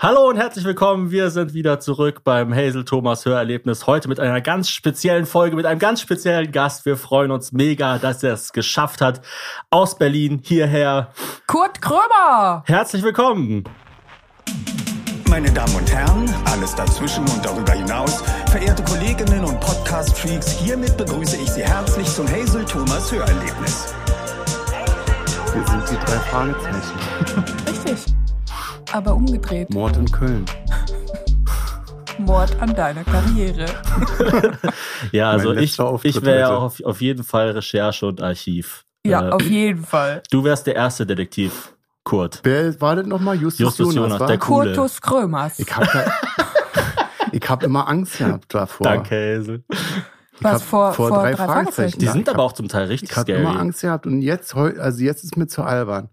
Hallo und herzlich willkommen. Wir sind wieder zurück beim Hazel Thomas Hörerlebnis. Heute mit einer ganz speziellen Folge, mit einem ganz speziellen Gast. Wir freuen uns mega, dass er es geschafft hat. Aus Berlin hierher. Kurt Krömer. Herzlich willkommen. Meine Damen und Herren, alles dazwischen und darüber hinaus, verehrte Kolleginnen und Podcast-Freaks, hiermit begrüße ich Sie herzlich zum Hazel Thomas Hörerlebnis. Wir sind die drei Fragezeichen. Richtig. Aber umgedreht. Mord in Köln. Mord an deiner Karriere. Ja, also Mein ich, ich wäre ja auf, auf jeden Fall Recherche und Archiv. Ja, Äh, auf jeden Fall. Du wärst der erste Detektiv, Kurt. Wer war denn nochmal? Justus, Justus Jonas, Jonas, war? der Coole. Kurtus Krömers. Ich hab, da, ich hab immer Angst gehabt davor. Danke, Hazel. Ich Was hab vor, vor, drei, Fragezeichen? Die sind ich aber hab- auch zum Teil richtig Ich habe scary. immer Angst gehabt und jetzt, also jetzt ist mir zu albern.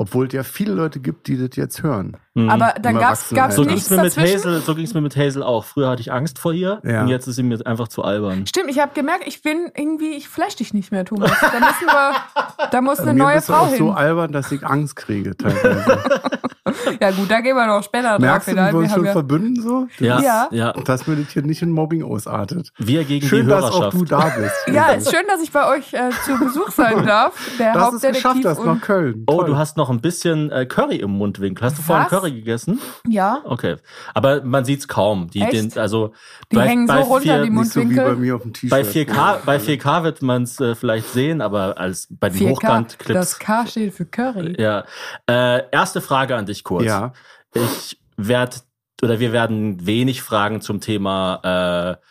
Obwohl es ja viele Leute gibt, die das jetzt hören. Mhm. Aber dann Im gab's, gab's so Erwachsenenalter. ging's nichts mir mit. Hazel, so ging's mir mit Hazel auch. Früher hatte ich Angst vor ihr Ja. und jetzt ist sie mir einfach zu albern. Stimmt, ich habe gemerkt, ich bin irgendwie, ich flash dich nicht mehr, Thomas. Da müssen wir, da muss eine Mir neue bist du Frau auch hin. so albern, dass ich Angst kriege teilweise. ja gut, da gehen wir noch später drauf. Merkst du, wie wir uns Wir schon ja, verbünden so? Ja, Ja. ja. Dass mir das hier nicht in Mobbing ausartet. Wir gegen Schön, die dass Hörerschaft. auch du da bist. ja, ist schön, dass ich bei euch äh, zu Besuch sein darf. Der Das ist geschafft, Hauptdetektiv das nach Köln. Oh, Toll. du hast noch ein bisschen äh, Curry im Mundwinkel. Hast du vorhin Was? Gegessen? ja, Okay. Aber man sieht's kaum. Die, Echt? den, also Die hängen so runter, die nicht so wie Mundwinkel. bei mir auf dem T-Shirt. bei 4K, bei 4K wird man es äh, vielleicht sehen, aber als bei den 4K, Hochkant-Clips. das K steht für Curry. Ja. Äh, erste Frage an dich kurz. Ja. Ich werde oder wir werden wenig Fragen zum Thema äh,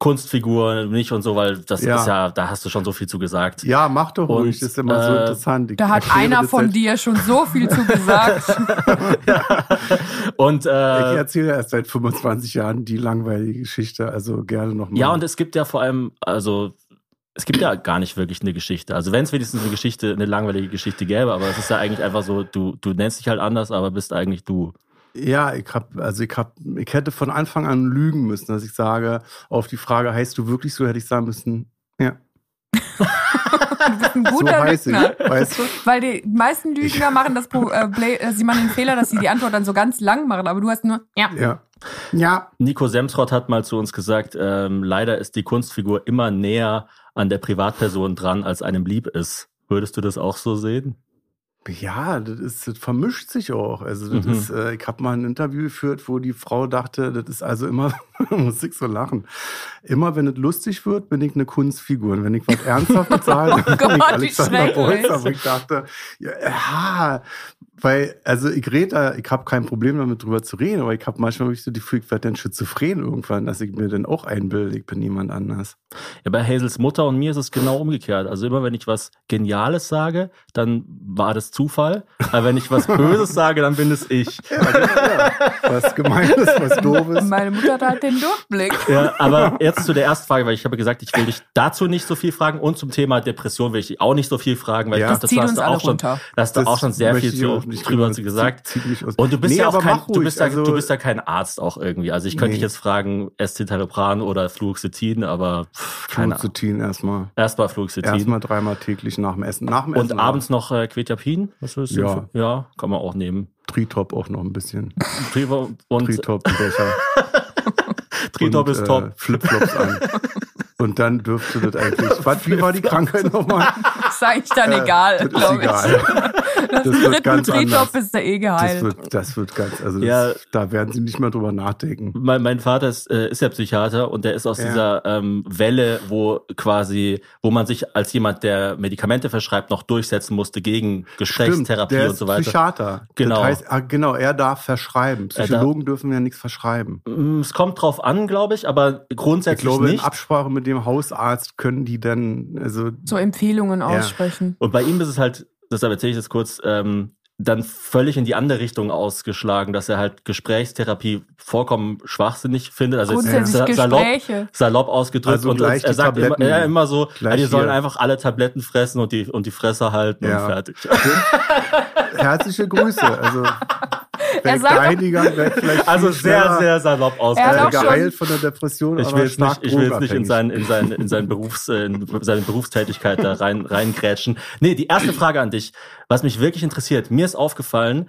Kunstfiguren nicht und so, weil das Ja. ist ja, da hast du schon so viel zu gesagt. Ja, mach doch ruhig, Und, das ist immer so äh, interessant. Ich Da hat einer von seit- dir schon so viel zu gesagt. Und Ich äh, erzähle erst seit 25 Jahren die langweilige Geschichte, also gerne nochmal. ja, und es gibt ja vor allem, also es gibt ja gar nicht wirklich eine Geschichte. Also wenn es wenigstens eine Geschichte, eine langweilige Geschichte gäbe, aber es ist ja eigentlich einfach so, du, du nennst dich halt anders, aber bist eigentlich du. Ja, ich hab, also ich hab, ich hätte von Anfang an lügen müssen, dass ich sage, auf die Frage, heißt du wirklich so, hätte ich sagen müssen, ja, Ein so guter heiß ich, Lügner. weißt du? Weil die meisten Lügner machen das äh, äh, sie machen den Fehler, dass sie die Antwort dann so ganz lang machen, aber du hast nur ja. Ja. Ja, Nico Semsrott hat mal zu uns gesagt, ähm, leider ist die Kunstfigur immer näher an der Privatperson dran, als einem lieb ist. Würdest du das auch so sehen? Ja, das, ist, das vermischt sich auch. Also das Mhm. ist, äh, ich habe mal ein Interview geführt, wo die Frau dachte, das ist also immer, muss ich so lachen, immer wenn es lustig wird, bin ich eine Kunstfigur. Und wenn ich was Ernsthaftes sage, dann bin Gott, ich Alexander. Bolzer. Aber ich dachte, ja, ja, weil, also ich rede, da- ich habe kein Problem damit drüber zu reden, aber ich habe manchmal wirklich so die Gefühl, ich werde dann schizophren irgendwann, dass ich mir dann auch einbilde, ich bin jemand anders. Ja, bei Hazels Mutter und mir ist es genau umgekehrt. Also immer wenn ich was Geniales sage, dann war das Zufall. Aber wenn ich was Böses sage, dann bin es ich. Ja, ja. Was Gemeines, was Doofes. Meine Mutter hat halt den Durchblick. Ja, aber jetzt zu der ersten Frage, weil ich habe gesagt, ich will dich dazu nicht so viel fragen und zum Thema Depression will ich dich auch nicht so viel fragen, weil Ja. ich Das glaube, zieht hast uns du alle auch schon, runter. da hast du Das auch schon sehr viel zu, nicht drüber zu das gesagt. Und du bist Nee, ja auch kein, du bist ja, also- du bist ja kein Arzt auch irgendwie. Also ich könnte Nee. dich jetzt fragen, Escitalopran oder Fluoxetin, aber pff, keine. Fluoxetin erstmal. Erstmal Fluoxetin. Erstmal dreimal täglich nach dem Essen. Nach dem Essen und abends noch äh, Quetiapin? Was willst du? Ja. Ja, kann man auch nehmen. Tritop auch noch ein bisschen. Trivo und Tritop, ein Becher. Tritop und, ist top. Äh, Flipflops an. Und dann dürfte das eigentlich. Was, wie war die Krankheit nochmal? Ist eigentlich dann egal, Das ist glaube ich. egal. Das, Das das wird ganz anders. ist der eh Das geheilt. wird, das wird ganz, also das, Ja. da werden sie nicht mehr drüber nachdenken. Mein, mein Vater ist, äh, ist ja Psychiater und der ist aus Ja. dieser ähm, Welle, wo quasi, wo man sich als jemand, der Medikamente verschreibt, noch durchsetzen musste gegen Gesprächstherapie der und so weiter. Psychiater. Genau. Das heißt, ah, genau, er darf verschreiben. darf- Psychologen dürfen ja nichts verschreiben. Mm, Es kommt drauf an, glaube ich, aber Ich grundsätzlich glaube, in nicht. Absprache mit dem Hausarzt können die dann, also So Empfehlungen aussprechen. Und bei ihm ist es halt, deshalb erzähle ich das kurz, ähm, dann völlig in die andere Richtung ausgeschlagen, dass er halt Gesprächstherapie vollkommen schwachsinnig findet. Also jetzt sa- salopp, salopp ausgedrückt Also und gleich er sagt immer, ja, immer so, ja, die sollen hier. einfach alle Tabletten fressen und die, und die Fresse halten Ja. und fertig. herzliche Grüße. Also Er wäre vielleicht Also sehr, sehr salopp Er äh, ausgedrückt. schon- geheilt von der Depression, Ich aber will jetzt nicht, ich will jetzt nicht in, drogenabhängig. sein, in, sein, in, sein Berufs, äh, in seine Berufstätigkeit da rein, reingrätschen. Nee, die erste Frage an dich, was mich wirklich interessiert, mir ist aufgefallen,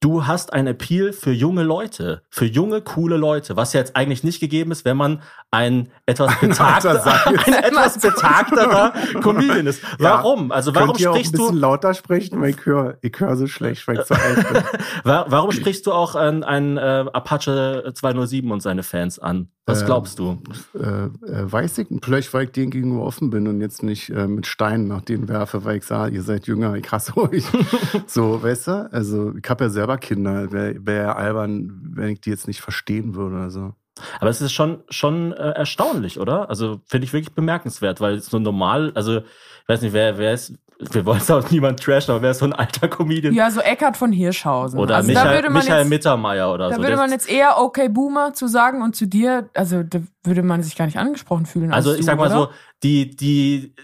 du hast ein Appeal für junge Leute, für junge, coole Leute, was ja jetzt eigentlich nicht gegeben ist, wenn man ein etwas betagter, ein etwas betagterer Comedian ist. Warum? Also warum Könnt ihr sprichst auch ein bisschen du, lauter sprechen, weil ich höre ich hör so schlecht, weil ich so alt bin. wa- warum sprichst du auch ein, ein äh, Apache 207 und seine Fans an? Was Ähm, glaubst du? äh, äh, weiß ich, vielleicht weil ich denen gegenüber offen bin und jetzt nicht äh, mit Steinen nach denen werfe, weil ich sage, ihr seid jünger, ich hasse euch. so, weißt du? Also ich habe ja selber Kinder, wäre wär ja albern, wenn ich die jetzt nicht verstehen würde oder so. Aber es ist schon, schon äh, erstaunlich, oder? Also finde ich wirklich bemerkenswert, weil so normal, also ich weiß nicht, wer, wer ist, wir wollen es auch niemand trashen, aber wer ist so ein alter Comedian? Ja, so Eckart von Hirschhausen. Oder also da Michael, würde man Michael jetzt, Mittermeier oder Da so. würde Der man jetzt eher okay Boomer zu sagen und zu dir, also da würde man sich gar nicht angesprochen fühlen. Also als ich du, sag mal oder? so, die, die,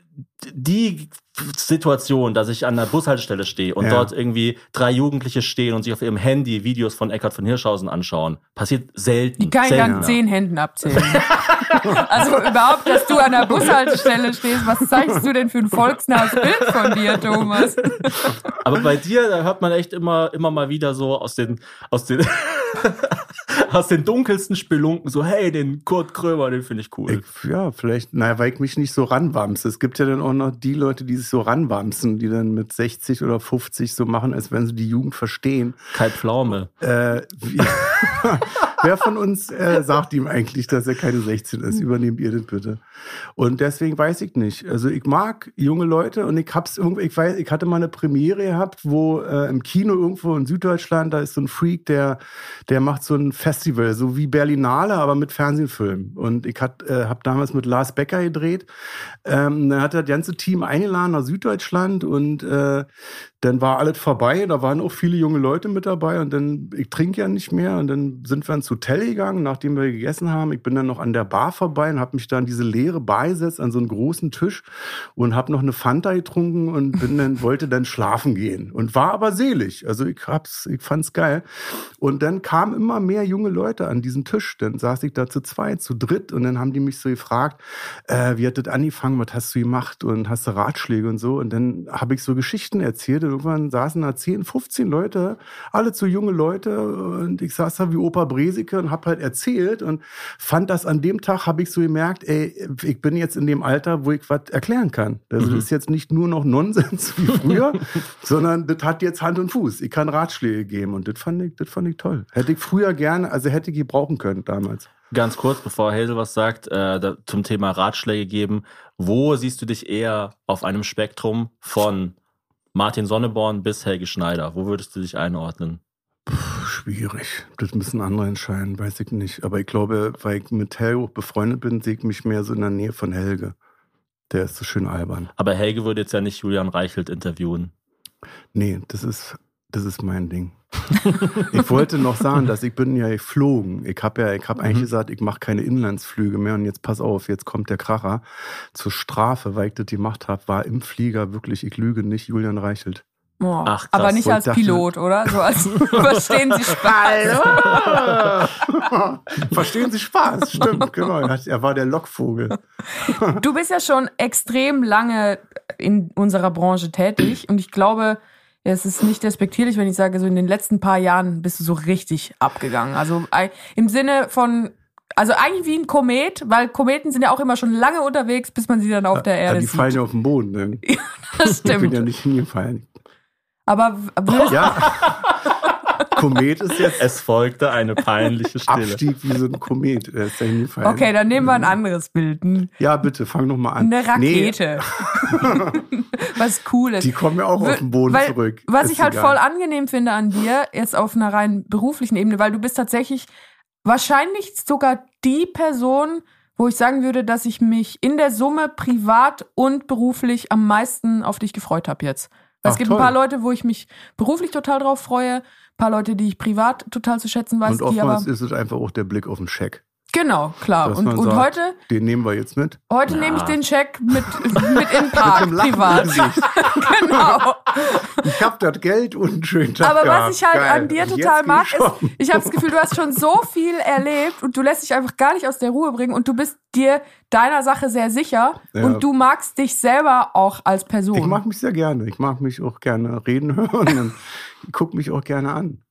die Situation, dass ich an der Bushaltestelle stehe und Ja. dort irgendwie drei Jugendliche stehen und sich auf ihrem Handy Videos von Eckhard von Hirschhausen anschauen, passiert selten. Die kann ich an zehn Händen abzählen. also überhaupt, dass du an der Bushaltestelle stehst, was zeigst du denn für ein volksnahes Bild von dir, Thomas? Aber bei dir, da hört man echt immer, immer mal wieder so aus den, aus den, aus den dunkelsten Spelunken so, hey, den Kurt Krömer, den finde ich cool. Ich, ja, vielleicht, naja, weil ich mich nicht so ranwamse. Es gibt ja dann auch noch die Leute, die sich so ranwamsen, die dann mit 60 oder 50 so machen, als wenn sie die Jugend verstehen. Kai Pflaume. Äh, wer von uns äh, sagt ihm eigentlich, dass er keine 16 ist? Übernehmt ihr das bitte. Und deswegen weiß ich nicht. Also ich mag junge Leute und ich hab's irgendwie, ich weiß, ich hatte mal eine Premiere gehabt, wo äh, im Kino irgendwo in Süddeutschland, da ist so ein Freak, der, der macht so ein Festival, so wie Berlinale, aber mit Fernsehfilmen. Und ich hat, äh, habe damals mit Lars Becker gedreht. Ähm, dann hat das ganze Team eingeladen nach Süddeutschland und äh, dann war alles vorbei, da waren auch viele junge Leute mit dabei und dann, ich trinke ja nicht mehr und dann sind wir ins Hotel gegangen, nachdem wir gegessen haben. Ich bin dann noch an der Bar vorbei und habe mich da an diese leere Bar gesetzt, an so einen großen Tisch und habe noch eine Fanta getrunken und bin dann, wollte dann schlafen gehen und war aber selig. Also ich hab's, ich fand's geil. Und dann kamen immer mehr junge Leute an diesen Tisch. Dann saß ich da zu zweit, zu dritt und dann haben die mich so gefragt, äh, wie hat das angefangen, was hast du gemacht und hast du Ratschläge und so. Und dann habe ich so Geschichten erzählt und irgendwann saßen da 10, 15 Leute, alle zu junge Leute und ich saß da wie Opa Bresike und habe halt erzählt und fand das an dem Tag, habe ich so gemerkt, ey, ich bin jetzt in dem Alter, wo ich was erklären kann. Also das ist jetzt nicht nur noch Nonsens wie früher, sondern das hat jetzt Hand und Fuß. Ich kann Ratschläge geben und das fand ich, das fand ich toll. Hätte ich früher gerne, also hätte ich gebrauchen können damals. Ganz kurz, bevor Hazel was sagt, äh, da, zum Thema Ratschläge geben. Wo siehst du dich eher auf einem Spektrum von Martin Sonneborn bis Helge Schneider? Wo würdest du dich einordnen? Schwierig. Das müssen andere entscheiden, weiß ich nicht. Aber ich glaube, weil ich mit Helge befreundet bin, sehe ich mich mehr so in der Nähe von Helge. Der ist so schön albern. Aber Helge würde jetzt ja nicht Julian Reichelt interviewen. Nee, das ist, das ist mein Ding. ich wollte noch sagen, dass ich bin ja geflogen. Ich habe ja, ich habe eigentlich gesagt, ich mache keine Inlandsflüge mehr. Und jetzt pass auf, jetzt kommt der Kracher. Zur Strafe, weil ich das gemacht habe, war im Flieger wirklich, ich lüge nicht, Julian Reichelt. Oh, Ach, krass. aber nicht als dachte- Pilot, oder? So als verstehen Sie Spaß. Verstehen Sie Spaß? Stimmt, genau. Er Er war der Lockvogel. Du bist ja schon extrem lange in unserer Branche tätig und ich glaube, es ist nicht respektierlich, wenn ich sage, so in den letzten paar Jahren bist du so richtig abgegangen. Also im Sinne von, also eigentlich wie ein Komet, weil Kometen sind ja auch immer schon lange unterwegs, bis man sie dann auf der Ja, Erde die sieht. fallen ja auf den Boden. Ne? das Ich bin stimmt. ja nicht hingefallen. Aber Ja. Komet ist jetzt Es folgte eine peinliche Stille. Abstieg wie so ein Komet. Ist ja hingefallen. okay, dann nehmen wir ein anderes Bild. Ein- Ja, bitte, fang noch mal an. Eine Nee, Rakete. Was Cooles. die kommen ja auch auf den Boden weil, zurück. Was Ist ich halt egal. voll angenehm finde an dir, jetzt auf einer rein beruflichen Ebene, weil du bist tatsächlich wahrscheinlich sogar die Person, wo ich sagen würde, dass ich mich in der Summe privat und beruflich am meisten auf dich gefreut habe jetzt. Weil es Ach, gibt toll. ein paar Leute, wo ich mich beruflich total drauf freue, paar Leute, die ich privat total zu schätzen weiß, Und die aber oftmals ist es einfach auch der Blick auf den Scheck. genau klar. Dass Und, und sagt, heute Den nehmen wir jetzt mit. Heute nehme ich den Check mit, mit in den Park, Mit privat. Genau. Ich hab das Geld und einen schönen Tag Aber gehabt. was ich halt Geil. an dir total mag, ist, ich habe das Gefühl, du hast schon so viel erlebt und du lässt dich einfach gar nicht aus der Ruhe bringen und du bist dir deiner Sache sehr sicher Ja. und du magst dich selber auch als Person. Ich mag mich sehr gerne. Ich mag mich auch gerne reden hören guck mich auch gerne an.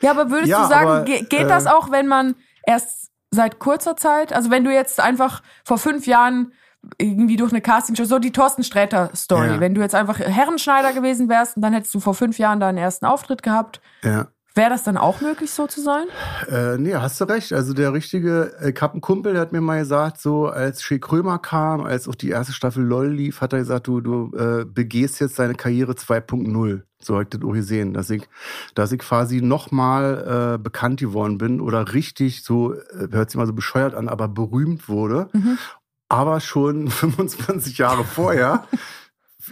Ja, aber würdest Ja, du sagen, aber, ge geht äh, das auch, wenn man erst seit kurzer Zeit, also wenn du jetzt einfach vor fünf Jahren irgendwie durch eine Castingshow, so die Thorsten Sträter Story, Ja. wenn du jetzt einfach Herrenschneider gewesen wärst und dann hättest du vor fünf Jahren deinen ersten Auftritt gehabt, Ja. wäre das dann auch möglich so zu sein? Äh, nee, hast du recht. Also der richtige, ich hab einen Kumpel, der hat mir mal gesagt, so als Shea Krömer kam, als auch die erste Staffel LOL lief, hat er gesagt, du, du äh, begehst jetzt deine Karriere 2.0. So hab ich das auch gesehen, dass ich, dass ich quasi nochmal äh, bekannt geworden bin oder richtig so, äh, hört sich mal so bescheuert an, aber berühmt wurde. Aber schon 25 Jahre vorher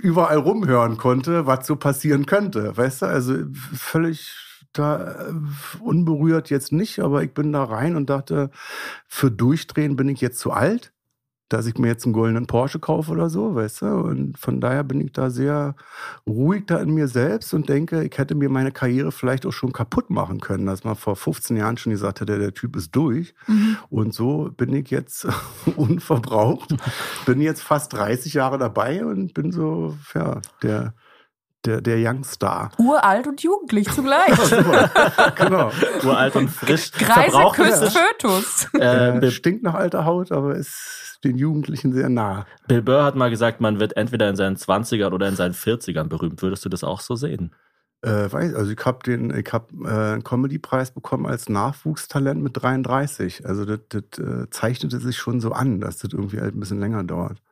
überall rumhören konnte, was so passieren könnte. Weißt du, also völlig da äh, unberührt jetzt nicht, aber ich bin da rein und dachte, für Durchdrehen bin ich jetzt zu alt, dass ich mir jetzt einen goldenen Porsche kaufe oder so, weißt du? Und von daher bin ich da sehr ruhig da in mir selbst und denke, ich hätte mir meine Karriere vielleicht auch schon kaputt machen können, dass man vor 15 Jahren schon gesagt hätte, der Typ ist durch. Und so bin ich jetzt unverbraucht, bin jetzt fast 30 Jahre dabei und bin so, ja, der, der, der Youngstar. Uralt und jugendlich zugleich. genau. Uralt und frisch. Greise küsst Fötus. Äh, stinkt nach alter Haut, aber ist den Jugendlichen sehr nah. Bill Burr hat mal gesagt, man wird entweder in seinen 20ern oder in seinen 40ern berühmt. Würdest du das auch so sehen? Äh, weiß, also ich habe den, ich habe äh, einen Comedy-Preis bekommen als Nachwuchstalent mit 33. Also das, das äh, zeichnete sich schon so an, dass das irgendwie halt ein bisschen länger dauert.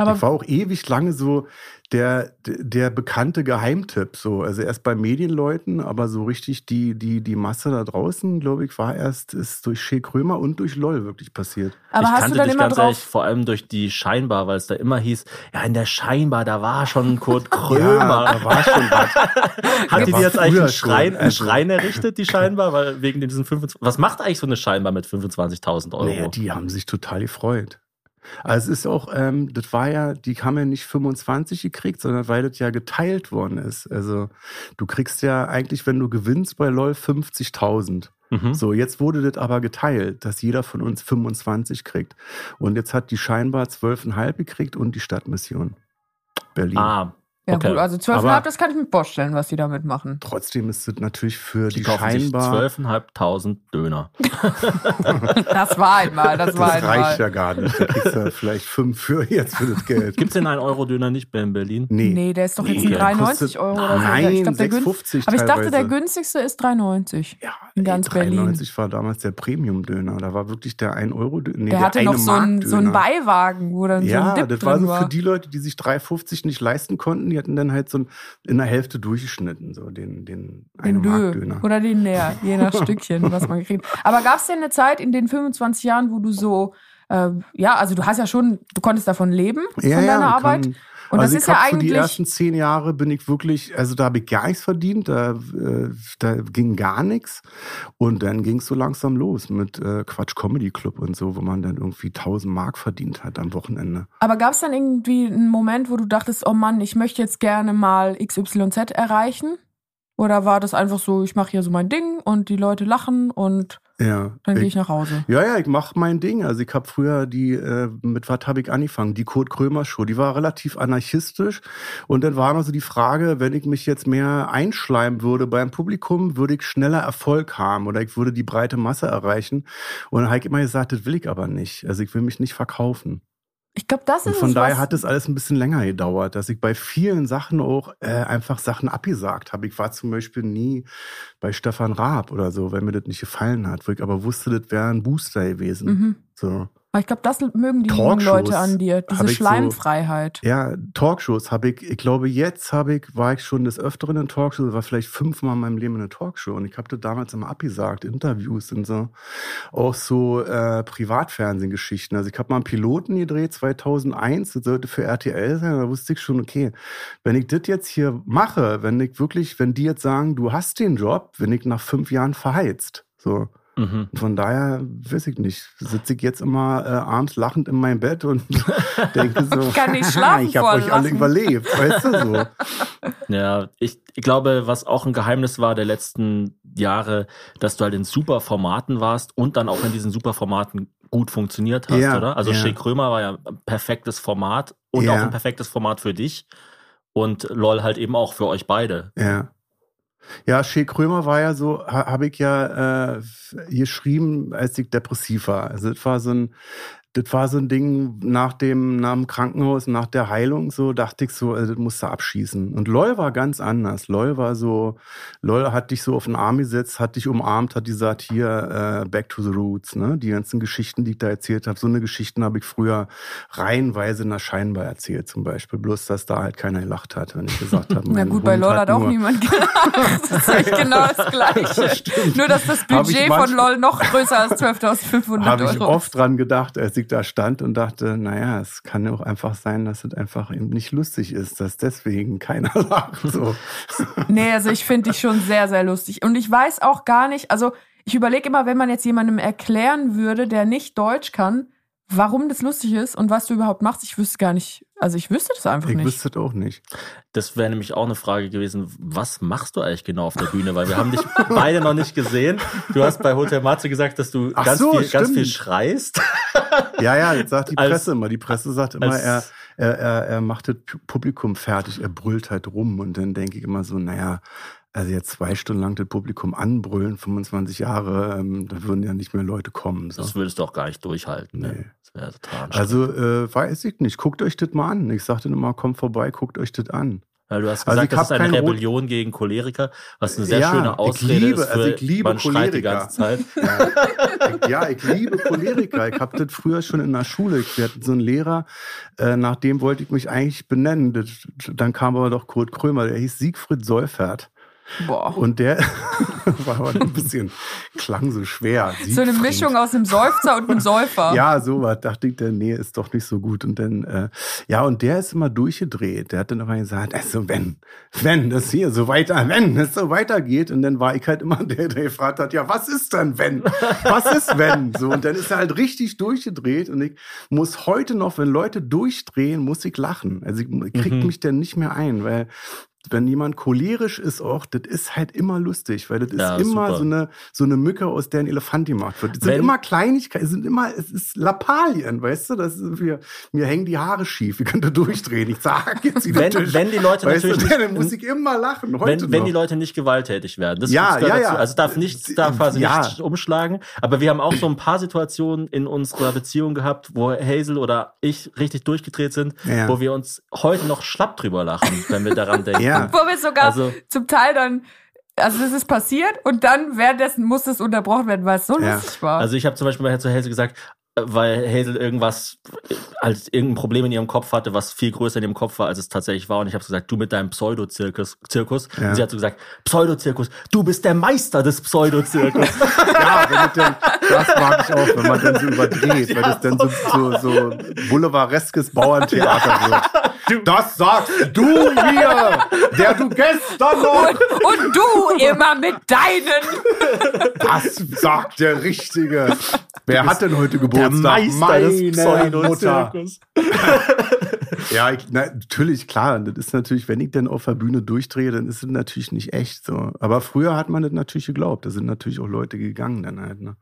Ich Aber war auch ewig lange so der, der bekannte Geheimtipp. So. Also erst bei Medienleuten, aber so richtig die, die, die Masse da draußen, glaube ich, war erst ist durch Shea Krömer und durch LOL wirklich passiert. aber ich hast kannte du dann dich immer ganz ehrlich drauf? vor allem durch die Scheinbar, weil es da immer hieß, ja, in der Scheinbar, da war schon Kurt Krömer. da war schon was. Hat die dir jetzt eigentlich einen Schrein, einen also- Schrein errichtet, die Scheinbar? Weil wegen diesen 25, was macht eigentlich so eine Scheinbar mit 25.000 Euro? Naja, die haben sich total gefreut. Also es ist auch, ähm, das war ja, die haben ja nicht 25 gekriegt, sondern weil das ja geteilt worden ist. Also du kriegst ja eigentlich, wenn du gewinnst bei LOL 50.000. Mhm. So, jetzt wurde das aber geteilt, dass jeder von uns 25 kriegt. Und jetzt hat die scheinbar 12,5 gekriegt und die Stadtmission Berlin. Ah, Ja okay. gut, also 12,5, Aber- das kann ich mir vorstellen, was die damit machen. Trotzdem ist das natürlich für die die, scheinbar. 12.500 Döner. Das war einmal, das war Das einmal. reicht ja gar nicht. Da kriegst du ja vielleicht fünf für jetzt für das Geld. Gibt's den 1-Euro-Döner nicht mehr in Berlin? Nee, der ist doch jetzt Nee, ein der 93 kostet- Euro oder so. Nein, ich glaub, der gün- 6,50 Aber ich dachte, der günstigste ist 3,90. Ja, In ganz ey, Berlin. 93 war damals der Premium-Döner. Da war wirklich der 1 Euro Döner. Nee, Der hatte eine noch so einen, so einen. Beiwagen, wo dann so Ja, ein Dip das drin war so war. für die Leute, die sich 3,50 nicht leisten konnten. Die hatten dann halt so in der Hälfte durchgeschnitten, so den, den den Dö Mark-Döner. oder den Näher, je nach Stückchen, was man gekriegt hat. Aber gab es denn eine Zeit in den 25 Jahren, wo du so, äh, ja, also du hast ja schon, du konntest davon leben, von deiner man Arbeit. kann- Und also das ist ja hab so eigentlich. die ersten zehn Jahre bin ich wirklich, also da habe ich gar nichts verdient, da, äh, da ging gar nichts. Und dann ging es so langsam los mit äh, Quatsch Comedy Club und so, wo man dann irgendwie 1000 Mark verdient hat am Wochenende. aber gab es dann irgendwie einen Moment, wo du dachtest, oh Mann, ich möchte jetzt gerne mal XYZ erreichen? Oder war das einfach so, ich mache hier so mein Ding und die Leute lachen und Ja. dann gehe ich- nach Hause? Ja, ja, ich mach mein Ding. Also ich habe früher die, äh, mit was habe ich angefangen? Die Kurt Krömer Show. Die war relativ anarchistisch. Und dann war immer so die Frage, wenn ich mich jetzt mehr einschleimen würde beim Publikum, würde ich schneller Erfolg haben oder ich würde die breite Masse erreichen. Und dann habe ich immer gesagt, das will ich aber nicht. Also ich will mich nicht verkaufen. Ich glaube, das Und ist von es, daher hat es alles ein bisschen länger gedauert, dass ich bei vielen Sachen auch äh, einfach Sachen abgesagt habe. Ich war zum Beispiel nie bei Stefan Raab oder so, wenn mir das nicht gefallen hat, wo ich aber wusste, das wäre ein Booster gewesen. Mhm. So. Ich glaube, das mögen die jungen Leute an dir, diese ich so- Schleimfreiheit. Ja, Talkshows habe ich, ich glaube, jetzt habe ich, war ich schon des Öfteren in Talkshows, war vielleicht fünfmal in meinem Leben in einer Talkshow und ich habe das damals immer abgesagt, Interviews und so. Auch so äh, Privatfernsehgeschichten. Also ich habe mal einen Piloten gedreht, 2001, das sollte für RTL sein, da wusste ich schon, okay, wenn ich das jetzt hier mache, wenn ich wirklich, wenn die jetzt sagen, du hast den Job, wenn ich nach fünf Jahren verheizt, so. Mhm. Von daher weiß ich nicht. Sitze ich jetzt immer äh, abends lachend in meinem Bett und denke so, Ich kann nicht schlafen ich habe euch alle überlebt, weißt du so. Ja, ich, ich glaube, was auch ein Geheimnis war der letzten Jahre, dass du halt in super Formaten warst und dann auch in diesen super Formaten gut funktioniert hast, Ja, oder? Also ja. Shea Krömer war ja ein perfektes Format und Ja. auch ein perfektes Format für dich und LOL halt eben auch für euch beide. Ja. Ja, Shea Krömer war ja so, ha, habe ich ja äh, geschrieben, als ich depressiv war. Also das war so ein, das war so ein Ding nach dem, nach dem Krankenhaus, nach der Heilung, so dachte ich so, also das musst du abschießen. Und LOL war ganz anders. LOL war so, LOL hat dich so auf den Arm gesetzt, hat dich umarmt, hat gesagt, hier, äh, back to the roots, ne? Die ganzen Geschichten, die ich da erzählt habe, so eine Geschichten habe ich früher reihenweise in der Scheinbar erzählt, zum Beispiel. Bloß, dass da halt keiner gelacht hat, wenn ich gesagt habe. Na gut, bei LOL hat auch niemand gelacht. Das ist echt genau das Gleiche. Das Nur, dass das Budget von LOL noch größer als 12.500 Habe ich Euro oft dran gedacht, als ich da stand und dachte, naja, es kann ja auch einfach sein, dass es einfach eben nicht lustig ist, dass deswegen keiner lacht. So. Nee, also ich finde dich schon sehr, sehr lustig. Und ich weiß auch gar nicht, also ich überlege immer, wenn man jetzt jemandem erklären würde, der nicht Deutsch kann, warum das lustig ist und was du überhaupt machst, ich wüsste gar nicht, also ich wüsste das einfach Ich nicht. wüsste es auch nicht. Das wäre nämlich auch eine Frage gewesen, was machst du eigentlich genau auf der Bühne? Weil wir haben dich beide noch nicht gesehen. Du hast bei Hotel Matze gesagt, dass du Ach ganz, so, viel, ganz viel schreist. Ja, ja, jetzt sagt die Als- Presse immer. Die Presse sagt immer, er, als- er, er, er macht das Publikum fertig, er brüllt halt rum. Und dann denke ich immer so, naja, also jetzt zwei Stunden lang das Publikum anbrüllen, 25 Jahre, ähm, da würden ja nicht mehr Leute kommen. So. Das würdest du auch gar nicht durchhalten. Ne? Nee. Das wäre total. Also äh, weiß ich nicht. Guckt euch das mal an. Ich sagte immer, kommt vorbei, guckt euch das an. Weil du hast Also gesagt, ich das ist eine keine Rot- Rebellion gegen Choleriker, was eine sehr Ja, schöne ich Ausrede liebe- ist für also ich liebe man schreit die Choleriker. ganze Zeit. Ich, ja, ich liebe Choleriker. Ich habe das früher schon in der Schule. Ich hatte so einen Lehrer, äh, nach dem wollte ich mich eigentlich benennen. Das, dann kam aber doch Kurt Krömer, der hieß Siegfried Seufert. Boah. Und der war aber ein bisschen, klang so schwer. so eine Siegfried. Mischung aus einem Seufzer und einem Säufer. Ja, sowas. Dachte ich, der, nee, ist doch nicht so gut. Und dann, äh, ja, und der ist immer durchgedreht. Der hat dann immer gesagt, also wenn, wenn das hier so weiter, wenn es so weitergeht. Und dann war ich halt immer der, der gefragt hat, ja, was ist denn wenn? Was ist wenn? So, und dann ist er halt richtig durchgedreht. Und ich muss heute noch, wenn Leute durchdrehen, muss ich lachen. Also ich, ich krieg Mhm. mich dann nicht mehr ein, weil wenn jemand cholerisch ist auch, das ist halt immer lustig, weil das ist Ja, immer super. so eine, so eine Mücke, aus der ein Elefant gemacht wird. Das sind Wenn- immer Kleinigkeiten, es sind immer, es ist Lappalien, weißt du, das ist, mir, mir hängen die Haare schief, ich könnte durchdrehen, ich sag jetzt wieder Wenn, Tisch. wenn die Leute weißt natürlich du, dann muss ich immer lachen, heute wenn, wenn die Leute nicht gewalttätig werden. Das, Ja, gehört ja, dazu. ja. Also darf nichts, darf quasi Ja. nicht umschlagen. Aber wir haben auch so ein paar Situationen in unserer Beziehung gehabt, wo Hazel oder ich richtig durchgedreht sind, Ja. wo wir uns heute noch schlapp drüber lachen, wenn wir daran denken. Ja. Wo wir sogar Also- zum Teil dann, also das ist passiert und dann währenddessen muss es unterbrochen werden, weil es so Ja. lustig war. Also ich habe zum Beispiel mal zu Hazel gesagt, äh, weil Hazel irgendwas, äh, als irgendein Problem in ihrem Kopf hatte, was viel größer in ihrem Kopf war, als es tatsächlich war. Und ich habe gesagt, du mit deinem Pseudo-Zirkus. Zirkus. Ja. Und sie hat so gesagt, Pseudo-Zirkus, du bist der Meister des Pseudo-Zirkus. Ja, wenn dann, das mag ich auch, wenn man dann so überdreht, weil das dann so, so, so boulevardeskes Bauerntheater wird. Das sagst du mir, der du gestern noch und du immer mit deinen. Das sagt der Richtige. Wer hat denn heute der Geburtstag? Meister des Meine Mutter. Ja, ich, na, natürlich, klar. Das ist natürlich, wenn ich dann auf der Bühne durchdrehe, dann ist es natürlich nicht echt so. Aber früher hat man das natürlich geglaubt. Da sind natürlich auch Leute gegangen dann halt, ne?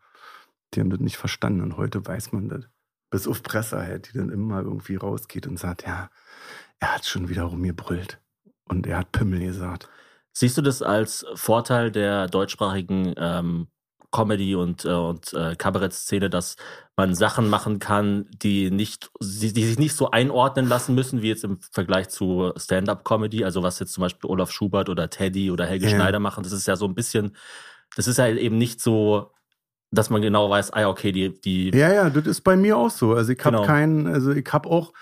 Die haben das nicht verstanden und heute weiß man das. Bis auf Presse halt, die dann immer irgendwie rausgeht und sagt, ja, er hat schon wieder rumgebrüllt. Und er hat Pimmel gesagt. Siehst du das als Vorteil der deutschsprachigen ähm, Comedy und, äh, und äh, Kabarettszene, dass man Sachen machen kann, die nicht, die, die sich nicht so einordnen lassen müssen, wie jetzt im Vergleich zu Stand-up-Comedy, also was jetzt zum Beispiel Olaf Schubert oder Teddy oder Helge Ja. Schneider machen, das ist ja so ein bisschen, das ist ja eben nicht so, dass man genau weiß, ah okay, die, die Ja, ja, das ist bei mir auch so. Also ich habe Genau. keinen, also ich habe auch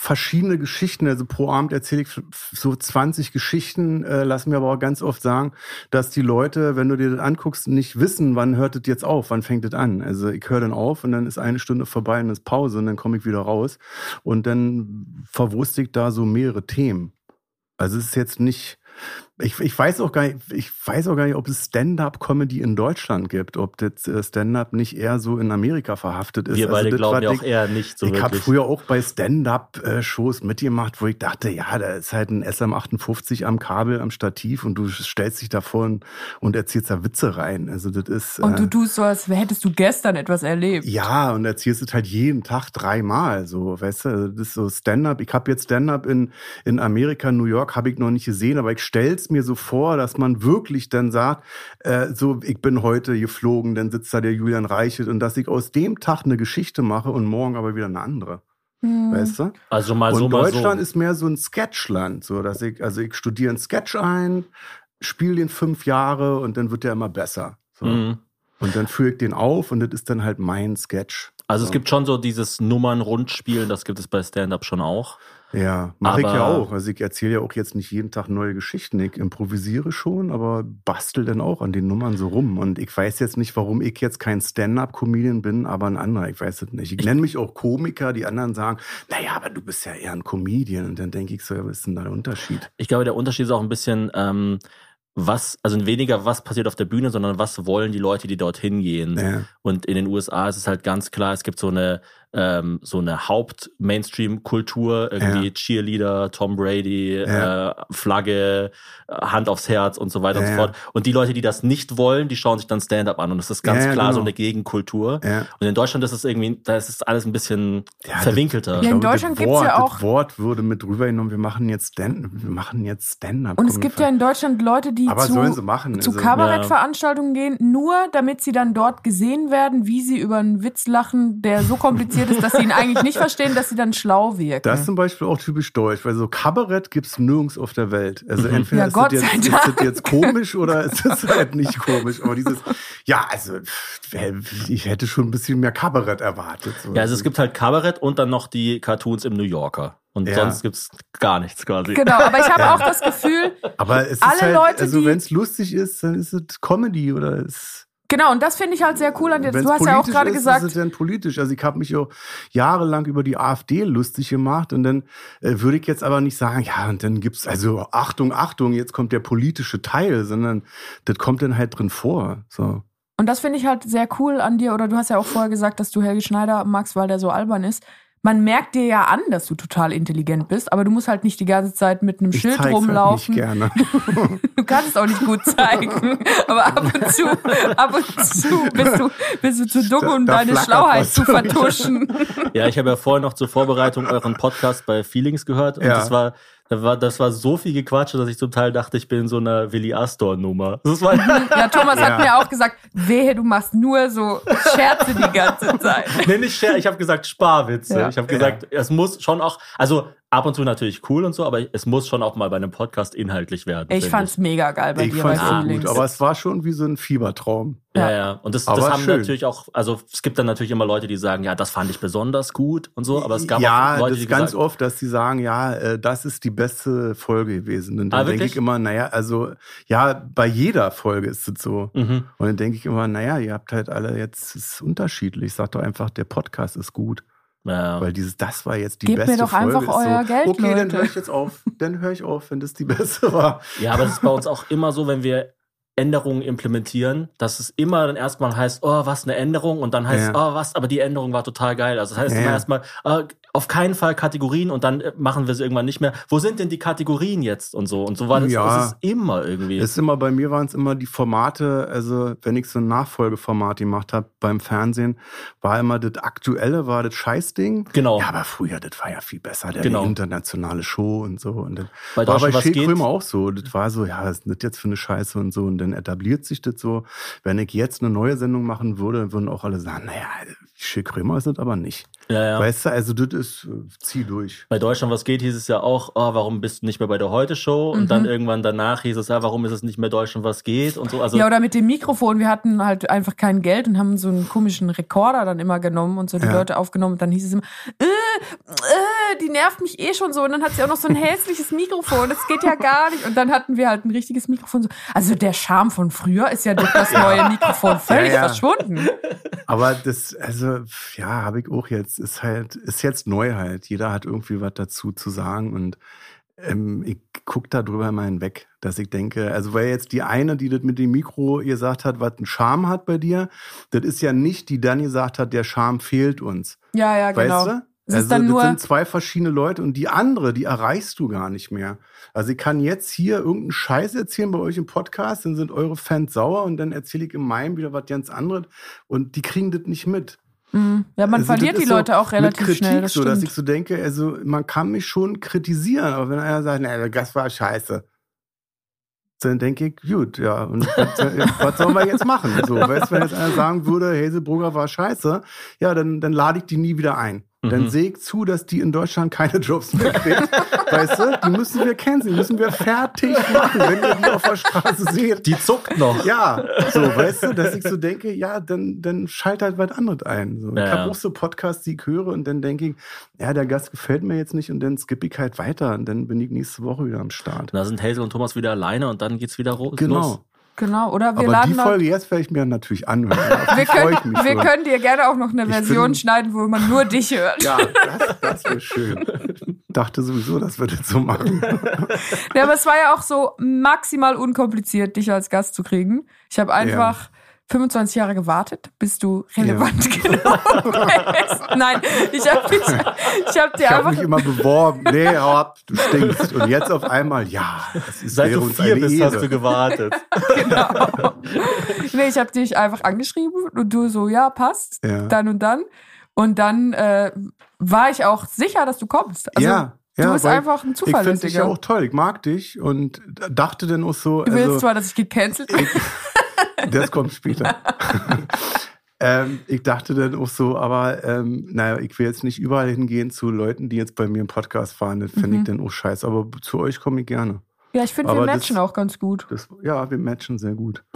verschiedene Geschichten. Also pro Abend erzähle ich so 20 Geschichten, äh, lass mir aber auch ganz oft sagen, dass die Leute, wenn du dir das anguckst, nicht wissen, wann hört das jetzt auf, wann fängt das an. Also ich höre dann auf und dann ist eine Stunde vorbei und dann ist Pause und dann komme ich wieder raus und dann verwurste ich da so mehrere Themen. Also es ist jetzt nicht, ich, ich weiß auch gar nicht, ich weiß auch gar nicht, ob es Stand-up-Comedy in Deutschland gibt, ob das äh, Stand-up nicht eher so in Amerika verhaftet ist. wir beide also das glauben ja auch eher nicht so ich habe früher auch bei Stand-up-Shows mitgemacht, wo ich dachte, ja, da ist halt ein SM58 am Kabel, am Stativ und du stellst dich davor und, und erzählst da Witze rein. Also das ist Und du äh, tust so, als hättest du gestern etwas erlebt. ja und erzählst es halt jeden Tag dreimal. So, weißt du, das ist so Stand-up. Ich habe jetzt Stand-up in in Amerika, New York, habe ich noch nicht gesehen, aber ich stell's es mir so vor, dass man wirklich dann sagt, äh, so, ich bin heute geflogen, dann sitzt da der Julian Reichelt und dass ich aus dem Tag eine Geschichte mache und morgen aber wieder eine andere. Hm. Weißt du? Also mal so, und mal Deutschland so. ist mehr so ein Sketchland, so dass ich, also ich studiere einen Sketch ein, spiele den fünf Jahre und dann wird der immer besser. So. Mhm. Und dann führe ich den auf und das ist dann halt mein Sketch. Also es gibt schon so dieses Nummern-Rundspielen, das gibt es bei Stand-Up schon auch. Ja, mache ich ja auch. Also ich erzähle ja auch jetzt nicht jeden Tag neue Geschichten. Ich improvisiere schon, aber bastel dann auch an den Nummern so rum. Und ich weiß jetzt nicht, warum ich jetzt kein Stand-up-Comedian bin, aber ein anderer. Ich weiß es nicht. Ich nenne mich auch Komiker. Die anderen sagen, naja, aber du bist ja eher ein Comedian. Und dann denke ich so, ja, was ist denn da der Unterschied? Ich glaube, der Unterschied ist auch ein bisschen, ähm, was, also weniger was passiert auf der Bühne, sondern was wollen die Leute, die dorthin gehen. Ja. Und in den USA ist es halt ganz klar, es gibt so eine, ähm, so eine Haupt-Mainstream-Kultur, irgendwie Ja. Cheerleader, Tom Brady, Ja. äh, Flagge, äh, Hand aufs Herz und so weiter und Ja, so ja. fort. Und die Leute, die das nicht wollen, die schauen sich dann Stand-up an. Und das ist ganz Ja, ja, klar so genau. eine Gegenkultur. Ja. Und in Deutschland ist es irgendwie, da ist es alles ein bisschen Ja, das- verwinkelter. Ja, in glaube, Deutschland gibt's Wort, ja auch- Das Wort würde mit rübergenommen, wir machen jetzt Stand, wir machen jetzt Stand-up. Und es gibt ja in Deutschland Leute, die Aber zu, machen. zu Also- Kabarettveranstaltungen gehen, nur damit sie dann dort gesehen werden, wie sie über einen Witz lachen, der so kompliziert ist, dass sie ihn eigentlich nicht verstehen, dass sie dann schlau wirken. Das ist zum Beispiel auch typisch deutsch, weil so Kabarett gibt's nirgends auf der Welt. Also entweder Ja, ist, Gott das jetzt, ist das jetzt komisch oder ist es halt nicht komisch. Aber dieses, ja, also ich hätte schon ein bisschen mehr Kabarett erwartet. So. Ja, also es gibt halt Kabarett und dann noch die Cartoons im New Yorker. Und Ja. sonst gibt's gar nichts quasi. Genau, aber ich habe auch das Gefühl, Aber es alle ist halt, Leute, also wenn es lustig ist, dann ist es Comedy oder es genau, und das finde ich halt sehr cool an dir. Du hast ja auch gerade ist, gesagt, ist es dann politisch. Also ich habe mich auch jahrelang über die AfD lustig gemacht und dann äh, würde ich jetzt aber nicht sagen, ja, und dann gibt's also Achtung, Achtung, jetzt kommt der politische Teil, sondern das kommt dann halt drin vor. So. Und das finde ich halt sehr cool an dir. Oder du hast ja auch vorher gesagt, dass du Helge Schneider magst, weil der so albern ist. Man merkt dir ja an, dass du total intelligent bist, aber du musst halt nicht die ganze Zeit mit einem Ich Schild zeig's halt rumlaufen. nicht gerne. Du kannst es auch nicht gut zeigen. aber ab und zu, ab und zu bist du, bist du zu dumm, um da deine Schlauheit was. zu vertuschen. Ja, ich habe ja vorher noch zur Vorbereitung euren Podcast bei Feelings gehört und Ja. das war das war, das war so viel Gequatsche, dass ich zum Teil dachte, ich bin in so einer Willi Astor Nummer. Das war, Ja, Thomas Ja. hat mir auch gesagt, wehe, du machst nur so Scherze die ganze Zeit. nee, nicht Scher, ich habe gesagt Sparwitze. Ja. Ich habe gesagt, es muss schon auch, also ab und zu natürlich cool und so, aber es muss schon auch mal bei einem Podcast inhaltlich werden. Ich finde fand's mega geil bei Ich dir bei fand's auch Feelings. gut, aber es war schon wie so ein Fiebertraum. Ja, Ja. ja. Und das, das haben schön. natürlich auch, also es gibt dann natürlich immer Leute, die sagen, ja, das fand ich besonders gut und so, aber es gab ja, auch Leute, das die ist ganz gesagt, oft, dass die sagen, ja, äh, das ist die beste Folge gewesen. Und dann Ah, denke ich immer, naja, also ja, bei jeder Folge ist es so. mhm. Und dann denke ich immer, naja, ihr habt halt alle jetzt, es ist unterschiedlich. Sag doch einfach, der Podcast ist gut. Ja. Weil dieses, das war jetzt die Gebt mir beste doch Folge. einfach euer so, Geld, Okay, dann Leute. höre ich jetzt auf. Dann höre ich auf, wenn das die beste war. Ja, aber es ist bei uns auch immer so, wenn wir Änderungen implementieren, dass es immer dann erstmal heißt, oh, was eine Änderung und dann heißt es, Ja. oh, was, aber die Änderung war total geil. Also das heißt Ja, immer erstmal, äh, auf keinen Fall Kategorien und dann äh, machen wir sie irgendwann nicht mehr. Wo sind denn die Kategorien jetzt und so? Und so war das, Ja. das ist immer irgendwie. Es ist immer, bei mir waren es immer die Formate, also wenn ich so ein Nachfolgeformat gemacht habe beim Fernsehen, war immer das Aktuelle, war das Scheißding. Genau. Ja, aber früher, das war ja viel besser, der Genau. internationale Show und so. Und dann Bei war bei Schild? Krömer auch so. Das war so, ja, was ist das jetzt für eine Scheiße und so. Und dann etabliert sich das so. Wenn ich jetzt eine neue Sendung machen würde, würden auch alle sagen, naja, Schild Krömer ist das aber nicht. Ja, ja. Weißt du, also das ist, äh, zieh durch. Bei Deutschland was geht hieß es ja auch, oh, warum bist du nicht mehr bei der Heute-Show? Und Mhm. dann irgendwann danach hieß es, ja, warum ist es nicht mehr Deutschland was geht? Und so. Also, ja, oder mit dem Mikrofon. Wir hatten halt einfach kein Geld und haben so einen komischen Rekorder dann immer genommen und so die Ja. Leute aufgenommen. Und dann hieß es immer, äh, äh, die nervt mich eh schon so. Und dann hat sie auch noch so ein hässliches Mikrofon. Das geht ja gar nicht. Und dann hatten wir halt ein richtiges Mikrofon. So. Also der Charme von früher ist ja durch das neue Mikrofon völlig Ja, ja. verschwunden. Aber das, also, ja, habe ich auch jetzt, ist halt, ist jetzt Neuheit. Jeder hat irgendwie was dazu zu sagen und ähm, ich guck da drüber mal hinweg, dass ich denke, also weil jetzt die eine, die das mit dem Mikro gesagt hat, was ein Charme hat bei dir, das ist ja nicht, die dann gesagt hat, der Charme fehlt uns. Ja, ja, genau. Weißt du? Es also das sind zwei verschiedene Leute und die andere, die erreichst du gar nicht mehr. Also ich kann jetzt hier irgendeinen Scheiß erzählen bei euch im Podcast, dann sind eure Fans sauer und dann erzähle ich in meinem wieder was ganz anderes und die kriegen das nicht mit. Mhm. Ja, man Also verliert die so Leute auch relativ mit Kritik, schnell. Das so, dass ich so denke, also man kann mich schon kritisieren, aber wenn einer sagt, na, das war scheiße, dann denke ich, gut, ja, und was, was sollen wir jetzt machen? So, weißt du, wenn jetzt einer sagen würde, Hazelbrugger war scheiße, ja, dann, dann lade ich die nie wieder ein. Dann Mhm. sehe ich zu, dass die in Deutschland keine Jobs mehr kriegt. weißt du, die müssen wir kennen, die müssen wir fertig machen, wenn ihr die auf der Straße seht. Die zuckt noch. Ja, so, weißt du, dass ich so denke, ja, dann, dann schalt halt was anderes ein. So. Ja, ich habe auch so Podcasts, die ich höre und dann denke ich, ja, der Gast gefällt mir jetzt nicht und dann skippe ich halt weiter und dann bin ich nächste Woche wieder am Start. Da sind Hazel und Thomas wieder alleine und dann geht's wieder ro- los. Genau. Genau, oder wir Aber laden die Folge jetzt werde ich mir natürlich anhören. Wir ich können, mich wir schon. können dir gerne auch noch eine Ich Version bin- schneiden, wo man nur dich hört. Ja, das, das wäre schön. Dachte sowieso, dass wir das so machen. Ja, aber es war ja auch so maximal unkompliziert, dich als Gast zu kriegen. Ich habe einfach 25 Jahre gewartet, bis du relevant genau bist. Nein, ich habe dich, ich habe dir Ich habe einfach mich immer beworben. Nee, hau ab, du stinkst. Und jetzt auf einmal, ja, Seit du vier bist, Ehre. hast du gewartet. genau. Nee, ich habe dich einfach angeschrieben und du so, ja, passt, Ja. dann und dann. Und dann äh, war ich auch sicher, dass du kommst. Also, ja, ja, du bist einfach ein Ich finde dich ja auch toll. Ich mag dich und dachte dann auch so. du willst also, zwar, dass ich gecancelt bin. Das kommt später. ähm, ich dachte dann auch so, aber ähm, naja, ich will jetzt nicht überall hingehen zu Leuten, die jetzt bei mir im Podcast fahren. Das finde Mhm. ich dann auch scheiße. Aber zu euch komme ich gerne. Ja, ich finde, wir aber das- matchen auch ganz gut. Das, ja, wir matchen sehr gut.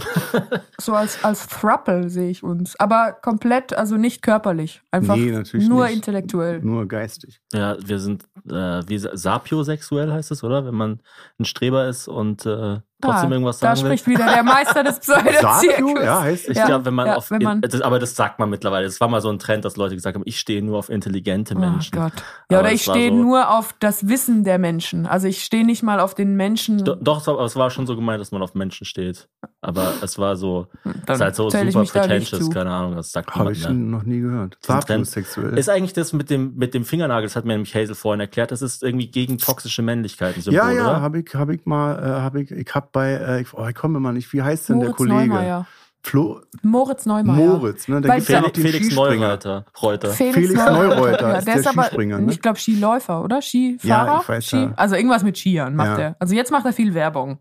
So als, als Thruple sehe ich uns. Aber komplett, also nicht körperlich. Einfach Nee, natürlich nur nicht. intellektuell. Nur geistig. Ja, wir sind äh, wie sapiosexuell heißt es, oder? Wenn man ein Streber ist und äh, trotzdem Ah, irgendwas Da sagen will. spricht wieder der Meister des Pseudozirkus. Ja, heißt Ich Ja, glaube, wenn man ja, auf, wenn man- das, aber das sagt man mittlerweile. Es war mal so ein Trend, dass Leute gesagt haben, ich stehe nur auf intelligente Oh Menschen. Gott. Ja, Aber oder ich stehe so- nur auf das Wissen der Menschen. Also ich stehe nicht mal auf den Menschen. Do- Doch, aber es war schon so gemeint, dass man auf Menschen steht. Aber es war so, Dann es ist halt so super da pretentious, keine Ahnung, das sagt Habe ich noch nie gehört. Sapiosexuell. Ist eigentlich das mit dem, mit dem Fingernagel, das hat mir nämlich Hazel vorhin erklärt, das ist irgendwie gegen toxische Männlichkeit ein Symbol, ja, ja, habe ich, hab ich mal, äh, habe ich, ich habe bei, äh, ich, oh, ich komme immer nicht, wie heißt denn Moritz der Kollege? Neumeier. Flo, Moritz Neumeier. Moritz, ne? Da Weil Felix, den Felix Skispringer. Neureuter. Reuter. Felix, Felix Neureuter ja, ist der der ist aber, Skispringer, ne? ich glaube, Skiläufer, oder? Skifahrer? Ja, ich weiß, Ski, ja. Also irgendwas mit Skiern macht Ja. er. Also jetzt macht er viel Werbung.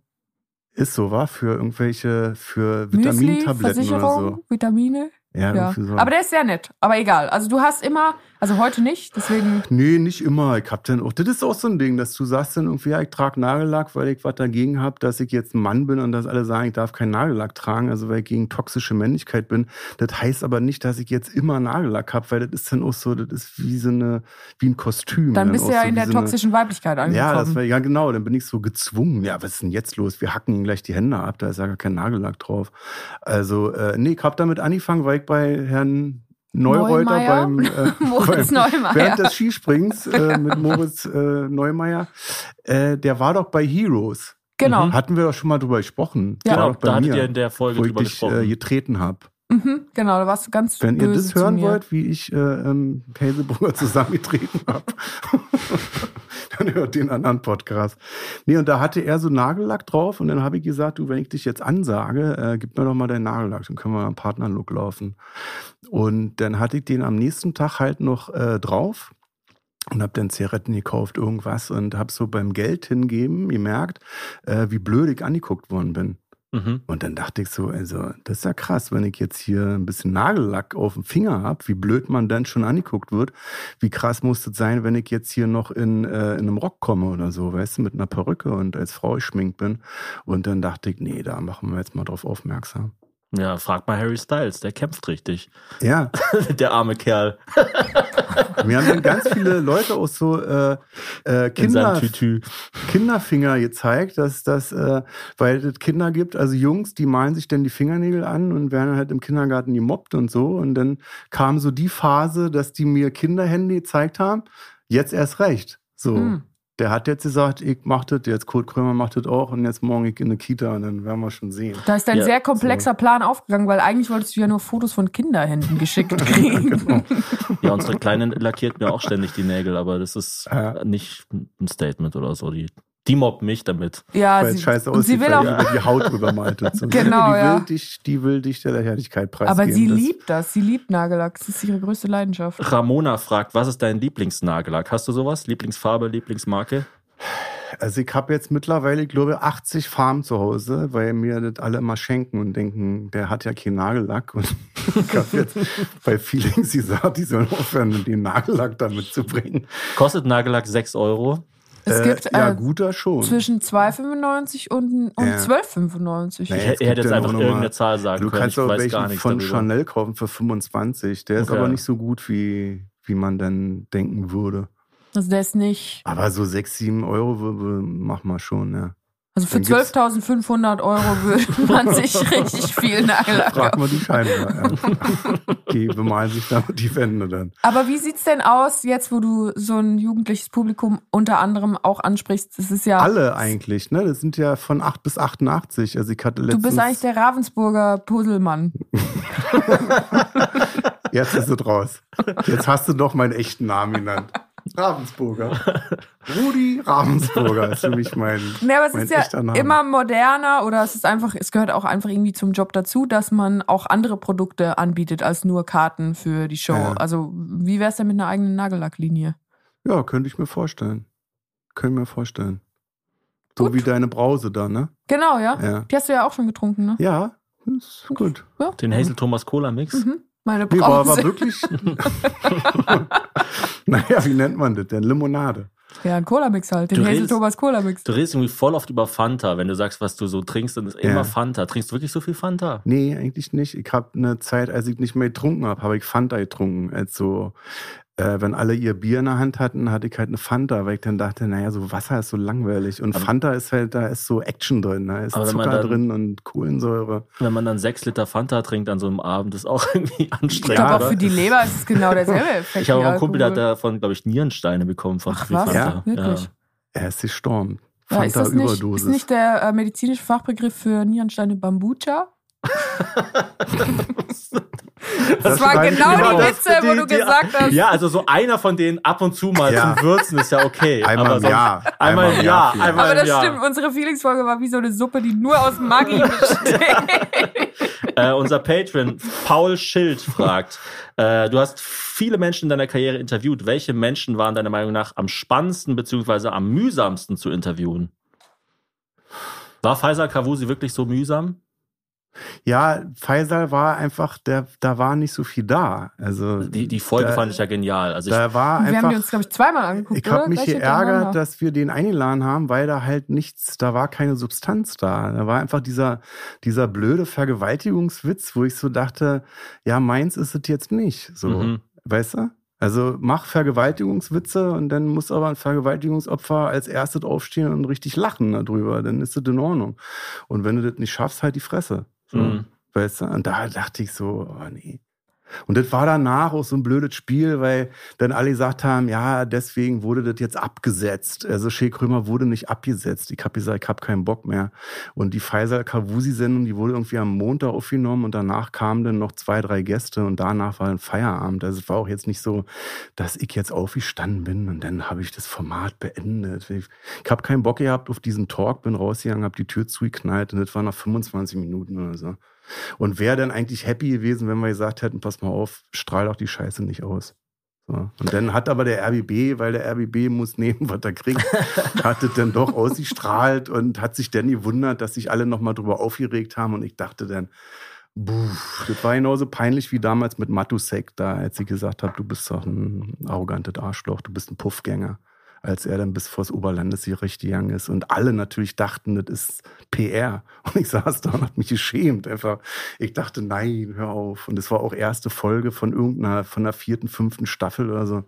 Ist so, war für irgendwelche, für Vitamintabletten oder so. Vitamine. Ja, Ja. so. Aber der ist sehr nett. Aber egal. Also du hast immer, also heute nicht, deswegen. Nee, nicht immer. Ich hab dann auch, das ist auch so ein Ding, dass du sagst dann irgendwie, ja, ich trage Nagellack, weil ich was dagegen habe, dass ich jetzt ein Mann bin und dass alle sagen, ich darf keinen Nagellack tragen, also weil ich gegen toxische Männlichkeit bin. Das heißt aber nicht, dass ich jetzt immer Nagellack habe, weil das ist dann auch so, das ist wie so eine, wie ein Kostüm. Dann bist du ja so in der so eine- toxischen Weiblichkeit angekommen. Ja, das war, ja genau, dann bin ich so gezwungen. Ja, was ist denn jetzt los? Wir hacken ihm gleich die Hände ab, da ist ja gar kein Nagellack drauf. Also, äh, nee, ich hab damit angefangen, weil ich bei Herrn Neureuter beim, äh, Moritz beim Neumeier. während des Skisprings äh, mit Moritz äh, Neumeier, äh, der war doch bei Heroes. genau. Hatten wir doch schon mal drüber gesprochen. Ja. Der war Genau, da hattet mir, ihr in der Folge wo ich drüber dich gesprochen. äh, getreten hab. Mhm, genau, da warst du ganz Wenn ihr das hören wollt, wie ich äh, ähm, Hazelbrugger zusammengetreten habe, dann hört den anderen Podcast. Nee, und da hatte er so Nagellack drauf und dann habe ich gesagt, du, wenn ich dich jetzt ansage, äh, gib mir doch mal deinen Nagellack, dann können wir am Partnerlook laufen. Und dann hatte ich den am nächsten Tag halt noch äh, drauf und habe dann Zigaretten gekauft, irgendwas und habe so beim Geld hingeben gemerkt, äh, wie blöd ich angeguckt worden bin. Mhm. Und dann dachte ich so, also, das ist ja krass, wenn ich jetzt hier ein bisschen Nagellack auf dem Finger habe, wie blöd man dann schon angeguckt wird. Wie krass muss das sein, wenn ich jetzt hier noch in, äh, in einem Rock komme oder so, weißt du, mit einer Perücke und als Frau geschminkt bin. Und dann dachte ich, nee, da machen wir jetzt mal drauf aufmerksam. Ja, frag mal Harry Styles, der kämpft richtig. Ja, der arme Kerl mir haben dann ganz viele Leute auch so äh, äh, Kinder. Kinderfinger gezeigt, dass das, äh, weil es Kinder gibt, also Jungs, die malen sich dann die Fingernägel an und werden halt im Kindergarten gemobbt und so. Und dann kam so die Phase, dass die mir Kinderhände gezeigt haben. Jetzt erst recht. So. Hm. Der hat jetzt gesagt, ich mach das, jetzt Kurt Krömer macht das auch und jetzt morgen ich in eine Kita und dann werden wir schon sehen. Da ist ein Ja, sehr komplexer Plan aufgegangen, weil eigentlich wolltest du ja nur Fotos von Kinderhänden geschickt kriegen. Genau. Ja, unsere Kleinen lackiert mir auch ständig die Nägel, aber das ist Ja. nicht ein Statement oder so. Die, die mobbt mich damit. Ja, Weil sie, scheiße und sie aussieht, will weil auch, die über die Haut drüber malt. so. Genau, die ja. Will dich, die will dich der Herrlichkeit preisgeben. aber sie Das- liebt das. Sie liebt Nagellack. Das ist ihre größte Leidenschaft. Ramona fragt, was ist dein Lieblingsnagellack? Hast du sowas? Lieblingsfarbe, Lieblingsmarke? Also ich habe jetzt mittlerweile, ich glaube, 80 Farmen zu Hause, weil mir das alle immer schenken und denken, der hat ja keinen Nagellack. Und ich habe jetzt bei Feelings gesagt, die sollen aufhören, den Nagellack da mitzubringen. Kostet Nagellack 6 Euro? Es Äh, gibt ja, äh, guter schon. zwischen 2,95 und, und Ja. 12,95. Naja, Ich hätte jetzt einfach irgendeine Zahl sagen Du können. kannst ich auch welchen von darüber. Chanel kaufen für 25. Der ist Okay. aber nicht so gut, wie, wie man dann denken würde. Also der ist nicht. Aber so 6, 7 Euro machen wir schon, ja. Also für Dann gibt's- 12.500 Euro würde man sich richtig viel Nagellack Frag mal die Scheinwer. Ja. Die bemalen sich da die Wände dann. Aber wie sieht's denn aus, jetzt wo du so ein jugendliches Publikum unter anderem auch ansprichst? Das ist ja. Alle eigentlich, ne? Das sind ja von 8 bis 88. Also ich hatte Du letztens, bist eigentlich der Ravensburger Puzzlemann. Jetzt ist es raus. Jetzt hast du doch meinen echten Namen genannt. Ravensburger. Rudi Ravensburger ist für mich mein, Nee, aber es mein ist ja immer moderner oder es ist einfach, es gehört auch einfach irgendwie zum Job dazu, dass man auch andere Produkte anbietet als nur Karten für die Show. Ja. Also, wie wär's denn mit einer eigenen Nagellacklinie? Ja, könnte ich mir vorstellen. Könnte ich mir vorstellen. So Gut. wie deine Brause da, ne? Genau, ja. Ja. Die hast du ja auch schon getrunken, ne? Ja, ist gut. Den Hazel Thomas Cola Mix? Mhm. Meine Nee, war, war wirklich. naja, wie nennt man das denn? Limonade. Ja, ein Cola-Mix halt. Den Du Hazel redest- Thomas Cola-Mix. Du redest irgendwie voll oft über Fanta. Wenn du sagst, was du so trinkst, dann ist immer Ja. Fanta. Trinkst du wirklich so viel Fanta? Nee, eigentlich nicht. Ich habe eine Zeit, als ich nicht mehr getrunken habe, habe ich Fanta getrunken. Also, äh, wenn alle ihr Bier in der Hand hatten, hatte ich halt eine Fanta, weil ich dann dachte, naja, so Wasser ist so langweilig. Und Aber- Fanta ist halt, da ist so Action drin, da ist Zucker dann- drin und Kohlensäure. Wenn man dann sechs Liter Fanta trinkt an so einem Abend, ist auch irgendwie Ich anstrengend. glaube, auch für die Leber ist es genau derselbe Effekt. ich habe auch einen Kumpel, der hat davon, glaube ich, Nierensteine bekommen von Ach zu viel was? Fanta. Ja, wirklich? Er ist gestorben. Ja, ist das nicht, ist Fanta-Überdosis. nicht der äh, medizinische Fachbegriff für Nierensteine Bambucha? Das, war schreibe ich genau die auf. Witze, wo du gesagt hast. Ja, also so einer von denen ab und zu mal Ja. zum Würzen ist ja okay. Einmal aber im Jahr. Einmal im Jahr. vielleicht. Einmal Aber im das Jahr. stimmt, unsere Feelingsfolge war wie so eine Suppe, die nur aus Maggi besteht. Äh, unser Patron Paul Schild fragt, äh, du hast viele Menschen in deiner Karriere interviewt. Welche Menschen waren deiner Meinung nach am spannendsten bzw. am mühsamsten zu interviewen? War Faisal Kavusi wirklich so mühsam? Ja, Faisal war einfach, der, da war nicht so viel da. Also Die, die Folge da, fand ich ja genial. Also ich, da war Wir haben einfach. die uns, glaube ich, zweimal angeguckt. Ich habe mich geärgert, dass wir den eingeladen haben, weil da halt nichts, da war keine Substanz da. Da war einfach dieser, dieser blöde Vergewaltigungswitz, wo ich so dachte, ja, meins ist es jetzt nicht. So, Mhm. weißt du? Also mach Vergewaltigungswitze und dann muss aber ein Vergewaltigungsopfer als erstes aufstehen und richtig lachen darüber. Dann ist das in Ordnung. Und wenn du das nicht schaffst, halt die Fresse. So. Mhm. Weißt du? Und da dachte ich so, oh nee. Und das war danach auch so ein blödes Spiel, weil dann alle gesagt haben, ja, deswegen wurde das jetzt abgesetzt. Also Shea Krömer wurde nicht abgesetzt. Ich habe gesagt, ich habe keinen Bock mehr. Und die Faisal Kavusi-Sendung, die wurde irgendwie am Montag aufgenommen und danach kamen dann noch zwei, drei Gäste und danach war ein Feierabend. Also es war auch jetzt nicht so, dass ich jetzt aufgestanden bin und dann habe ich das Format beendet. Ich, ich habe keinen Bock gehabt auf diesen Talk, bin rausgegangen, habe die Tür zugeknallt und das war nach 25 Minuten oder so. Und wäre dann eigentlich happy gewesen, wenn wir gesagt hätten, pass mal auf, strahl doch die Scheiße nicht aus. So. Und dann hat aber der RBB, weil der RBB muss nehmen, was er kriegt, hat es dann doch ausgestrahlt und hat sich dann gewundert, dass sich alle nochmal drüber aufgeregt haben. Und ich dachte dann, buh, das war genauso peinlich wie damals mit Matusek da, als ich gesagt habe, du bist doch ein arrogantes Arschloch, du bist ein Puffgänger. Als er dann bis vors Oberlandesgericht gegangen ist. Und alle natürlich dachten, das ist PR. Und ich saß da und hab mich geschämt. Einfach, ich dachte, nein, hör auf. Und es war auch erste Folge von irgendeiner, von der vierten, fünften Staffel oder so,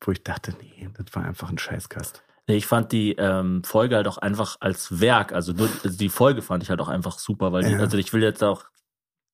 wo ich dachte, nee, das war einfach ein Scheißkast. Nee, Ich fand die ähm, Folge halt auch einfach als Werk, also nur also die Folge fand ich halt auch einfach super, weil die, Ja. also ich will jetzt auch,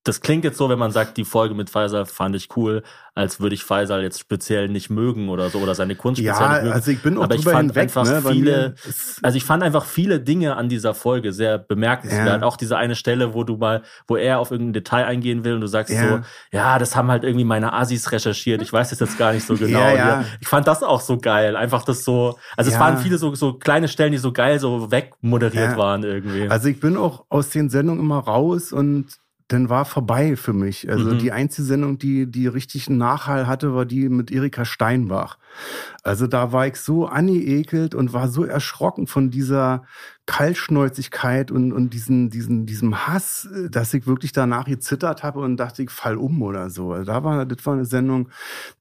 das klingt jetzt so, wenn man sagt, die Folge mit Faisal fand ich cool, als würde ich Faisal jetzt speziell nicht mögen oder so oder seine Kunst Ja, speziell nicht mögen. also ich bin auch Aber ich fand hinweg, einfach ne? Viele, also ich fand einfach viele Dinge an dieser Folge sehr bemerkenswert. Ja. Auch diese eine Stelle, wo du mal, wo er auf irgendein Detail eingehen will und du sagst Ja. so, ja, das haben halt irgendwie meine Assis recherchiert. Ich weiß das jetzt gar nicht so genau. Ja. Ich fand das auch so geil. Einfach das so, also es waren viele so, so kleine Stellen, die so geil so wegmoderiert waren irgendwie. Also ich bin auch aus den Sendungen immer raus und dann war vorbei für mich. Also Mhm. die einzige Sendung, die, die richtig einen Nachhall hatte, war die mit Erika Steinbach. Also da war ich so angeekelt und war so erschrocken von dieser Kaltschnäuzigkeit und, und diesen, diesen, diesem Hass, dass ich wirklich danach gezittert habe und dachte, ich fall um oder so. Also da war, das war eine Sendung,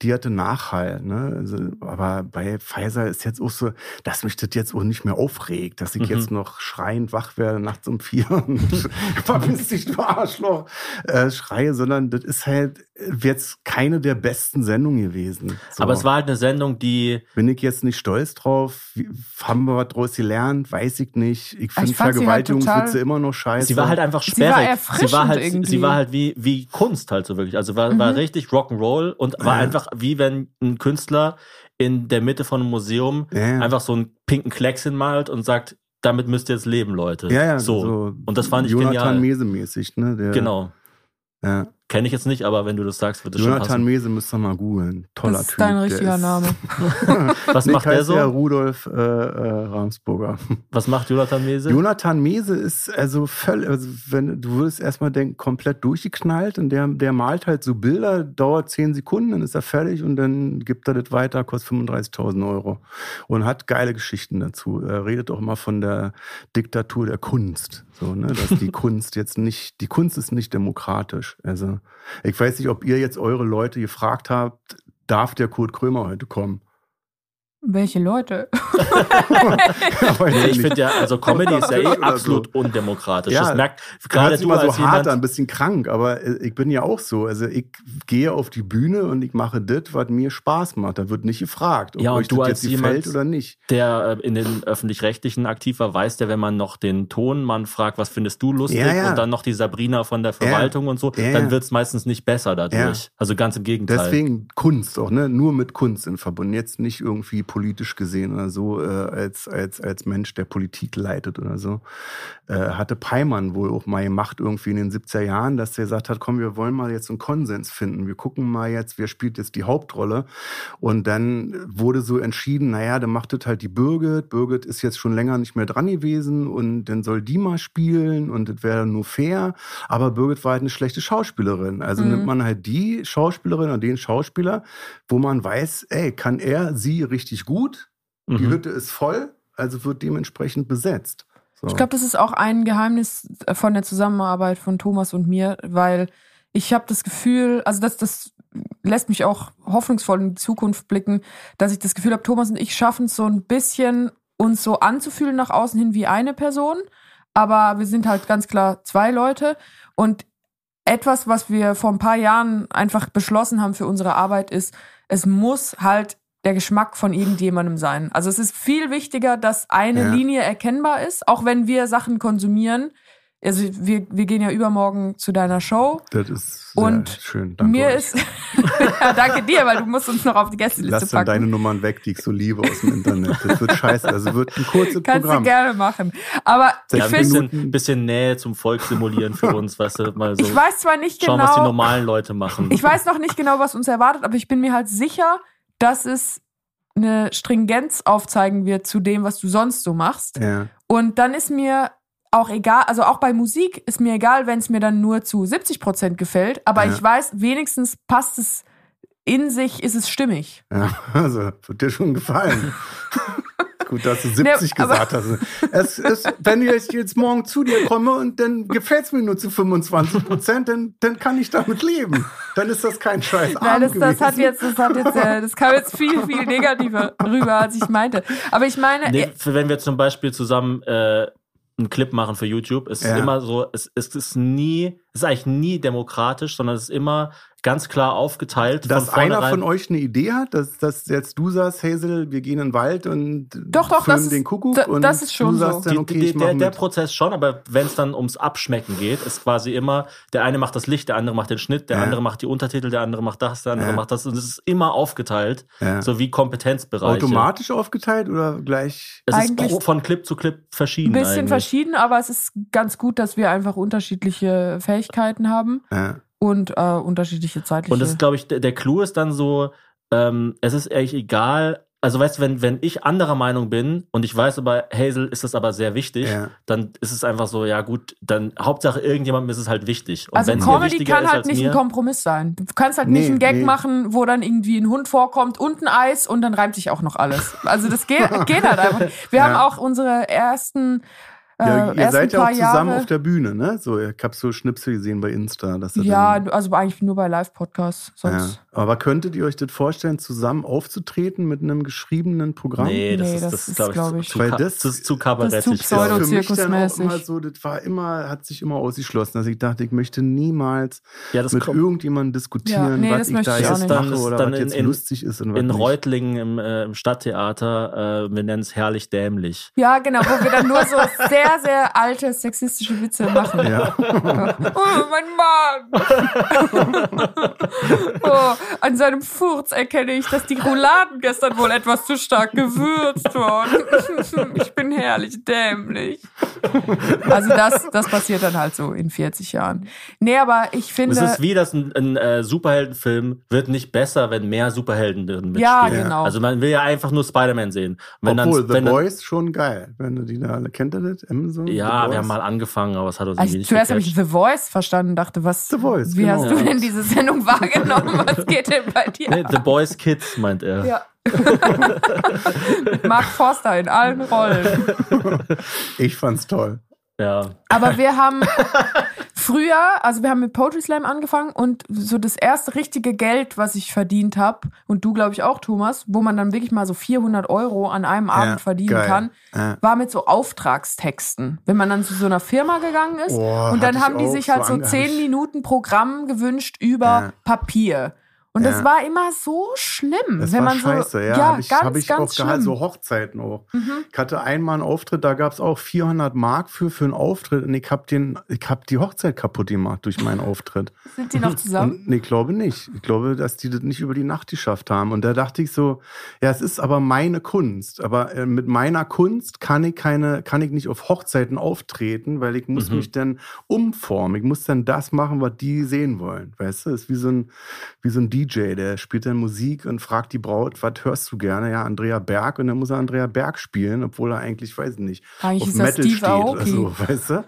die hatte Nachhall. Ne? Also, aber bei Pfizer ist jetzt auch so, dass mich das jetzt auch nicht mehr aufregt, dass ich Mhm. jetzt noch schreiend wach werde nachts um vier und verpiss dich, du Arschloch, äh, schreie, sondern das ist halt jetzt keine der besten Sendungen gewesen. So. Aber es war halt eine Sendung, die Bin ich jetzt nicht stolz drauf? Wie, haben wir was draus gelernt? Weiß ich nicht. Ich finde sie halt Vergewaltigungswitze total- immer noch scheiße. Sie war halt einfach Sie sperrig. war sie war erfrischend halt, irgendwie. sie war halt wie, wie Kunst halt so wirklich. Also war, war richtig Rock'n'Roll und war Ja. einfach wie wenn ein Künstler in der Mitte von einem Museum Ja. einfach so einen pinken Klecks hinmalt und sagt, damit müsst ihr jetzt leben, Leute. ja, ja, so. und das fand ich Jonathan genial. Mese mäßig, ne? Der, Genau. Ja. Kenne ich jetzt nicht, aber wenn du das sagst, wird das schon Jonathan. Mese müsst ihr mal googeln. Toller das ist Typ. dein Der richtiger ist- Name. Was macht der so? Ja, Rudolf äh, äh, Ramsburger. Was macht Jonathan Mese? Jonathan Mese ist also völlig, also wenn du würdest erstmal denken, komplett durchgeknallt und der, der malt halt so Bilder, dauert zehn Sekunden, dann ist er fertig und dann gibt er das weiter, kostet 35.000 Euro und hat geile Geschichten dazu. Er redet auch immer von der Diktatur der Kunst, so ne, dass die Kunst jetzt nicht, die Kunst ist nicht demokratisch. Also ich weiß nicht, ob ihr jetzt eure Leute gefragt habt, darf der Kurt Krömer heute kommen? Welche Leute? Nee, ich finde ja, also Comedy ist ja eh so. absolut undemokratisch. Ja, das merkt Gerade du als so hart ein bisschen krank, aber äh, ich bin ja auch so. Also ich gehe auf die Bühne und ich mache das, was mir Spaß macht. Da wird nicht gefragt, ob Ja, und euch du das als jetzt jemand- gefällt oder nicht. der äh, in den öffentlich-rechtlichen aktiv war, weiß der, wenn man noch den Tonmann fragt, was findest du lustig Ja, ja. und dann noch die Sabrina von der Verwaltung und so, Ja, dann ja. wird's meistens nicht besser dadurch. Ja. Also ganz im Gegenteil. Deswegen Kunst auch, ne? Nur mit Kunst in Verbund. Jetzt nicht irgendwie politisch gesehen oder so, äh, als, als, als Mensch, der Politik leitet oder so. Äh, hatte Peimann wohl auch mal gemacht, irgendwie in den 70er Jahren, dass der gesagt hat, komm, wir wollen mal jetzt einen Konsens finden. Wir gucken mal jetzt, wer spielt jetzt die Hauptrolle. Und dann wurde so entschieden, naja, dann macht das halt die Birgit. Birgit ist jetzt schon länger nicht mehr dran gewesen und dann soll die mal spielen und das wäre nur fair. Aber Birgit war halt eine schlechte Schauspielerin. Also Mhm. nimmt man halt die Schauspielerin oder den Schauspieler, wo man weiß, ey, kann er sie richtig gut? Die Mhm. Hütte ist voll, also wird dementsprechend besetzt. So. Ich glaube, das ist auch ein Geheimnis von der Zusammenarbeit von Thomas und mir, weil ich habe das Gefühl, also das, das lässt mich auch hoffnungsvoll in die Zukunft blicken, dass ich das Gefühl habe, Thomas und ich schaffen es so ein bisschen, uns so anzufühlen nach außen hin wie eine Person, aber wir sind halt ganz klar zwei Leute und etwas, was wir vor ein paar Jahren einfach beschlossen haben für unsere Arbeit, ist, es muss halt der Geschmack von irgendjemandem sein. Also es ist viel wichtiger, dass eine Ja. Linie erkennbar ist, auch wenn wir Sachen konsumieren. Also wir, wir gehen ja übermorgen zu deiner Show. das ist sehr Und schön. Danke Mir euch. ist ja, danke dir, weil du musst uns noch auf die Gästeliste Lass dann packen. deine Nummern weg, die ich so liebe aus dem Internet. Das wird scheiße. Also wird ein kurzes Kannst Programm. du gerne machen. Aber ich ja, ein bisschen, bisschen Nähe zum Volk simulieren für uns, weißt du, mal so ich weiß zwar nicht schauen, was die genau, normalen Leute machen. ich weiß noch nicht genau, was uns erwartet, aber ich bin mir halt sicher, dass es eine Stringenz aufzeigen wird zu dem, was du sonst so machst. Ja. Und dann ist mir auch egal, also auch bei Musik ist mir egal, wenn es mir dann nur zu 70 Prozent gefällt, aber Ja. ich weiß, wenigstens passt es in sich, ist es stimmig. Ja, also wird dir schon gefallen. Gut, dass du 70 Ne, aber- gesagt hast. Es ist, wenn ich jetzt morgen zu dir komme und dann gefällt es mir nur zu 25 Prozent, dann, dann kann ich damit leben. Dann ist das kein scheiß Nein, das, das hat jetzt, das hat jetzt, äh, das kam jetzt viel, viel negativer rüber, als ich meinte. Aber ich meine, Nee, äh, wenn wir zum Beispiel zusammen äh, einen Clip machen für YouTube, es Ja. ist immer so, es, es ist nie, es ist eigentlich nie demokratisch, sondern es ist immer ganz klar aufgeteilt. Dass von einer von euch eine Idee hat, dass, dass jetzt du sagst, Hazel, wir gehen in den Wald und Doch, doch, filmen das ist- den Kuckuck da- und das ist schon du sagst so. dann, Die- okay, die, ich mach der, der. Prozess schon, aber wenn es dann ums Abschmecken geht, ist quasi immer, der eine macht das Licht, der andere macht den Schnitt, der Ja. andere macht die Untertitel, der andere macht das, der andere Ja. macht das. Und es ist immer aufgeteilt, Ja. so wie Kompetenzbereiche. Automatisch aufgeteilt oder gleich? Es ist Eigentlich- pro, von Clip zu Clip verschieden. ein bisschen eigentlich. verschieden, aber es ist ganz gut, dass wir einfach unterschiedliche Fähigkeiten haben Ja. Und äh, unterschiedliche zeitliche. Und das ist, glaube ich, der, der Clou ist dann so, ähm, es ist eigentlich egal, also weißt du, wenn, wenn ich anderer Meinung bin und ich weiß aber, Hazel ist das aber sehr wichtig, Ja. dann ist es einfach so, ja gut, dann Hauptsache irgendjemandem ist es halt wichtig. Und Also Comedy kann halt nicht mir, ein Kompromiss sein. Du kannst halt Nee, nicht einen Gag nee. machen, wo dann irgendwie ein Hund vorkommt und ein Eis und dann reimt sich auch noch alles. Also das geht, geht halt einfach. Wir haben auch unsere ersten, äh, Ja, ihr ersten seid ja auch zusammen Jahre. auf der Bühne, ne? So, ich habe so Schnipsel gesehen bei Insta. Dass ihr ja, also eigentlich nur bei Live-Podcasts. ja. Aber könntet ihr euch das vorstellen, zusammen aufzutreten mit einem geschriebenen Programm? Nee, das Nee, ist, das das ist, glaube ich, glaub zu, ich- zu, Weil das- das ist zu das kabarettig. ist zu für- mich dann auch immer so, das war immer, hat sich immer ausgeschlossen, dass ich dachte, ich möchte niemals ja, das mit kommt irgendjemandem diskutieren, Ja, nee, was das ich möchte da jetzt nicht. mache Das ist oder dann was in- jetzt in- lustig ist und was in nicht. Reutlingen im, äh, im Stadttheater, äh, wir nennen es herrlich dämlich. Ja, genau, wo wir dann nur so sehr, sehr alte sexistische Witze machen. Ja. Oh, mein Mann! oh, an seinem Furz erkenne ich, dass die Rouladen gestern wohl etwas zu stark gewürzt wurden. ich bin herrlich dämlich. Also das, das passiert dann halt so in 40 Jahren. Nee, aber ich finde... Es ist wie, dass ein, ein äh, Superheldenfilm wird nicht besser, wenn mehr Superhelden drin mitspielen. Ja, genau. Also man will ja einfach nur Spider-Man sehen. Wenn Obwohl, dann, The wenn dann, Boys schon geil. Wenn du die da, kennt ihr das? Amazon? Ja, wir haben mal angefangen, aber es hat uns also nicht zuerst habe ich. The Voice verstanden und dachte, was, The Voice, wie genau. hast du denn diese Sendung wahrgenommen? Was geht denn bei dir? Nee, The Boys Kids, meint er. Ja. Mark Forster in allen Rollen. Ich fand's toll. Ja. Aber wir haben früher, also wir haben mit Poetry Slam angefangen und so das erste richtige Geld, was ich verdient habe, und du glaube ich auch, Thomas, wo man dann wirklich mal so 400 Euro an einem Abend verdienen geil. kann, Ja. war mit so Auftragstexten. Wenn man dann zu so einer Firma gegangen ist Boah, und dann haben die sich halt so so ange- 10 hab ich- Minuten Programm gewünscht über Ja. Papier. Und das Ja. war immer so schlimm. Das wenn war man scheiße, so, ja. ja, hab ich, ganz, hab ich ganz auch schlimm. Mhm. gehabt, so Hochzeiten auch. Ich hatte einmal einen Auftritt, da gab's auch 400 Mark für, für einen Auftritt und ich hab, den, ich hab die Hochzeit kaputt gemacht durch meinen Auftritt. Sind die noch zusammen? Und, nee, ich glaube nicht. Ich glaube, dass die das nicht über die Nacht geschafft haben. Und da dachte ich so, ja, es ist aber meine Kunst. Aber äh, mit meiner Kunst kann ich keine, kann ich nicht auf Hochzeiten auftreten, weil ich muss Mhm. mich dann umformen. Ich muss dann das machen, was die sehen wollen. Weißt du, es ist wie so ein, wie so ein DJ, der spielt dann Musik und fragt die Braut, was hörst du gerne? Ja, Andrea Berg. Und dann muss er Andrea Berg spielen, obwohl er eigentlich, weiß ich nicht, Eigentlich auf Metal Steve steht Aoki. oder so, weißt du?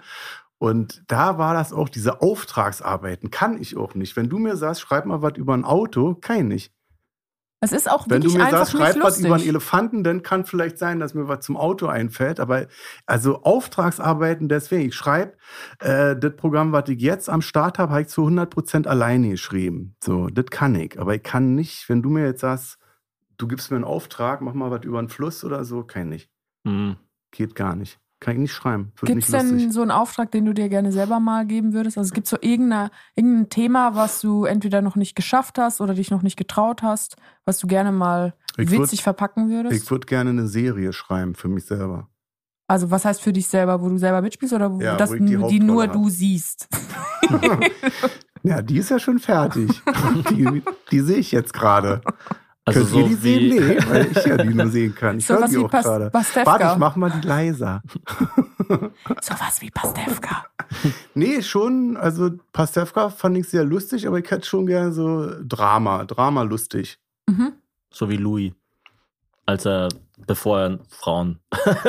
Und da war das auch, diese Auftragsarbeiten kann ich auch nicht. Wenn du mir sagst, schreib mal was über ein Auto, kann ich nicht. Es ist auch Wenn du mir einfach sagst, schreib was über einen Elefanten, dann kann vielleicht sein, dass mir was zum Auto einfällt. Aber also Auftragsarbeiten, deswegen, ich schreibe äh, das Programm, was ich jetzt am Start habe, habe ich zu 100% alleine geschrieben. So, das kann ich. Aber ich kann nicht, wenn du mir jetzt sagst, du gibst mir einen Auftrag, mach mal was über einen Fluss oder so, kann ich nicht. Hm. Geht gar nicht. Kann ich nicht schreiben. Gibt es denn so einen Auftrag, den du dir gerne selber mal geben würdest? Also es gibt so irgendeine, irgendein Thema, was du entweder noch nicht geschafft hast oder dich noch nicht getraut hast, was du gerne mal Ich witzig würd- verpacken würdest? Ich würde gerne eine Serie schreiben für mich selber. also was heißt für dich selber, wo du selber mitspielst oder wo, Ja, das, wo die die, nur hab. du siehst? Ja, die ist ja schon fertig. die, die sehe ich jetzt gerade. Also Könnt so ihr die sehen? Nee, weil ich ja die nur sehen kann. Ich So höre was die wie auch Pas- gerade. Pastewka. Warte, ich mach mal die leiser. Sowas wie Pastewka. Nee, schon, also Pastewka fand ich sehr lustig, aber ich hätte schon gerne so Drama, Drama lustig. Mhm. so wie Louis. Als er, bevor er Frauen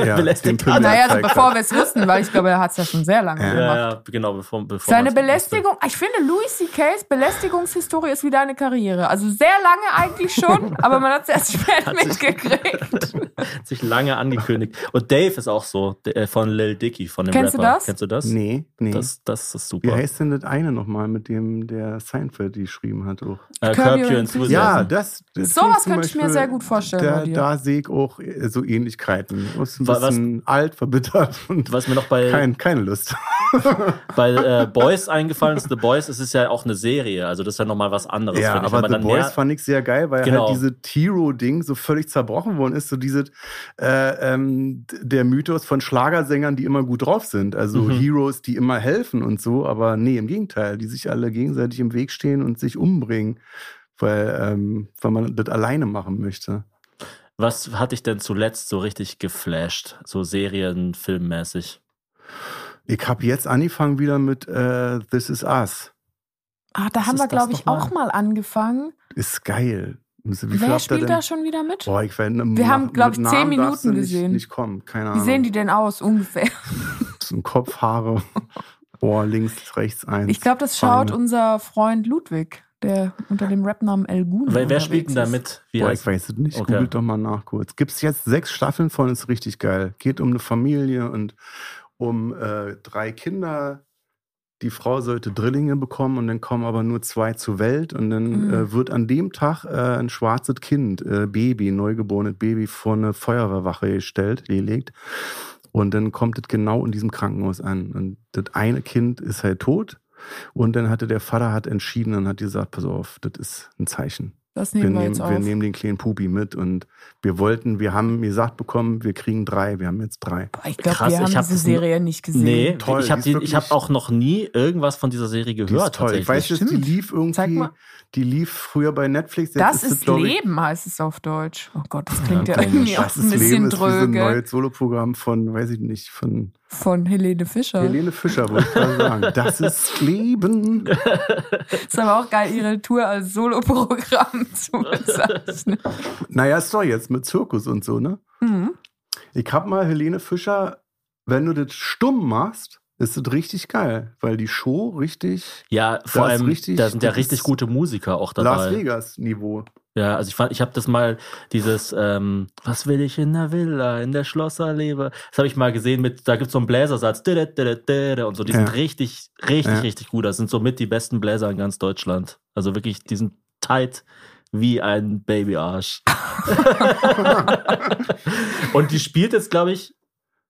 Ja, belästigt hat. Naja, also bevor wir es wussten, weil ich glaube, er hat es ja schon sehr lange Ja. gemacht. Ja, ja, genau, bevor, bevor Seine Belästigung, ich finde, Louis C.K.'s Belästigungshistorie ist wie deine Karriere. Also sehr lange eigentlich schon, aber man hat es erst spät mitgekriegt. wusste. Hat sich lange angekündigt. Und Dave ist auch so, der, äh, von Lil Dicky, von dem Kennst du Rapper. das? Kennst du das? Nee, nee. Das, das ist Wie super. heißt denn das eine nochmal, mit dem der Seinfeld geschrieben hat? Auch? Äh, Curb Curb Your Enthusiasm. Ja, das. das Sowas könnte ich mir sehr gut vorstellen Da, bei dir. da sehe ich auch äh, so Ähnlichkeiten. Ist ein Wa- was- bisschen alt, verbittert und Was mir noch bei, kein, keine Lust. bei äh, Boys eingefallen ist, The Boys, es ist ja auch eine Serie, also das ist ja nochmal was anderes. Ja, aber Wenn The Boys fand ich sehr geil, weil Genau. halt diese Hero-Ding so völlig zerbrochen worden ist. So dieses, äh, ähm, der Mythos von Schlagersängern, die immer gut drauf sind. Also Mhm. Heroes, die immer helfen und so. Aber nee, im Gegenteil, die sich alle gegenseitig im Weg stehen und sich umbringen, weil, ähm, weil man das alleine machen möchte. Was hat dich denn zuletzt so richtig geflasht? So Serien, filmmäßig? Ich habe jetzt angefangen wieder mit äh, This Is Us. Ah, da Was haben wir, glaube ich, nochmal? auch mal angefangen. Ist geil. Wie viel Wer spielt da schon wieder mit? Boah, ich werde Wir haben, glaub ich, zehn Minuten nicht, gesehen. Nicht kommen, keine Wie Ahnung. sehen die denn aus, ungefähr? So ein Kopf, Haare, Ohr links, rechts eins. Ich glaube, das schaut Beine. unser Freund Ludwig, der unter dem Rapnamen El Gun Wer, wer spielt denn da unterwegs ist. mit? Wie Boah, ich weiß es nicht. Okay. Googelt doch mal nach kurz. Gibt es jetzt sechs Staffeln von, ist richtig geil. Geht um eine Familie und um äh, drei Kinder. Die Frau sollte Drillinge bekommen und dann kommen aber nur zwei zur Welt und dann Mhm. äh, wird an dem Tag äh, ein schwarzes Kind, äh, Baby, neugeborenes Baby vor eine Feuerwehrwache gestellt, gelegt. Und dann kommt es genau in diesem Krankenhaus an. Und das eine Kind ist halt tot. Und dann hatte der Vater hat entschieden und hat gesagt, pass auf, das ist ein Zeichen Das wir nehmen wir, nehmen, jetzt auf. wir nehmen den kleinen Pupi mit und wir wollten, wir haben gesagt bekommen, wir kriegen drei, wir haben jetzt drei. Ich glaube, wir haben ich hab diese das Serie nicht gesehen. Nee, Toll, ich habe die ist hab auch noch nie irgendwas von dieser Serie Die gehört. ist toll. Ich weiß jetzt, die lief Zeig irgendwie, mal. die lief früher bei Netflix. Jetzt Das ist ich- Leben, heißt es auf Deutsch. Oh Gott, das klingt ja, komisch. irgendwie auch Das ein ist bisschen Leben ist wie so ein dröge. neues Soloprogramm von, weiß ich nicht, von Von Helene Fischer. Helene Fischer, wollte ich gerade sagen. Das ist Leben. Ist aber auch geil, ihre Tour als Soloprogramm zu bezeichnen. Naja, ist doch jetzt mit Zirkus und so, ne? Mhm. Ich hab mal Helene Fischer, wenn du das stumm machst, ist das richtig geil, weil die Show richtig Ja, vor Das ist allem, richtig- da sind ja richtig gute Musiker auch Las dabei. Vegas Niveau. Ja, also ich fand, ich habe das mal, dieses, ähm, was will ich in der Villa, in der Schlossallee? Das habe ich mal gesehen mit, da gibt's so einen Bläsersatz, und so, die Ja. sind richtig, richtig, Ja. richtig gut. Das sind somit die besten Bläser in ganz Deutschland. Also wirklich, die sind tight wie ein Babyarsch. und die spielt jetzt, glaube ich,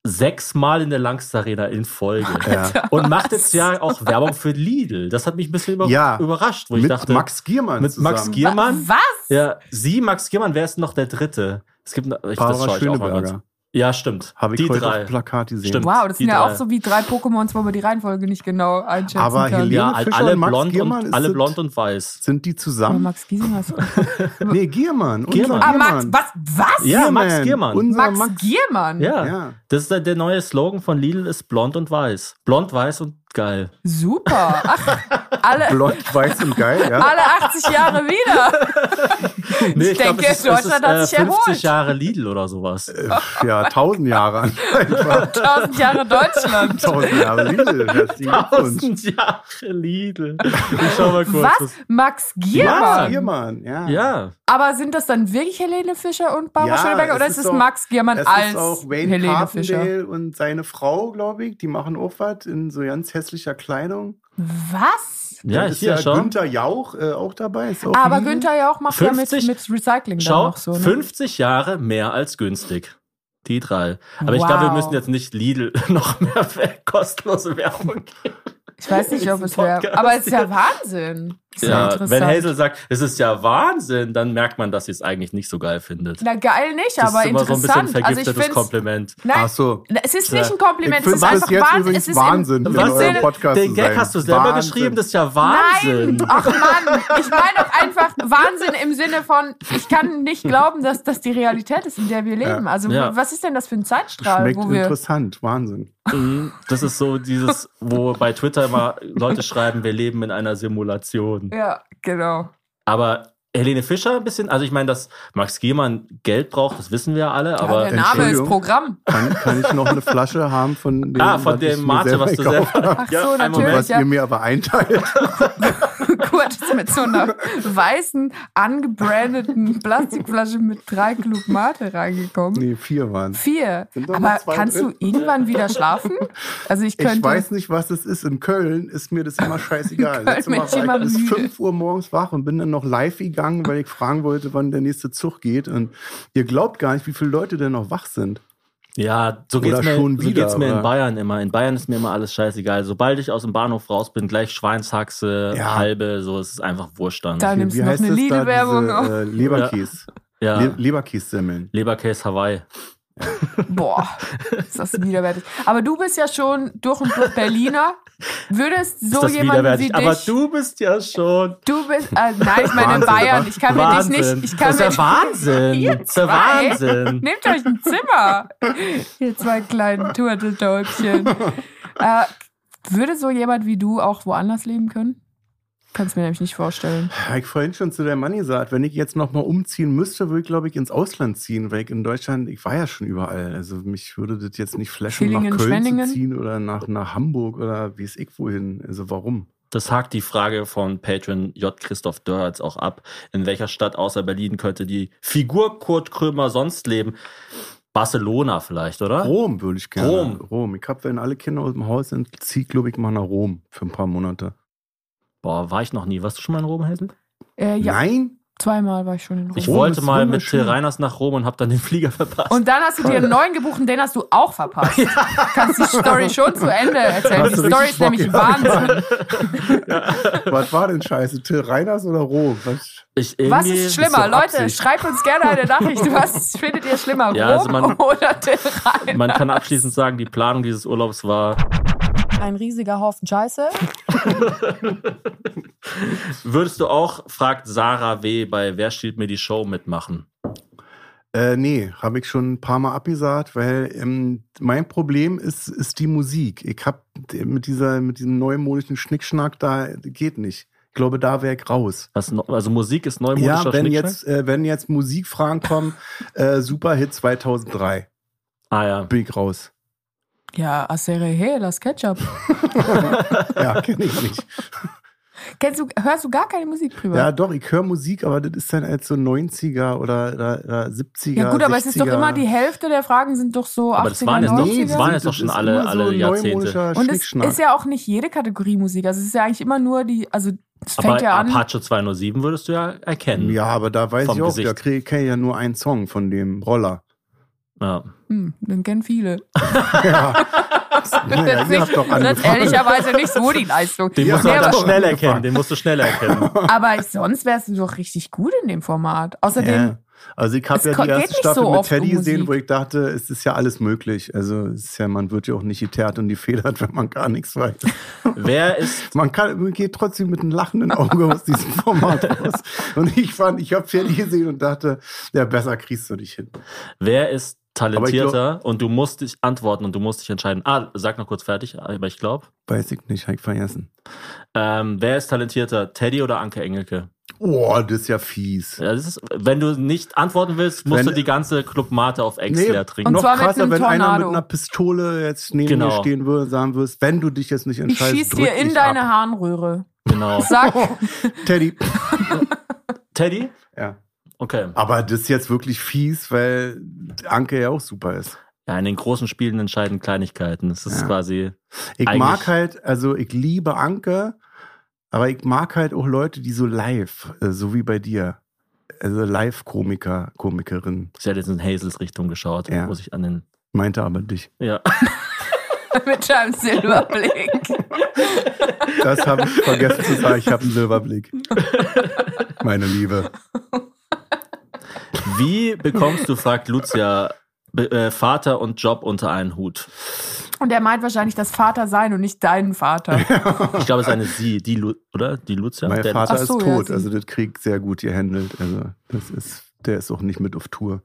sechsmal in der Langst Arena in Folge. Ja. Und macht jetzt ja auch Werbung für Lidl. Das hat mich ein bisschen über Ja. überrascht, wo ich Mit dachte, Max Giermann mit Max zusammen. Gier- Giermann? Was? ja, sie, Max Giermann, wer ist noch der Dritte? Es gibt, ich, das Barbara schaue ich auch mal kurz. Ja, stimmt. Habe ich die heute drei. auf Plakat gesehen. Stimmt. Wow, das Die sind ja drei. auch so wie drei Pokémons, wo man die Reihenfolge nicht genau einschätzen Aber kann. Helene Ja, Fischer alle und Max blond Giermann und ist alle das- blond und weiß. Sind die Aber zusammen? Max Giesinger ist. Nee, Giermann. Giermann. Ah, Max, Giermann. was? Was? Ja, Max Giermann. Unser Max, Max. Giermann? Ja. Ja. Das ist der, der neue Slogan von Lidl ist blond und weiß. Blond, weiß und geil. Super. Ach, alle, Blond, weiß und geil, ja. alle 80 Jahre wieder. Nee, Ich denke, Deutschland hat sich 50 erholt. Jahre Lidl oder sowas. Äh, Ja, tausend Jahre an. Einfach 1000 Jahre Deutschland. tausend Jahre Lidl. Herzlichen Glückwunsch. Tausend Jahre Lidl. Ich schau mal kurz. Was? Max Max Giermann? Giermann, ja. Ja. Aber sind das dann wirklich Helene Fischer und Barbara Ja, Schöneberger es oder ist ist es Max Giermann Es als ist auch Wayne Helene Fischer? Carpendale und seine Frau, glaube ich, die machen auch was in so ganz hässlicher Kleidung. Was? Ja, Dann ist hier, ja schau. Günther Jauch äh, auch dabei. Ist auch Aber. Günther ja auch macht ja mit, 50? mit Recycling dann Schau, noch so. Ne? 50 Jahre mehr als günstig. Die drei. Aber ich Wow. glaube, wir müssen jetzt nicht Lidl noch mehr kostenlose Werbung geben. Ich weiß nicht, ob es wäre. Aber es ist ja Wahnsinn. Ja, Ja, interessant. wenn Hazel sagt, es ist ja Wahnsinn, dann merkt man, dass sie es eigentlich nicht so geil findet. Na geil nicht, Das aber ist immer so ein bisschen interessant. also ich vergiftetes finde Kompliment. Nein, Ach so. es ist Ja. nicht ein Kompliment, Ich es ist finde das einfach jetzt Wahnsinn. Es ist Wahnsinn, Im, in eurem Sinne, Podcast Den Gag hast du selber Wahnsinn. geschrieben, das ist ja Wahnsinn. Nein, ach Mann, ich meine doch einfach Wahnsinn im Sinne von, ich kann nicht glauben, dass das die Realität ist, in der wir leben. Also Ja. was ist denn das für ein Zeitstrahl, Schmeckt wo wir... interessant. Wahnsinn. Mhm. Das ist so dieses, wo bei Twitter immer Leute schreiben, wir leben in einer Simulation. Ja, genau. Aber Helene Fischer ein bisschen, also ich meine, dass Max Giermann Geld braucht, das wissen wir ja alle, Ja, aber der Name ist. Programm. Kann, kann ich noch eine Flasche haben von dem, ah, von dem Mate, was du selber. Ach so, einen natürlich. Was ja. ihr mir aber einteilt. Kurt ist mit so einer weißen, angebrandeten Plastikflasche mit drei Klug Mate reingekommen. Nee, vier waren Vier. Sind doch Aber kannst drin. du irgendwann wieder schlafen? Also ich könnte. Ich weiß nicht, was es ist. In Köln ist mir das immer scheißegal. In Köln Letztes Mal bin ich war immer ich bis müde. 5 Uhr morgens wach und bin dann noch live gegangen, weil ich fragen wollte, wann der nächste Zug geht. Und ihr glaubt gar nicht, wie viele Leute denn noch wach sind. Ja, so geht's Oder mir, schon so wieder, geht's mir in Bayern immer. In Bayern ist mir immer alles scheißegal. Sobald ich aus dem Bahnhof raus bin, gleich Schweinshaxe, Ja. halbe, so es ist einfach Wurscht dann. Da nimmst Wie du noch eine es Lidl-Werbung auf. äh, Leberkäse. Ja, Le Leberkäse-Semmeln. Leberkäse Hawaii. Boah, ist das widerwärtig. Aber du bist ja schon durch und durch Berliner. Würdest so jemand wie dich. Aber du bist ja schon. Du bist. Äh, nein, ich meine in Wahnsinn, Bayern. Ich kann mir dich Wahnsinn. nicht. Ich kann das ist ja Wahnsinn. Ihr Das ist zwei? Wahnsinn. Nehmt euch ein Zimmer. Ihr zwei kleinen Turteltäubchen. äh, würde so jemand wie du auch woanders leben können? Kannst mir nämlich nicht vorstellen. Habe ich vorhin schon zu der Mann gesagt, wenn ich jetzt nochmal umziehen müsste, würde ich, glaube ich, ins Ausland ziehen, weil ich in Deutschland, ich war ja schon überall. Also mich würde das jetzt nicht flashen, nach Villingen, Köln Schwenningen? zu ziehen oder nach, nach Hamburg oder wie es ich wohin. Also warum? Das hakt die Frage von Patron J. Christoph Dörz auch ab. In welcher Stadt außer Berlin könnte die Figur Kurt Krömer sonst leben? Barcelona vielleicht, oder? Rom würde ich gerne. Rom. Rom. Ich habe, wenn alle Kinder aus dem Haus sind, ziehe ich, glaube ich, mal nach Rom für ein paar Monate. Boah, war ich noch nie. Warst du schon mal in Rom, Hazel? Äh, ja, Nein? zweimal war ich schon in Rom. Ich Rom wollte mal mit. Till Reiners nach Rom und habe dann den Flieger verpasst. Und dann hast du dir einen neuen gebucht und den hast du auch verpasst. Kannst die Story schon zu Ende erzählen. Hast Die Story ist nämlich ja. Wahnsinn. Was war denn scheiße? Till Reiners oder Rom? Was? ich Was ist schlimmer? doch Leute, Absicht. schreibt uns gerne eine Nachricht. Was findet ihr schlimmer? Ja, also Rom man- oder Till Reiners? Man kann abschließend sagen, die Planung dieses Urlaubs war. Ein riesiger Haufen Scheiße. Würdest du auch, fragt Sarah W. bei Wer stiehlt mir die Show mitmachen? Äh, nee, habe ich schon ein paar Mal abgesagt, weil ähm, mein Problem ist, ist die Musik. Ich habe mit dieser, mit diesem neumodischen Schnickschnack da geht nicht. Ich glaube, da wäre ich raus. Was, no- also Musik ist neumodischer Ja, wenn Schnickschnack? jetzt, äh, wenn jetzt Musikfragen kommen, äh, Superhit 2003, Ah ja. bin ich raus. Ja, Acere He, das Ketchup. Ja, kenne ich nicht. Kennst du, hörst du gar keine Musik privat? Ja, doch, ich höre Musik, aber das ist dann als so 90er oder, oder, oder 70er. Ja gut, aber es ist doch 60er. immer die Hälfte der Fragen sind doch so Aber 80er, das waren jetzt doch- 90er. das waren jetzt doch schon alle- so alle Jahrzehnte. Und es ist ja auch nicht jede Kategorie Musik. Also es ist ja eigentlich immer nur die, also es fängt Aber ja an. Apache 207 würdest du ja erkennen. Ja, aber da weiß ich auch, Gesicht. da kriege ich ja nur einen Song von dem Roller. Ja. Hm, den kennen viele. Ja. doch das ist angefangen. ehrlicherweise nicht so die Leistung. Den Ja, musst du halt dann schnell erkennen. Den musst du schnell erkennen. aber sonst wärst du doch richtig gut in dem Format. Außerdem, Ja. Also ich habe ja die erste nicht Staffel so mit oft um Teddy gesehen, wo ich dachte, es ist ja alles möglich. Also es ist ja, man wird ja auch nicht geteert und gefedert, wenn man gar nichts weiß. Wer ist, Man kann, man geht trotzdem mit einem lachenden Auge aus diesem Format raus. Und ich fand, ich habe Teddy gesehen und dachte, ja, besser kriegst du dich hin. wer ist talentierter Aber und du musst dich antworten und du musst dich entscheiden. Ah, sag noch kurz fertig, aber ich glaube. Weiß ich nicht, habe ich vergessen. Ähm, wer ist talentierter, Teddy oder Anke Engelke? Oh, das ist ja fies. Ja, das ist, wenn du nicht antworten willst, musst Wenn- du die ganze Club Mate auf Ex Nee, leer trinken. Und Noch krasser, wenn einer mit Tornado. einer Pistole jetzt neben Genau. dir stehen würde und sagen würdest, wenn du dich jetzt nicht ich entscheidest, schieß drück dir in ich deine ab. Harnröhre. Genau. Sag, Teddy. Teddy? Ja. Okay. Aber das ist jetzt wirklich fies, weil Anke ja auch super ist. Ja, in den großen Spielen entscheiden Kleinigkeiten. Das ist Ja. quasi. Ich mag halt, also ich liebe Anke, aber ich mag halt auch Leute, die so live, äh, so wie bei dir. Also Live-Komiker, Komikerin. Ich hätte jetzt in Hazels Richtung geschaut, Ja. muss ich an den. Meinte aber dich. Ja. mit deinem Silberblick. Das habe ich vergessen zu sagen. Ich habe einen Silberblick. Meine Liebe. Wie bekommst du, fragt Lucia, äh, Vater und Job unter einen Hut? Und er meint wahrscheinlich das Vater sein und nicht deinen Vater. Ich glaube, es ist eine Sie, die Lu oder? Die Lucia? Mein Der- Vater Ach so, ist ja, tot, sie- also das Krieg sehr gut gehandelt. Also das ist, der ist auch nicht mit auf Tour.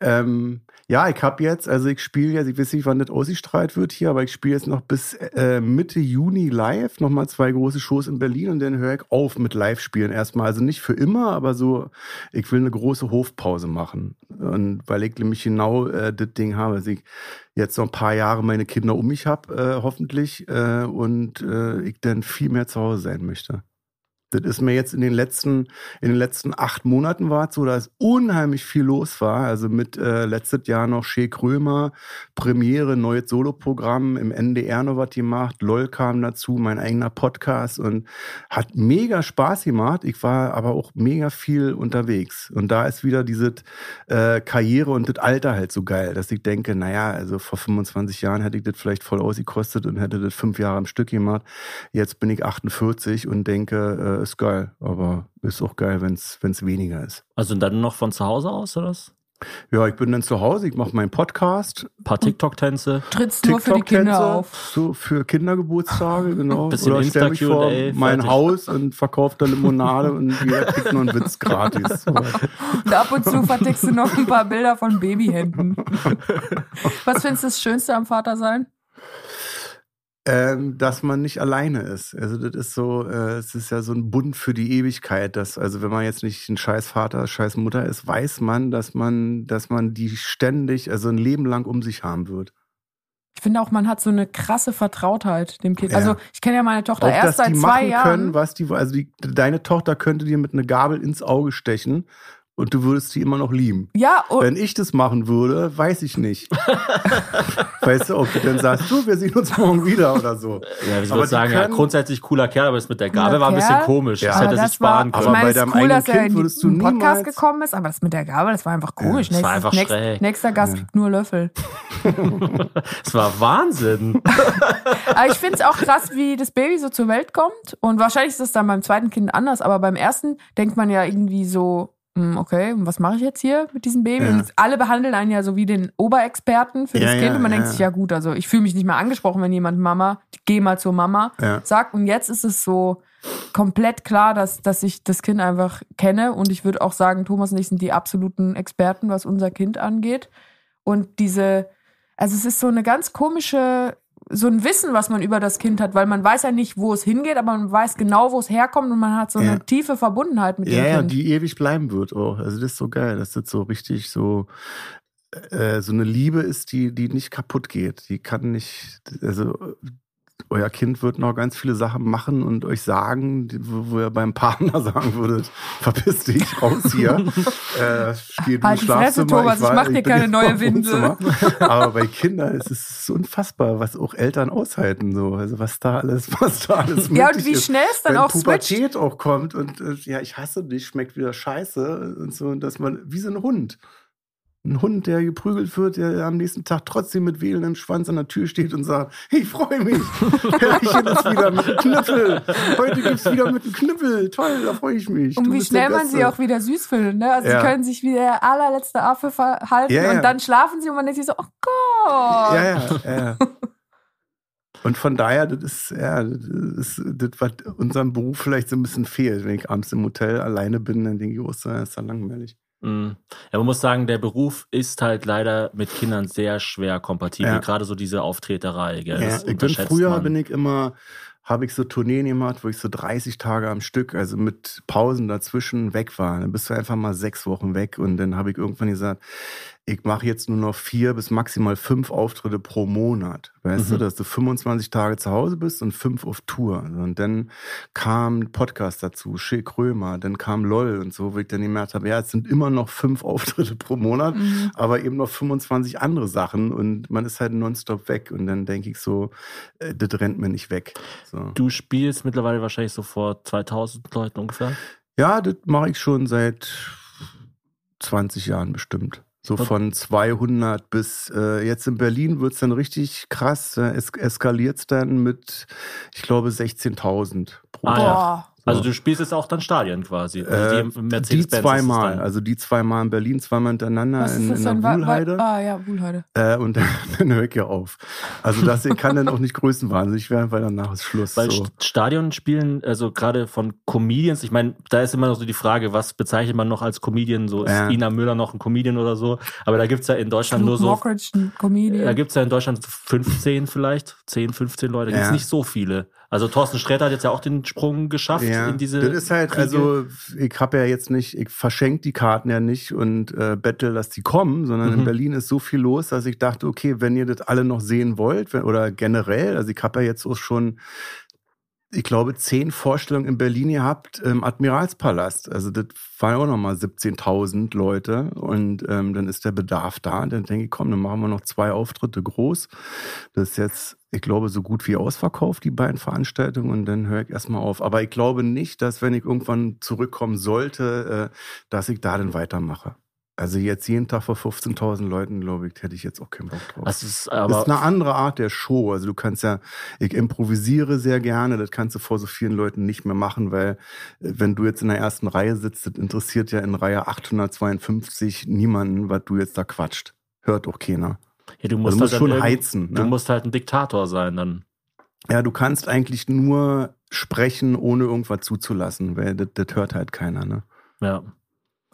Ähm, ja, ich habe jetzt, also ich spiele jetzt, ich weiß nicht, wann das ausgestrahlt wird hier, aber ich spiele jetzt noch bis äh, Mitte Juni live, nochmal zwei große Shows in Berlin und dann höre ich auf mit Live-Spielen erstmal. Also nicht für immer, aber so, ich will eine große Hofpause machen. Und weil ich nämlich genau äh, das Ding habe, dass ich jetzt noch ein paar Jahre meine Kinder um mich habe, äh, hoffentlich, äh, und äh, ich dann viel mehr zu Hause sein möchte. Das ist mir jetzt in den letzten, in den letzten acht Monaten war so, dass unheimlich viel los war. Also mit äh, letztes Jahr noch Shea Krömer, Premiere, neues Soloprogramm im NDR noch was gemacht. LOL kam dazu, mein eigener Podcast und hat mega Spaß gemacht. Ich war aber auch mega viel unterwegs. Und da ist wieder diese äh, Karriere und das Alter halt so geil, dass ich denke, naja, also vor 25 Jahren hätte ich das vielleicht voll ausgekostet und hätte das fünf Jahre am Stück gemacht. Jetzt bin ich 48 und denke, äh, ist geil, aber ist auch geil, wenn es weniger ist. Also dann noch von zu Hause aus, oder was? Ja, ich bin dann zu Hause, ich mache meinen Podcast, Ein paar TikTok-Tänze. Trittst nur für die Kinder TikTok-Tänze, auf. so für Kindergeburtstage, genau. Bisschen Oder stell mich vor mein fertig. Haus und verkaufe da Limonade und jeder kriegt nur einen Witz gratis. So. Und ab und zu vertickst du noch ein paar Bilder von Babyhänden. Was findest du das Schönste am Vater sein? Ähm, dass man nicht alleine ist. Also das ist so, äh, es ist ja so ein Bund für die Ewigkeit. Dass, also wenn man jetzt nicht ein scheiß Vater, scheiß Mutter ist, weiß man, dass man, dass man die ständig, also ein Leben lang um sich haben wird. Ich finde auch, man hat so eine krasse Vertrautheit dem Kind. Ja. Also ich kenne ja meine Tochter Auch, erst dass seit die zwei machen Jahren. können, was die, also die, deine Tochter könnte dir mit einer Gabel ins Auge stechen und du würdest sie immer noch lieben. ja, und, Wenn ich das machen würde, weiß ich nicht. weißt du, ob du dann sagst, du, wir sehen uns morgen wieder oder so. Ja, wie soll Aber ich sagen, die ja, grundsätzlich cooler Kerl, aber das mit der Gabel war ein bisschen komisch. Ja. Das aber hätte sich sparen war, können. ich Aber bei es ist deinem cool, eigenen dass Kind in würdest du den Podcast niemals- gekommen ist, aber das mit der Gabel, das war einfach komisch. das war einfach nächst- schräg. Nächster Gast kriegt nur Löffel. Das war Wahnsinn. Aber ich finde es auch krass, wie das Baby so zur Welt kommt. Und wahrscheinlich ist das dann beim zweiten Kind anders, aber beim ersten denkt man ja irgendwie so, okay, und was mache ich jetzt hier mit diesem Baby? Ja. Und alle behandeln einen ja so wie den Oberexperten für das Ja, Kind. ja, und man denkt sich, ja gut, also ich fühle mich nicht mehr angesprochen, wenn jemand Mama, geh mal zur Mama, sagt. Und jetzt ist es so komplett klar, dass, dass ich das Kind einfach kenne. Und ich würde auch sagen, Thomas und ich sind die absoluten Experten, was unser Kind angeht. Und diese, also es ist so eine ganz komische, so ein Wissen, was man über das Kind hat, weil man weiß ja nicht, wo es hingeht, aber man weiß genau, wo es herkommt und man hat so Ja. eine tiefe Verbundenheit mit Ja, dem ja, Kind. die ewig bleiben wird auch. Also das ist so geil, dass das so richtig so äh, so eine Liebe ist, die die nicht kaputt geht. Die kann nicht, also euer Kind wird noch ganz viele Sachen machen und euch sagen, wo, ihr beim Partner sagen würdet, verpiss dich, raus hier. äh, geh du Halt die Fresse, Schlafzimmer, Thomas, ich war- mach dir keine neue. Wohnzimmer. Aber bei Kindern ist es unfassbar, was auch Eltern aushalten, so. Also was da alles, was da alles ja, und wie schnell es dann wenn auch switcht. Pubertät auch kommt und äh, ja, ich hasse dich, schmeckt wieder scheiße und so, und dass man wie so ein Hund. Ein Hund, der geprügelt wird, der am nächsten Tag trotzdem mit wedelndem Schwanz an der Tür steht und sagt, ich freue mich, Herrchen ist wieder mit dem Knüppel. Heute gibt's wieder mit dem Knüppel. Toll, da freue ich mich. Und Du wie schnell man sie auch wieder süß findet, ne? Also Ja. sie können sich wie der allerletzte Affe verhalten Ja, ja. und dann schlafen sie und man denkt sich so, oh Gott. Ja, ja, ja. Und von daher, das ist, ja, das ist das, was unserem Beruf vielleicht so ein bisschen fehlt. Wenn ich abends im Hotel alleine bin, dann denke ich, oh, ist das ist ja langweilig. Mhm. Ja, man muss sagen, der Beruf ist halt leider mit Kindern sehr schwer kompatibel. Ja. Gerade so diese Auftreterei. Gell? Ja, ich bin früher man. bin ich immer, habe ich so Tourneen gemacht, wo ich so 30 Tage am Stück, also mit Pausen dazwischen weg war. Dann bist du einfach mal sechs Wochen weg und dann habe ich irgendwann gesagt, ich mache jetzt nur noch vier bis maximal fünf Auftritte pro Monat. Weißt Mhm. du, dass du 25 Tage zu Hause bist und fünf auf Tour. Und dann kam Podcast dazu, Schill Krömer, dann kam LOL und so, wo ich dann gemerkt habe, ja, es sind immer noch fünf Auftritte pro Monat, Mhm. aber eben noch 25 andere Sachen und man ist halt nonstop weg. Und dann denke ich so, äh, das rennt mir nicht weg. So. Du spielst mittlerweile wahrscheinlich so vor 2000 Leuten ungefähr. Ja, das mache ich schon seit 20 Jahren bestimmt. So von 200 bis äh, jetzt in Berlin wird's dann richtig krass. Äh, es eskaliert's dann mit, ich glaube, 16.000 pro Ah, Tag. ja. Also du spielst jetzt auch dann Stadien quasi. Äh, Also die Mercedes-Benz ist es zweimal, also die zweimal in Berlin, zweimal hintereinander Was ist in, das in der Wuhlheide. Ah, ja, Wuhlheide. Äh, und dann, dann höre ich ja auf. Also das kann dann auch nicht größenwahnsinnig werden, weil danach ist Schluss. Weil so. St- Stadion spielen, also gerade von Comedians, ich meine, da ist immer noch so die Frage, was bezeichnet man noch als Comedian? So ist Ja. Ina Müller noch ein Comedian oder so? Aber da gibt's ja in Deutschland Luke nur so, Mockridge, ein Comedian. da gibt's ja in Deutschland 15 vielleicht, 10, 15 Leute, da gibt's Ja. nicht so viele. Also Thorsten Sträter hat jetzt ja auch den Sprung geschafft Ja, in diese das ist halt, Kriege. also ich habe ja jetzt nicht, ich verschenke die Karten ja nicht und äh, bettel, dass die kommen, sondern Mhm. in Berlin ist so viel los, dass ich dachte, okay, wenn ihr das alle noch sehen wollt wenn, oder generell, also ich habe ja jetzt auch schon, ich glaube, zehn Vorstellungen in Berlin gehabt im Admiralspalast. Also das waren auch nochmal 17.000 Leute und ähm, dann ist der Bedarf da. Und dann denke ich, komm, dann machen wir noch zwei Auftritte groß. Das ist jetzt, ich glaube, so gut wie ausverkauft, die beiden Veranstaltungen. Und dann höre ich erstmal auf. Aber ich glaube nicht, dass wenn ich irgendwann zurückkommen sollte, äh, dass ich da dann weitermache. Also jetzt jeden Tag vor 15.000 Leuten, glaube ich, hätte ich jetzt auch keinen Bock drauf. das ist Das aber ist eine andere Art der Show. Also du kannst ja, ich improvisiere sehr gerne, das kannst du vor so vielen Leuten nicht mehr machen, weil äh, wenn du jetzt in der ersten Reihe sitzt, das interessiert ja in Reihe 852 niemanden, was du jetzt da quatscht. Hört auch keiner. ja, du Also musst du musst halt schon heizen. Du Ne? musst halt ein Diktator sein dann. Ja, du kannst eigentlich nur sprechen, ohne irgendwas zuzulassen, weil das, das hört halt keiner. Ne? Ja.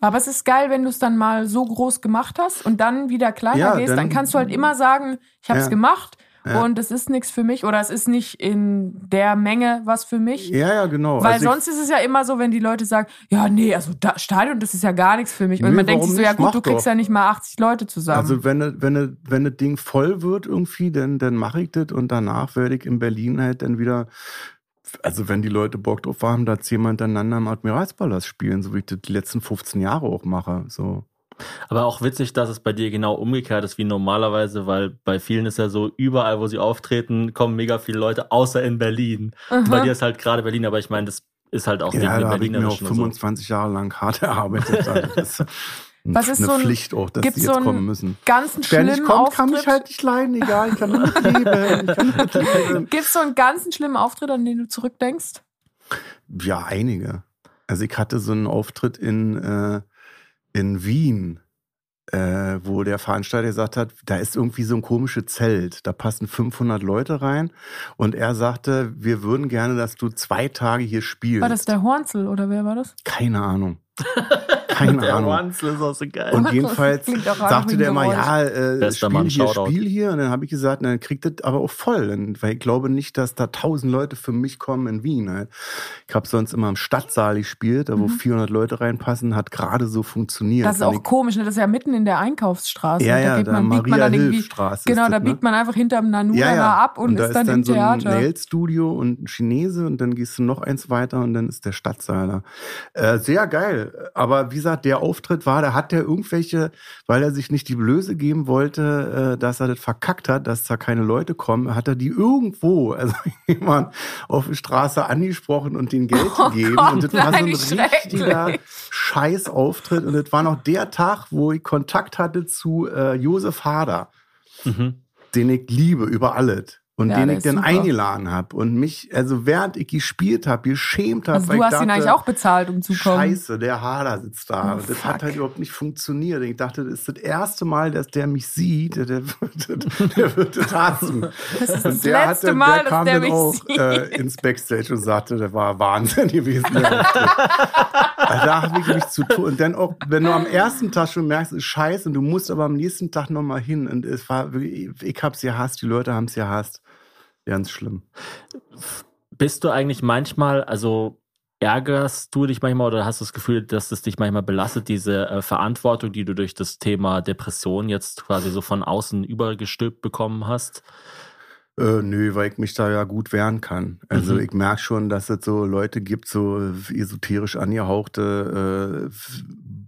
Aber es ist geil, wenn du es dann mal so groß gemacht hast und dann wieder kleiner Ja, gehst, dann, dann- kannst du halt immer sagen, ich habe es Ja. gemacht Ja. und es ist nichts für mich oder es ist nicht in der Menge was für mich. Ja, ja, genau. Weil Also sonst ist es ja immer so, wenn die Leute sagen, ja, nee, also da, Stadion, das ist ja gar nichts für mich. Und Nee, man denkt sich so, ja gut, Mach du kriegst doch. ja nicht mal 80 Leute zusammen. Also wenn wenn wenn das Ding voll wird irgendwie, dann dann mache ich das und danach werde ich in Berlin halt dann wieder also wenn die Leute Bock drauf haben, da zehnmal hintereinander im Admiralspalast spielen, so wie ich das die letzten 15 Jahre auch mache. So. Aber auch witzig, dass es bei dir genau umgekehrt ist wie normalerweise, weil bei vielen ist ja so, überall, wo sie auftreten, kommen mega viele Leute, außer in Berlin. Bei dir ist halt gerade Berlin, aber ich meine, das ist halt auch Ja, wegen da habe ich mir auch Berlinerischen und so. 25 Jahre lang hart erarbeitet. Also das Was ist eine so ein- Pflicht auch, dass die jetzt so kommen müssen. Ganz Wer nicht kommt, kann mich halt nicht leiden, egal, ich kann nur mitleben. Gibt es so einen ganz schlimmen Auftritt, an den du zurückdenkst? Ja, einige. Also ich hatte so einen Auftritt in, äh, in Wien, äh, wo der Veranstalter gesagt hat, da ist irgendwie so ein komisches Zelt, da passen 500 Leute rein und er sagte, wir würden gerne, dass du zwei Tage hier spielst. War das der Hornzel oder wer war das? Keine Ahnung. Keine Der Ahnung. Wanzel ist auch so geil. Und Das jedenfalls sagte ein der immer, Geräusch. ja, äh, spiel Mann, hier, Shoutout. spiel hier. Und dann habe ich gesagt, dann kriegt das aber auch voll. Denn, weil ich glaube nicht, dass da tausend Leute für mich kommen in Wien. Halt. Ich habe sonst immer im Stadtsaal gespielt, da wo 400 Leute reinpassen, hat gerade so funktioniert. Mhm. Das ist Und auch ich, komisch, ne? Das ist ja mitten in der Einkaufsstraße. Ja, da ja, geht da man, biegt man dann irgendwie, Maria-Hilf-Straße Genau, ist da das, ne? biegt man einfach hinterm Nanu ja, da ja. ab und, da ist dann, dann im so ein Theater. Nail-Studio und ein Chinese und dann gehst du noch eins weiter und dann ist der Stadtsaal da. Äh, sehr geil. Aber wie gesagt, der Auftritt war, da hat der irgendwelche, weil er sich nicht die Blöße geben wollte, äh, dass er das verkackt hat, dass da keine Leute kommen, hat er die irgendwo, also jemand auf der Straße angesprochen und den Geld Oh gegeben. Gott, und das war so ein richtiger. Scheißauftritt. Und das war noch der Tag, wo ich Kontakt hatte zu äh, Josef Hader Mhm. den ich liebe über alles. Und Ja, den ich dann super. eingeladen habe und mich, also während ich gespielt habe, geschämt habe. Also du hast ihn dachte, eigentlich auch bezahlt, um zu kommen. Scheiße, der Hader sitzt da. Oh, das fuck. hat halt überhaupt nicht funktioniert. Ich dachte, das ist das erste Mal, dass der mich sieht. Der, wird, der wird das hassen. Das ist das Und der, letzte hatte, Mal, der dass kam der dann mich auch sieht. äh, ins Backstage und sagte, der war Wahnsinn gewesen. Also da habe ich mich zu tun. Und dann auch, wenn du am ersten Tag schon merkst, es ist scheiße und du musst aber am nächsten Tag nochmal hin. Und es war wirklich, ich hab's gehasst, die Leute haben es gehasst. Ganz schlimm. Bist du eigentlich manchmal, also ärgerst du dich manchmal oder hast du das Gefühl, dass es dich manchmal belastet, diese äh, Verantwortung, die du durch das Thema Depression jetzt quasi so von außen übergestülpt bekommen hast? Äh, nö, weil ich mich da ja gut wehren kann. Also Mhm. ich merke schon, dass es so Leute gibt, so esoterisch angehauchte äh,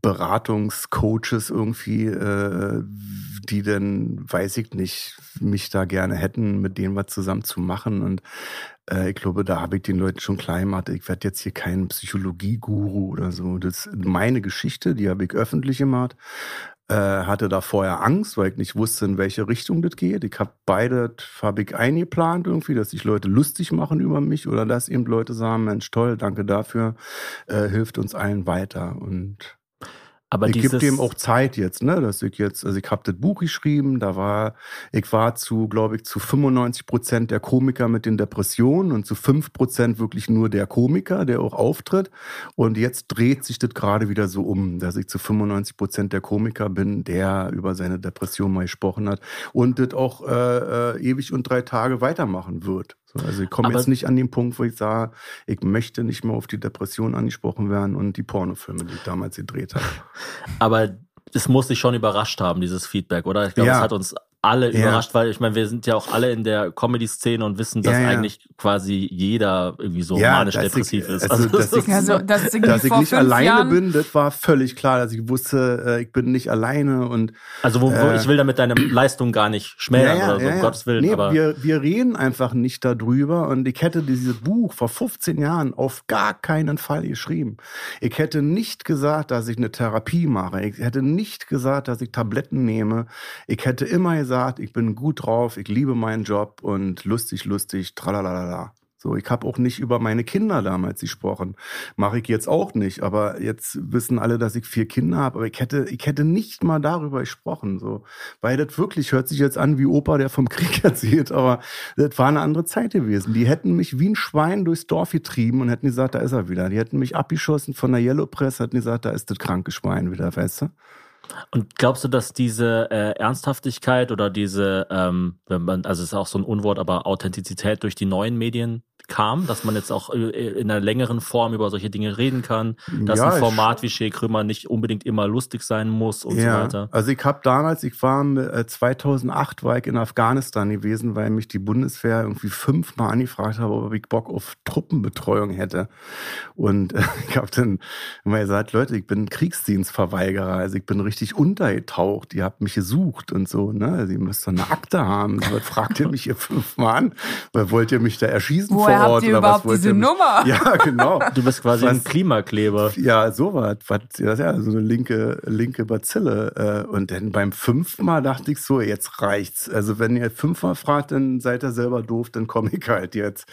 Beratungscoaches irgendwie, äh, die dann, weiß ich nicht, mich da gerne hätten, mit denen was zusammen zu machen. Und äh, ich glaube, da habe ich den Leuten schon klar gemacht, ich werde jetzt hier kein Psychologie-Guru oder so. Das ist meine Geschichte, die habe ich öffentlich gemacht äh, hatte da vorher Angst, weil ich nicht wusste, in welche Richtung das geht. Ich habe beide, habe ich eingeplant irgendwie, dass sich Leute lustig machen über mich oder dass eben Leute sagen, Mensch, toll, danke dafür, äh, hilft uns allen weiter. Und Aber ich gebe dem auch Zeit jetzt, ne, dass ich jetzt, also ich habe das Buch geschrieben, da war, ich war zu, glaube ich, zu 95 Prozent der Komiker mit den Depressionen und zu 5 Prozent wirklich nur der Komiker, der auch auftritt. Und jetzt dreht sich das gerade wieder so um, dass ich zu 95 Prozent der Komiker bin, der über seine Depression mal gesprochen hat und das auch äh, äh, ewig und drei Tage weitermachen wird. So, also ich komme jetzt nicht an den Punkt, wo ich sage, ich möchte nicht mehr auf die Depression angesprochen werden und die Pornofilme, die ich damals gedreht habe. aber es muss dich schon überrascht haben, dieses Feedback, oder? Ich glaube, Ja. es hat uns alle Ja. überrascht, weil ich meine, wir sind ja auch alle in der Comedy-Szene und wissen, dass Ja, ja. eigentlich quasi jeder irgendwie so Ja, manisch-depressiv dass ich- ist. also, dass das ich- so, dass irgendwie Dass ich nicht alleine Jahren, bin, das war völlig klar, dass ich wusste, äh, ich bin nicht alleine und Also wo, wo Äh, ich will damit deine Leistung gar nicht schmälern oder so, um Gottes Willen. Nee, aber wir, wir reden einfach nicht darüber und ich hätte dieses Buch vor 15 Jahren auf gar keinen Fall geschrieben. Ich hätte nicht gesagt, dass ich eine Therapie mache. Ich hätte nicht gesagt, dass ich Tabletten nehme. Ich hätte immer gesagt, ich bin gut drauf, ich liebe meinen Job und lustig, lustig, tralalala. So, ich habe auch nicht über meine Kinder damals gesprochen. Mache ich jetzt auch nicht. Aber jetzt wissen alle, dass ich vier Kinder habe. Aber ich hätte, ich hätte nicht mal darüber gesprochen. So, weil das wirklich hört sich jetzt an wie Opa, der vom Krieg erzählt. Aber das war eine andere Zeit gewesen. Die hätten mich wie ein Schwein durchs Dorf getrieben und hätten gesagt, da ist er wieder. Die hätten mich abgeschossen von der Yellow Press, hätten gesagt, da ist das kranke Schwein wieder, weißt du? Und glaubst du, dass diese äh, Ernsthaftigkeit oder diese, ähm, wenn man, also es ist auch so ein Unwort, aber Authentizität durch die neuen Medien kam, dass man jetzt auch äh, in einer längeren Form über solche Dinge reden kann, dass Ja, ein Format wie Shea Krümmer nicht unbedingt immer lustig sein muss und so weiter? Also ich habe damals, ich war äh, 2008 war ich in Afghanistan gewesen, weil mich die Bundeswehr irgendwie fünfmal angefragt habe, ob ich Bock auf Truppenbetreuung hätte. Und äh, ich habe dann immer gesagt, Leute, ich bin Kriegsdienstverweigerer, also ich bin richtig untergetaucht. Ihr habt mich gesucht und so, ne? Also ihr müsst doch eine Akte haben. So, was fragt ihr mich hier fünfmal an? Weil wollt ihr mich da erschießen Woher Ort? habt ihr überhaupt diese ihr? Nummer? Ja, genau. Du bist quasi Was- ein Klimakleber. Ja, sowas. Was, ja so eine linke, linke Bazille. Äh, Und dann beim fünften Mal dachte ich so, jetzt reicht's. Also wenn ihr fünfmal fragt, dann seid ihr selber doof, dann komme ich halt jetzt.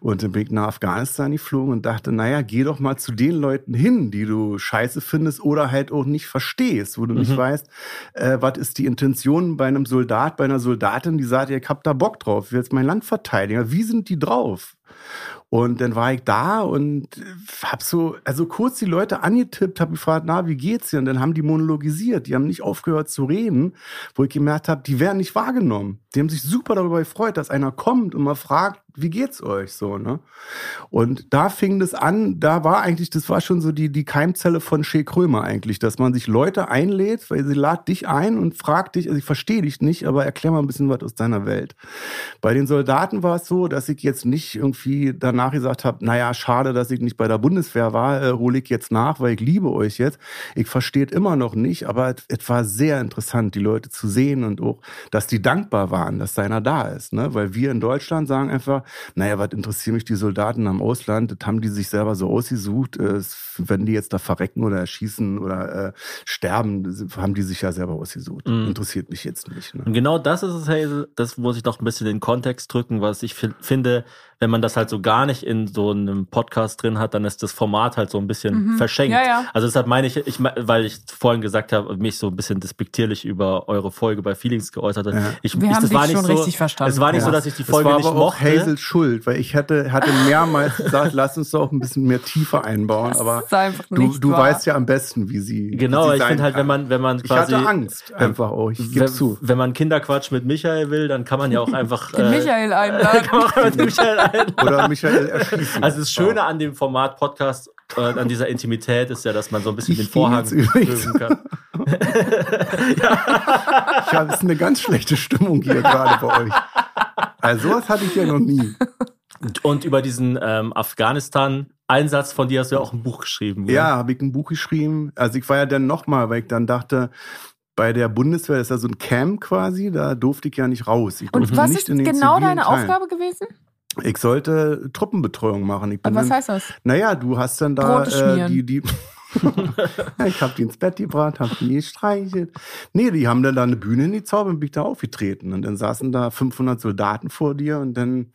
Und dann bin ich nach Afghanistan geflogen und dachte, naja, geh doch mal zu den Leuten hin, die du scheiße findest oder halt auch nicht verstehst, wo du nicht weißt, äh, was ist die Intention bei einem Soldat, bei einer Soldatin, die sagt, ich hab da Bock drauf, ich will jetzt mein Land verteidigen. Wie sind die drauf? Und dann war ich da und hab so, also kurz die Leute angetippt, hab gefragt, na, wie geht's dir? Und dann haben die monologisiert, die haben nicht aufgehört zu reden, wo ich gemerkt habe, die werden nicht wahrgenommen. Die haben sich super darüber gefreut, dass einer kommt und mal fragt, wie geht's euch so, ne? Und da fing das an, da war eigentlich, das war schon so die, die Keimzelle von Shea Krömer eigentlich, dass man sich Leute einlädt, weil sie lad dich ein und fragt dich, also ich verstehe dich nicht, aber erklär mal ein bisschen was aus deiner Welt. Bei den Soldaten war es so, dass ich jetzt nicht irgendwie danach gesagt habe, naja, schade, dass ich nicht bei der Bundeswehr war, äh, hole ich jetzt nach, weil ich liebe euch jetzt. Ich verstehe es immer noch nicht, aber es, es war sehr interessant, die Leute zu sehen und auch, dass die dankbar waren, dass da einer da ist. Ne? Weil wir in Deutschland sagen einfach, naja, was interessieren mich die Soldaten am Ausland? Das haben die sich selber so ausgesucht. Äh, wenn die jetzt da verrecken oder erschießen oder äh, sterben, haben die sich ja selber ausgesucht. Mhm. Interessiert mich jetzt nicht. Ne? Und genau das ist es, Hazel, das muss ich doch ein bisschen in den Kontext drücken, was ich fi- finde, wenn man das halt so gar nicht in so einem Podcast drin hat, dann ist das Format halt so ein bisschen Mhm. verschenkt. Ja, ja. Also deshalb meine ich, ich, weil ich vorhin gesagt habe, mich so ein bisschen despektierlich über eure Folge bei Feelings geäußert habe. Ja. Ich, Wir ich, haben das war nicht schon so, richtig verstanden. Es war nicht so, dass ich die Das Folge nicht mochte. Hazels Schuld, weil ich hatte, hatte mehrmals gesagt, lass uns doch ein bisschen mehr Tiefe einbauen. Das Aber ist einfach du, nicht du wahr. weißt ja am besten, wie sie. Genau, wie sie ich finde halt, kann. wenn man, wenn man Ich quasi. hatte Angst einfach auch. Ich gebe wenn, zu. wenn man Kinderquatsch mit Michael will, dann kann man ja auch einfach. Den äh, Michael einladen. kann man auch mit Michael Oder Michael erschießen. Also das Schöne an dem Format Podcast, äh, an dieser Intimität ist ja, dass man so ein bisschen Ich den Vorhang lösen kann. Ich habe es eine ganz schlechte Stimmung hier gerade bei euch. Also sowas hatte ich ja noch nie. Und über diesen ähm, Afghanistan-Einsatz von dir hast du ja auch ein Buch geschrieben. oder? Ja, habe ich ein Buch geschrieben. Also ich war ja dann nochmal, weil ich dann dachte, bei der Bundeswehr ist ja so ein Camp quasi, da durfte ich ja nicht raus. Ich Und was nicht ist in den genau deine Teil. Aufgabe gewesen? Ich sollte Truppenbetreuung machen. Ich bin Aber was dann, heißt das? Naja, du hast dann da äh, die, die. ich hab die ins Bett gebracht, hab die gestreichelt. Nee, die haben dann da eine Bühne in die Zauber und bin ich da aufgetreten. Und dann saßen da 500 Soldaten vor dir und dann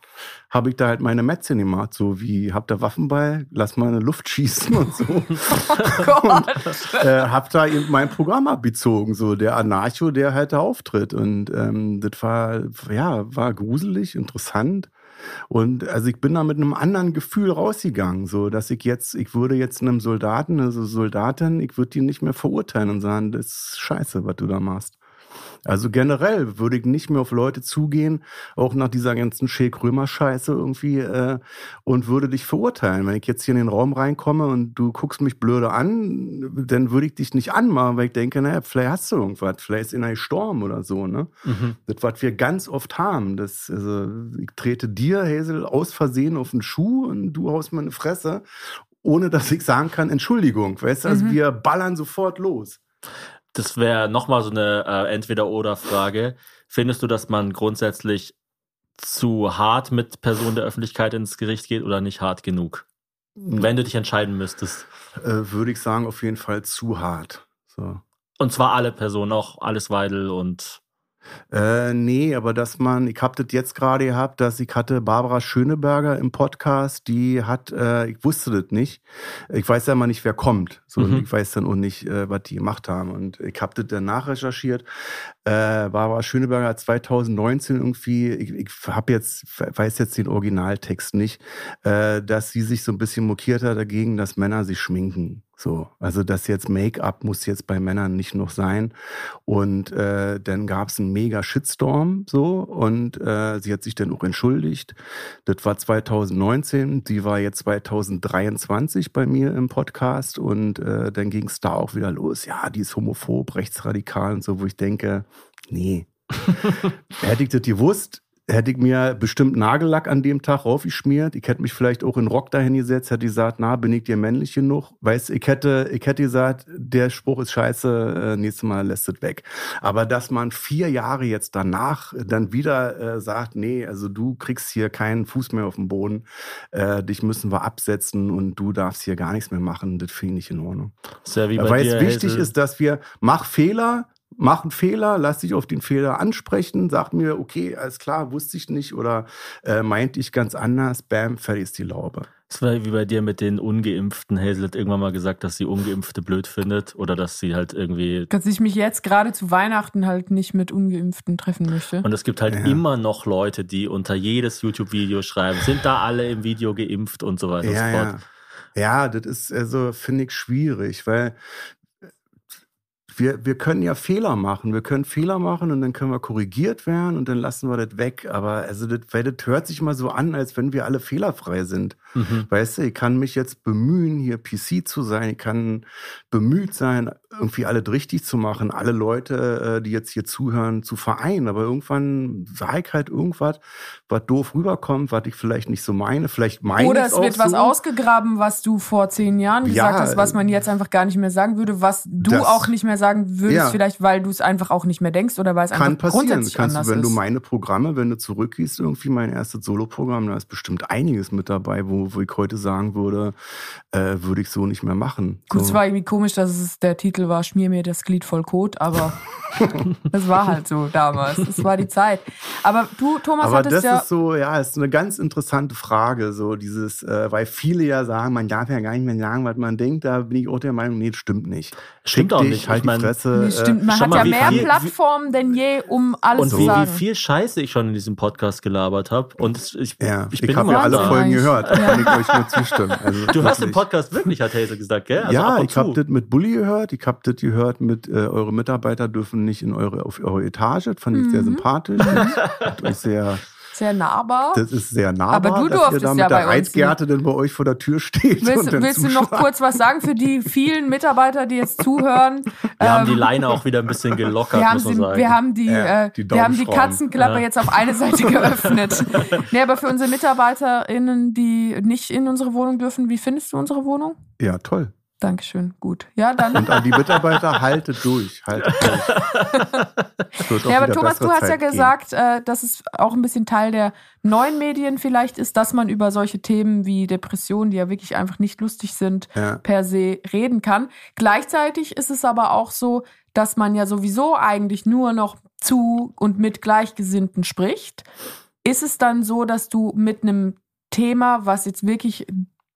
habe ich da halt meine Mätzchen gemacht. So wie, habt ihr Waffen bei? Lass mal eine Luft schießen und so. Gott. äh, hab da eben mein Programm abgezogen, so der Anarcho, der halt da auftritt. Und ähm, das war, ja, war gruselig, interessant. Und also ich bin da mit einem anderen Gefühl rausgegangen, so dass ich jetzt, ich würde jetzt einem Soldaten, also Soldatin, ich würde die nicht mehr verurteilen und sagen, das ist scheiße, was du da machst. Also generell würde ich nicht mehr auf Leute zugehen, auch nach dieser ganzen Schäk-Römer-Scheiße irgendwie, äh, und würde dich verurteilen. Wenn ich jetzt hier in den Raum reinkomme und du guckst mich blöde an, dann würde ich dich nicht anmachen, weil ich denke, naja, vielleicht hast du irgendwas, vielleicht ist in einer Sturm oder so, ne? Mhm. Das, was wir ganz oft haben, das, also, ich trete dir, Hazel, aus Versehen auf den Schuh und du haust mir eine Fresse, ohne dass ich sagen kann, Entschuldigung, weißt du, also Mhm. wir ballern sofort los. Das wäre nochmal so eine äh, Entweder-Oder-Frage. Findest du, dass man grundsätzlich zu hart mit Personen der Öffentlichkeit ins Gericht geht oder nicht hart genug? Wenn du dich entscheiden müsstest. äh, würde ich sagen, auf jeden Fall zu hart. So. Und zwar alle Personen, auch alles Weidel und Äh, nee, aber dass man, ich hab das jetzt gerade gehabt, dass ich hatte Barbara Schöneberger im Podcast, die hat, äh, ich wusste das nicht. Ich weiß ja mal nicht, wer kommt. So, Mhm. ich weiß dann auch nicht, äh, was die gemacht haben. Und ich hab das dann nachrecherchiert. Äh, Barbara Schöneberger hat 2019 irgendwie, ich, ich hab jetzt, weiß jetzt den Originaltext nicht, äh, dass sie sich so ein bisschen mokiert hat dagegen, dass Männer sich schminken. So, also das jetzt Make-up muss jetzt bei Männern nicht noch sein. Und äh, dann gab es einen mega Shitstorm so und äh, sie hat sich dann auch entschuldigt. Das war 2019, sie war jetzt 2023 bei mir im Podcast und äh, dann ging es da auch wieder los. Ja, die ist homophob, rechtsradikal und so, wo ich denke, nee. Hätte ich das gewusst, hätte ich mir bestimmt Nagellack an dem Tag raufgeschmiert. Ich hätte mich vielleicht auch in Rock dahin gesetzt, hätte gesagt, na, bin ich dir männlich genug? Weißt, ich hätte, ich hätte gesagt, der Spruch ist scheiße, äh, nächstes Mal lässt es weg. Aber dass man vier Jahre jetzt danach dann wieder äh, sagt, nee, also du kriegst hier keinen Fuß mehr auf dem Boden, äh, dich müssen wir absetzen und du darfst hier gar nichts mehr machen, das finde ich in Ordnung. Ist ja wie bei Weil dir, es wichtig Hazel. ist, dass wir, mach Fehler, mach einen Fehler, lass dich auf den Fehler ansprechen, sag mir, okay, alles klar, wusste ich nicht oder äh, meinte ich ganz anders, bam, fertig ist die Laube. Das war wie bei dir mit den Ungeimpften. Hazel hat irgendwann mal gesagt, dass sie Ungeimpfte blöd findet oder dass sie halt irgendwie. Dass ich mich jetzt gerade zu Weihnachten halt nicht mit Ungeimpften treffen möchte. Und es gibt halt Ja. immer noch Leute, die unter jedes YouTube-Video schreiben, sind da alle im Video geimpft und so weiter und Ja, so fort. ja. ja, das ist also, finde ich, schwierig, weil wir, wir können ja Fehler machen. Wir können Fehler machen und dann können wir korrigiert werden und dann lassen wir das weg. Aber also das, weil das hört sich mal so an, als wenn wir alle fehlerfrei sind. Mhm. Weißt du, ich kann mich jetzt bemühen, hier PC zu sein. Ich kann bemüht sein, irgendwie alles richtig zu machen, alle Leute, äh, die jetzt hier zuhören, zu vereinen. Aber irgendwann sage ich halt irgendwas, was doof rüberkommt, was ich vielleicht nicht so meine. Vielleicht meine Oder es auch wird was so. ausgegraben, was du vor zehn Jahren gesagt Ja, hast, was man jetzt einfach gar nicht mehr sagen würde, was du auch nicht mehr sagen würdest, Ja. vielleicht weil du es einfach auch nicht mehr denkst oder weil es Kann einfach passieren. grundsätzlich Kannst anders du, wenn ist. du meine Programme, wenn du zurückgehst, irgendwie mein erstes Soloprogramm, da ist bestimmt einiges mit dabei, wo, wo ich heute sagen würde, äh, würde ich so nicht mehr machen. Gut, so. es war irgendwie komisch, dass es der Titel war, schmier mir das Glied voll Kot, aber das war halt so damals. Das war die Zeit. Aber du, Thomas, Aber hattest das ja. ist so, ja, ist eine ganz interessante Frage, so dieses, äh, weil viele ja sagen, man darf ja gar nicht mehr sagen, was man denkt. Da bin ich auch der Meinung, nee, das stimmt nicht. Stimmt Fick auch dich, nicht. Halt Ich mein, die Fresse. Nee, stimmt, man hat mal, ja wie mehr viel- Plattformen denn je, um alles Und zu wie, wie sagen. viel Scheiße ich schon in diesem Podcast gelabert habe. Und ich, Äh, ja, ich ich, bin habe ja alle. Folgen gehört. Da kann ich euch nur zustimmen. Also Du hörst den. Podcast wirklich, hat Hazel gesagt, gell? Also ja, ab und ich habe das mit Bulli gehört. Ich habe das gehört mit, äh, eure Mitarbeiter dürfen nicht in eure, auf eure Etage. Das fand ich sehr Mhm. sympathisch. Das ist sehr, Sehr nahbar. das ist sehr nahbar, Aber du dass ihr durftest da mit ja der bei dann bei euch vor der Tür steht. und Willst, dann willst du noch kurz was sagen für die vielen Mitarbeiter, die jetzt zuhören? Wir haben Ähm, die Leine auch wieder ein bisschen gelockert, wir haben, muss man sie, sagen. wir haben die, Ja, äh, die wir haben die. Katzenklappe Ja. jetzt auf eine Seite geöffnet. nee, aber für unsere MitarbeiterInnen, die nicht in unsere Wohnung dürfen, wie findest du unsere Wohnung? Ja, toll. Dankeschön, gut. Ja, dann. Und an die Mitarbeiter, haltet durch, haltet durch. Ja, aber Thomas, du hast ja Zeit geben. gesagt, äh, dass es auch ein bisschen Teil der neuen Medien vielleicht ist, dass man über solche Themen wie Depressionen, die ja wirklich einfach nicht lustig sind, Ja. per se reden kann. Gleichzeitig ist es aber auch so, dass man ja sowieso eigentlich nur noch zu und mit Gleichgesinnten spricht. Ist es dann so, dass du mit einem Thema, was jetzt wirklich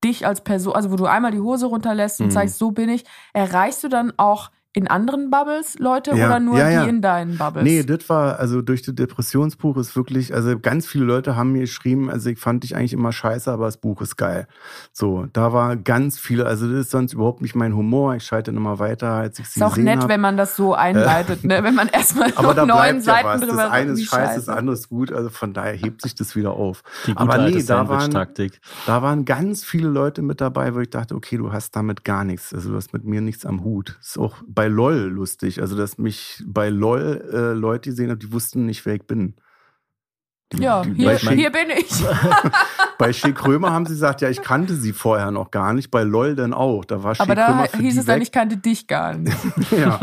dich als Person, also wo du einmal die Hose runterlässt und Mhm. zeigst, so bin ich, erreichst du dann auch in anderen Bubbles Leute Ja, oder nur ja, ja. die in deinen Bubbles? Nee, das war, also durch das Depressionsbuch ist wirklich, also ganz viele Leute haben mir geschrieben, also ich fand dich eigentlich immer scheiße, aber das Buch ist geil. So, da war ganz viele, also das ist sonst überhaupt nicht mein Humor, ich schalte immer weiter, als ich sie ist auch nett, hab. wenn man das so einleitet, ne? wenn man erstmal aber da neun bleibt ja Seiten was. drüber Das eine ist scheiße, das andere ist gut, also von daher hebt sich das wieder auf. die gute aber alte nee, da waren, da waren ganz viele Leute mit dabei, wo ich dachte, okay, du hast damit gar nichts. Also du hast mit mir nichts am Hut. Ist auch bei LOL lustig. Also, dass mich bei LOL äh, Leute gesehen haben, die wussten nicht, wer ich bin. Die, Ja, die, hier, mein- hier bin ich. bei Schick Römer haben sie gesagt, ja, ich kannte sie vorher noch gar nicht. Bei LOL dann auch. Da war Aber da hieß es dann, weg. ich kannte dich gar nicht. ja.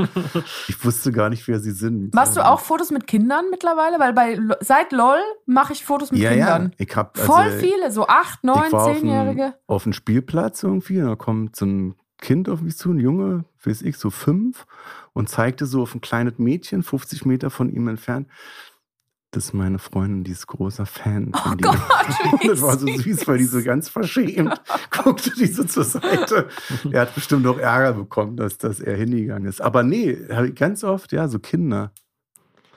Ich wusste gar nicht, wer sie sind. Machst du auch Fotos mit Kindern mittlerweile? Weil bei seit LOL mache ich Fotos mit ja, Kindern. ja. Ich hab, also, Voll viele, so acht, neun, zehnjährige. auf einem Spielplatz irgendwie, da kommt so ein Kind auf mich zu, ein Junge, weiß ich, so fünf, und zeigte so auf ein kleines Mädchen, 50 Meter von ihm entfernt. Das ist meine Freundin, die ist großer Fan von Oh dir. Gott, das war so süß. weil die so ganz verschämt guckte die so zur Seite. Er hat bestimmt auch Ärger bekommen, dass, dass er hingegangen ist. Aber nee, ganz oft, ja, so Kinder.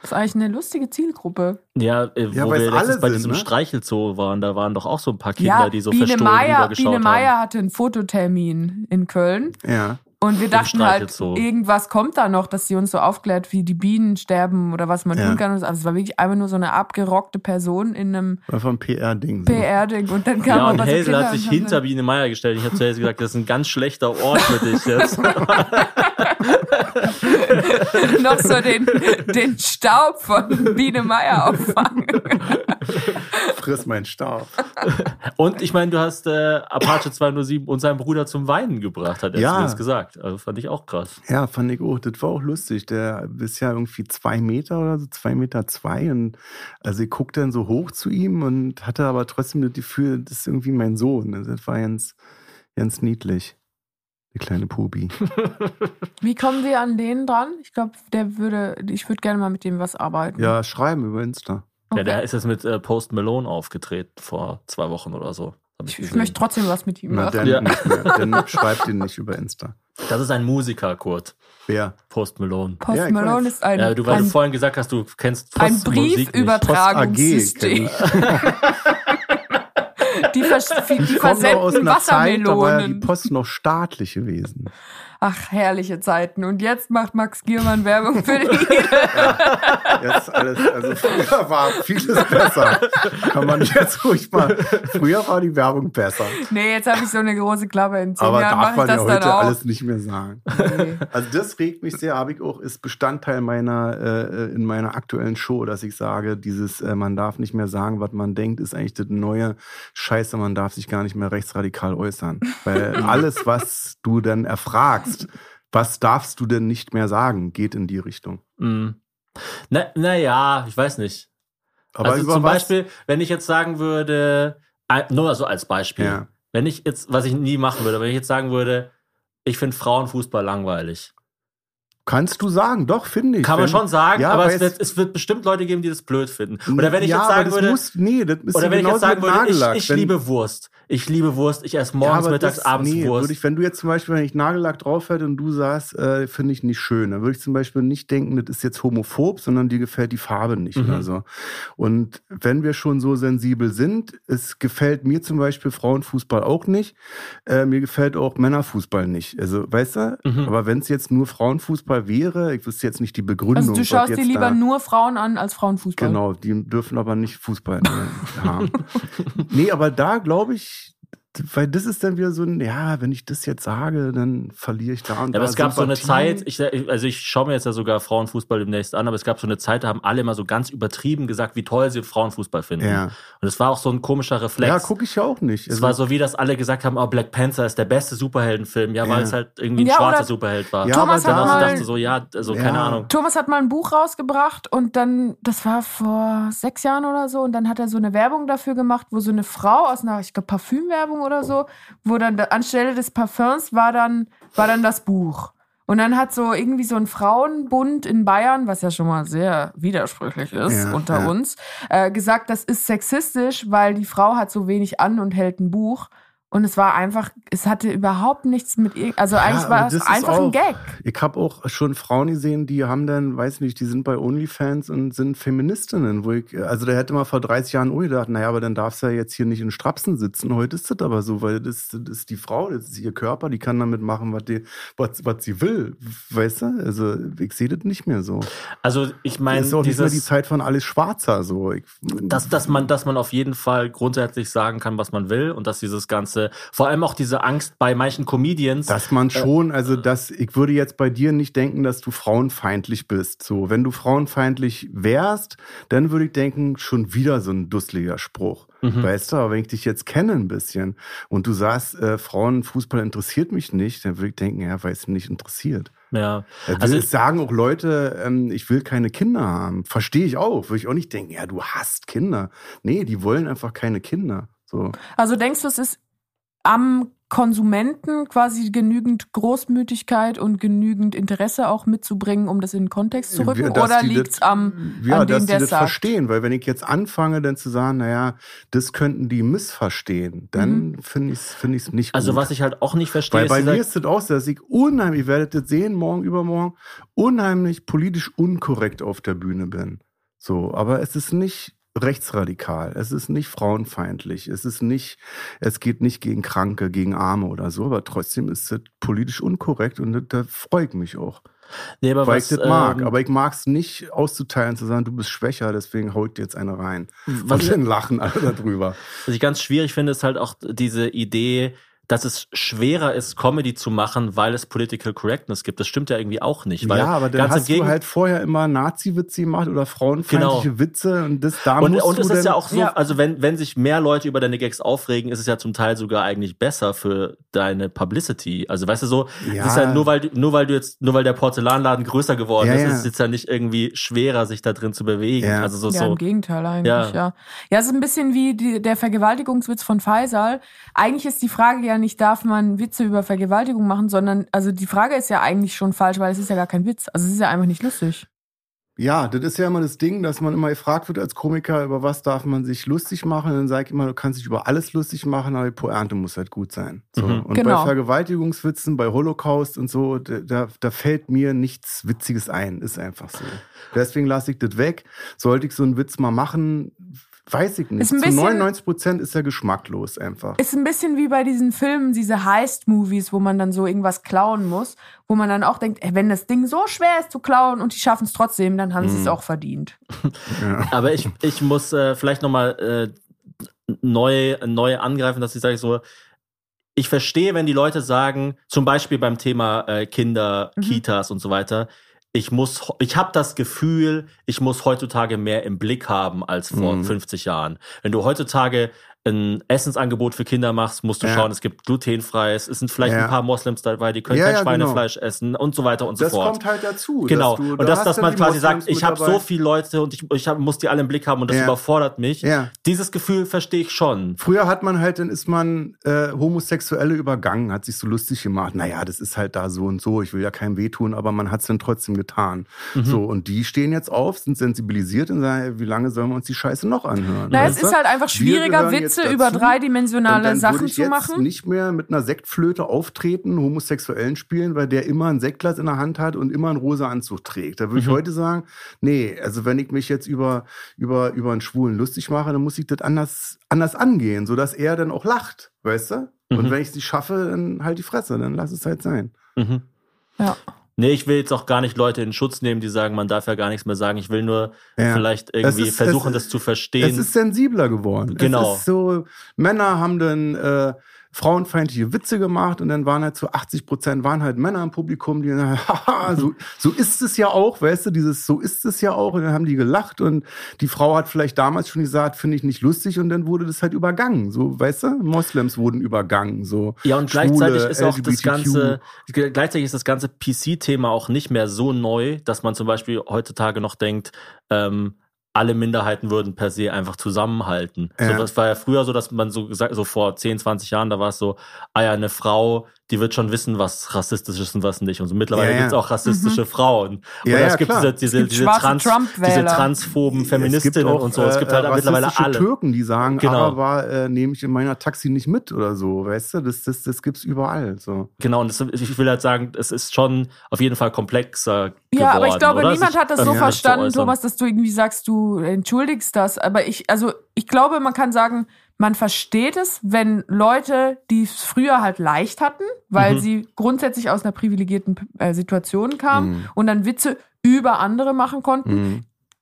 Das ist eigentlich eine lustige Zielgruppe. Ja, äh, Ja, wo weil wir letztens bei sind, diesem ne? Streichelzoo waren, da waren doch auch so ein paar Kinder, ja, die so Biene verstohlen Meier, Biene haben. Meier hatte einen Fototermin in Köln Ja. und wir dachten halt, irgendwas kommt da noch, dass sie uns so aufklärt, wie die Bienen sterben oder was man Ja. tun kann. Also es war wirklich einfach nur so eine abgerockte Person in einem Einfach ein PR-Ding. PR-Ding und dann kam Ja, und Hazel Kinder hat sich hinter Biene Meier gestellt. Ich habe zu Hazel gesagt, das ist ein ganz schlechter Ort für dich jetzt. noch so den, den Staub von Biene Meier auffangen. Friss meinen Staub. Und ich meine, du hast äh, Apache 207 und seinen Bruder zum Weinen gebracht, hat er Ja. zumindest gesagt. Also fand ich auch krass. Ja, fand ich auch. Das war auch lustig. Der ist ja irgendwie zwei Meter oder so, zwei Meter zwei. Und also ich guckte dann so hoch zu ihm und hatte aber trotzdem das Gefühl, das ist irgendwie mein Sohn. Also das war ganz, ganz niedlich. Der kleine Pubi. Wie kommen wir an den dran? Ich glaube, der würde, ich würde gerne mal mit dem was arbeiten. Ja, schreiben über Insta. Ja, der ist jetzt mit äh, Post Malone aufgetreten vor zwei Wochen oder so. Hab Ich, ich möchte trotzdem was mit ihm Na, machen. dann Ja. nicht mehr. Dann schreibt ihn nicht über Insta. Das ist ein Musiker, Kurt. Wer? Post Malone. Post Ja, Malone weiß. ist ein, Ja, du, weil ein, du vorhin gesagt hast, du kennst ein Post Musik nicht. Briefübertragungssystem. Die, vers die versenden einer Zeit, da war ja die Wassermelonen. Post noch staatlich gewesen. Ach, herrliche Zeiten. Und jetzt macht Max Giermann Werbung für die. Jetzt alles, also früher war vieles besser. Kann man jetzt ruhig mal. Früher war die Werbung besser. nee, jetzt habe ich so eine große Klappe in zehn Aber Jahren darf man ich ja heute alles nicht mehr sagen. Nee. Also das regt mich sehr, habe ich auch, ist Bestandteil meiner, äh, in meiner aktuellen Show, dass ich sage, dieses, äh, man darf nicht mehr sagen, was man denkt, ist eigentlich das neue Scheiße, man darf sich gar nicht mehr rechtsradikal äußern. Weil alles, was du dann erfragst, was darfst du denn nicht mehr sagen, geht in die Richtung. Mm. Na, naja, ich weiß nicht. Aber also zum was? Beispiel, wenn ich jetzt sagen würde, nur so als Beispiel, Ja. wenn ich jetzt, was ich nie machen würde, wenn ich jetzt sagen würde, ich finde Frauenfußball langweilig. Kannst du sagen, doch, finde ich. Kann man schon sagen, Ja, aber es wird, es wird bestimmt Leute geben, die das blöd finden. Oder wenn ich ja, jetzt sagen würde, Muss, nee, das ist oder ja wenn ich jetzt sagen würde, ich, Nagellack. ich liebe Wurst. Ich liebe Wurst. Ich esse Ja, morgens, aber mittags, das- abends nee, Wurst. Würde ich, wenn du jetzt zum Beispiel, wenn ich Nagellack drauf hätte und du sagst, äh, finde ich nicht schön, dann würde ich zum Beispiel nicht denken, das ist jetzt homophob, sondern dir gefällt die Farbe nicht Mhm. oder so. Und wenn wir schon so sensibel sind, es gefällt mir zum Beispiel Frauenfußball auch nicht, äh, mir gefällt auch Männerfußball nicht. Also, weißt du? Mhm. Aber wenn es jetzt nur Frauenfußball wäre, ich wüsste jetzt nicht die Begründung. Also du schaust dir lieber nur Frauen an als Frauenfußball. Genau, die dürfen aber nicht Fußball haben. nee, aber da glaube ich, weil das ist dann wieder so ein, ja, wenn ich das jetzt sage, dann verliere ich da und Ja, aber da es gab so eine. Zeit, ich, also ich schaue mir jetzt ja sogar Frauenfußball demnächst an, aber es gab so eine Zeit, da haben alle immer so ganz übertrieben gesagt, wie toll sie Frauenfußball finden. Ja. Und es war auch so ein komischer Reflex. Ja, gucke ich ja auch nicht. es Also, war so wie, dass alle gesagt haben, oh, Black Panther ist der beste Superheldenfilm, ja, weil Ja. es halt irgendwie ein Ja, schwarzer Superheld war. Ja, Thomas hat mal- dachte so, ja, also Ja. keine Ahnung. Thomas hat mal ein Buch rausgebracht und dann, das war vor sechs Jahren oder so, und dann hat er so eine Werbung dafür gemacht, wo so eine Frau aus einer, ich glaube, Parfümwerbung oder so, wo dann da- anstelle des Parfums war dann, war dann das Buch. Und dann hat so irgendwie so ein Frauenbund in Bayern, was ja schon mal sehr widersprüchlich ist Ja, unter ja. uns, äh, gesagt, das ist sexistisch, weil die Frau hat so wenig an und hält ein Buch. Und es war einfach, es hatte überhaupt nichts mit, irg- also eigentlich aber war es einfach ein auch- Gag. Ich habe auch schon Frauen gesehen, die haben dann, weiß nicht, die sind bei OnlyFans und sind Feministinnen, wo ich, also da hätte man vor 30 Jahren auch gedacht, naja, aber dann darfst du ja jetzt hier nicht in Strapsen sitzen. Heute ist das aber so, weil das, das ist die Frau, das ist ihr Körper, die kann damit machen, was, die, was, was sie will. Weißt du? Also ich sehe das nicht mehr so. Also ich Es meine, ist auch nicht mehr die dieses, Zeit von alles Schwarzer. So. Ich, dass, dass, man, dass man auf jeden Fall grundsätzlich sagen kann, was man will und dass dieses Ganze, vor allem auch diese Angst bei manchen Comedians, Dass man schon, also dass ich würde jetzt bei dir nicht denken, dass du frauenfeindlich bist. So, wenn du frauenfeindlich wärst, dann würde ich denken, schon wieder so ein dusseliger Spruch. Mhm. Weißt du, aber wenn ich dich jetzt kenne ein bisschen und du sagst, äh, Frauenfußball interessiert mich nicht, dann würde ich denken, ja, weil es mich nicht interessiert. ja. Also Also es sagen auch Leute, ähm, ich will keine Kinder haben. Verstehe ich auch. Würde ich auch nicht denken, ja, du hast Kinder. Nee, die wollen einfach keine Kinder. So. Also denkst du, es ist am Konsumenten quasi genügend Großmütigkeit und genügend Interesse auch mitzubringen, um das in den Kontext zu rücken? Dass Oder die liegt's das- am, ja, an dass dem, die das sagt? verstehen, weil wenn ich jetzt anfange, dann zu sagen, naja, das könnten die missverstehen, dann finde ich es ich's nicht Also gut. was ich halt auch nicht verstehe, Weil ist bei mir ist es auch so, dass ich unheimlich, ihr werdet das sehen, morgen, übermorgen, unheimlich politisch unkorrekt auf der Bühne bin. So, aber es ist nicht rechtsradikal, es ist nicht frauenfeindlich, es ist nicht, es geht nicht gegen Kranke, gegen Arme oder so, aber trotzdem ist es politisch unkorrekt und da, da freue ich mich auch, nee, aber weil was, ich das mag. ähm, aber ich mag es nicht auszuteilen, zu sagen, du bist schwächer, deswegen haut dir jetzt eine rein. Was- und dann lachen alle darüber. Was ich ganz schwierig finde, ist halt auch diese Idee, dass es schwerer ist, Comedy zu machen, weil es Political Correctness gibt. Das stimmt ja irgendwie auch nicht. Weil ja, aber dann hast du halt vorher immer Nazi-Witze gemacht oder frauenfeindliche Genau. Witze und das da und, musst und du es ist ja auch so, Ja. also wenn, wenn sich mehr Leute über deine Gags aufregen, ist es ja zum Teil sogar eigentlich besser für deine Publicity. Also weißt du so, Ja. es ist ja nur weil du, nur weil du jetzt, nur weil der Porzellanladen größer geworden Ja, ist, ja. ist es jetzt ja nicht irgendwie schwerer, sich da drin zu bewegen. Ja. Also so, Ja, so. im Gegenteil eigentlich, Ja. ja. ja. es ist ein bisschen wie die, der Vergewaltigungswitz von Faisal. Eigentlich ist die Frage ja nicht, darf man Witze über Vergewaltigung machen, sondern, also die Frage ist ja eigentlich schon falsch, weil es ist ja gar kein Witz. Also es ist ja einfach nicht lustig. Ja, das ist ja immer das Ding, dass man immer gefragt wird als Komiker, über was darf man sich lustig machen. Und dann sage ich immer, du kannst dich über alles lustig machen, aber die Pointe muss halt gut sein. So. Mhm. Und Genau. bei Vergewaltigungswitzen, bei Holocaust und so, da- da, da fällt mir nichts Witziges ein. Ist einfach so. Deswegen lasse ich das weg. Sollte ich so einen Witz mal machen, weiß ich nicht. Ist ein Zu bisschen- 99 Prozent ist er geschmacklos einfach. Ist ein bisschen wie bei diesen Filmen, diese Heist-Movies, wo man dann so irgendwas klauen muss, wo man dann auch denkt, ey, wenn das Ding so schwer ist zu klauen und die schaffen es trotzdem, dann haben sie es auch verdient. Aber ich, ich muss äh, vielleicht nochmal äh, neu, neu angreifen, dass ich sage so, ich verstehe, wenn die Leute sagen, zum Beispiel beim Thema äh, Kinder, Mhm. Kitas und so weiter, ich muss, ich habe das Gefühl, ich muss heutzutage mehr im Blick haben als vor Mhm. 50 Jahren. Wenn du heutzutage ein Essensangebot für Kinder machst, musst du Ja. schauen, es gibt glutenfreies, es sind vielleicht Ja. ein paar Moslems dabei, die können Ja, kein ja, genau. Schweinefleisch essen und so weiter und so Das fort. kommt halt dazu. Genau. dass du- und da das, dass man quasi Moslems sagt, ich habe so viele Leute und ich, ich hab, muss die alle im Blick haben und das Ja. überfordert mich. Ja. Dieses Gefühl verstehe ich schon. Früher hat man halt, dann ist man äh, Homosexuelle übergangen, hat sich so lustig gemacht. Naja, das ist halt da so und so. Ich will ja keinem wehtun, aber man hat es dann trotzdem getan. Mhm. So, und die stehen jetzt auf, sind sensibilisiert und sagen, wie lange sollen wir uns die Scheiße noch anhören? Na, es ist halt einfach schwieriger, jetzt Witze dazu. über Und dreidimensionale Sachen ich zu jetzt machen. nicht mehr mit einer Sektflöte auftreten, Homosexuellen spielen, weil der immer ein Sektglas in der Hand hat und immer einen rosa Anzug trägt. Da würde ich Mhm. heute sagen, nee, also wenn ich mich jetzt über, über, über einen Schwulen lustig mache, dann muss ich das anders, anders angehen, sodass er dann auch lacht, weißt du? Und Mhm. wenn ich es nicht schaffe, dann halt die Fresse, dann lass es halt sein. Mhm. Ja. Nee, ich will jetzt auch gar nicht Leute in Schutz nehmen, die sagen, man darf ja gar nichts mehr sagen. Ich will nur Ja. vielleicht irgendwie ist- versuchen, das zu verstehen. Es ist sensibler geworden. Genau. So, Männer haben dann äh, frauenfeindliche Witze gemacht und dann waren halt zu 80 Prozent waren halt Männer im Publikum, die haha, so, so ist es ja auch, weißt du, dieses so ist es ja auch und dann haben die gelacht und die Frau hat vielleicht damals schon gesagt, finde ich nicht lustig und dann wurde das halt übergangen, so, weißt du, Moslems wurden übergangen, so. Ja, und Schwule, gleichzeitig ist auch das LGBTQ. ganze, ge- gleichzeitig ist das ganze PC-Thema auch nicht mehr so neu, dass man zum Beispiel heutzutage noch denkt, ähm, alle Minderheiten würden per se einfach zusammenhalten. Ja. So, das war ja früher so, dass man so gesagt, so vor 10, 20 Jahren, da war es so, ah ja, eine Frau, die wird schon wissen, was rassistisch ist und was nicht. Und so mittlerweile Ja, ja. gibt es auch rassistische Frauen. Ja, Oder ja, es gibt klar. diese, diese, gibt diese, Trans, Trump-Wähler. diese transphoben Feministinnen auch, und so. Es gibt halt äh, mittlerweile rassistische alle. Türken, die sagen, Genau. aber äh, nehme ich in meiner Taxi nicht mit oder so, weißt du, das, das, das gibt's überall, so. Genau, und das, ich will halt sagen, es ist schon auf jeden Fall komplexer geworden. Ja, aber ich glaube, oder? niemand hat das so verstanden. Thomas, dass du irgendwie sagst, du entschuldigst das. Aber ich, also ich glaube, man kann sagen, man versteht es, wenn Leute, die es früher halt leicht hatten, weil Mhm. sie grundsätzlich aus einer privilegierten äh, Situation kamen Mhm. und dann Witze über andere machen konnten, Mhm.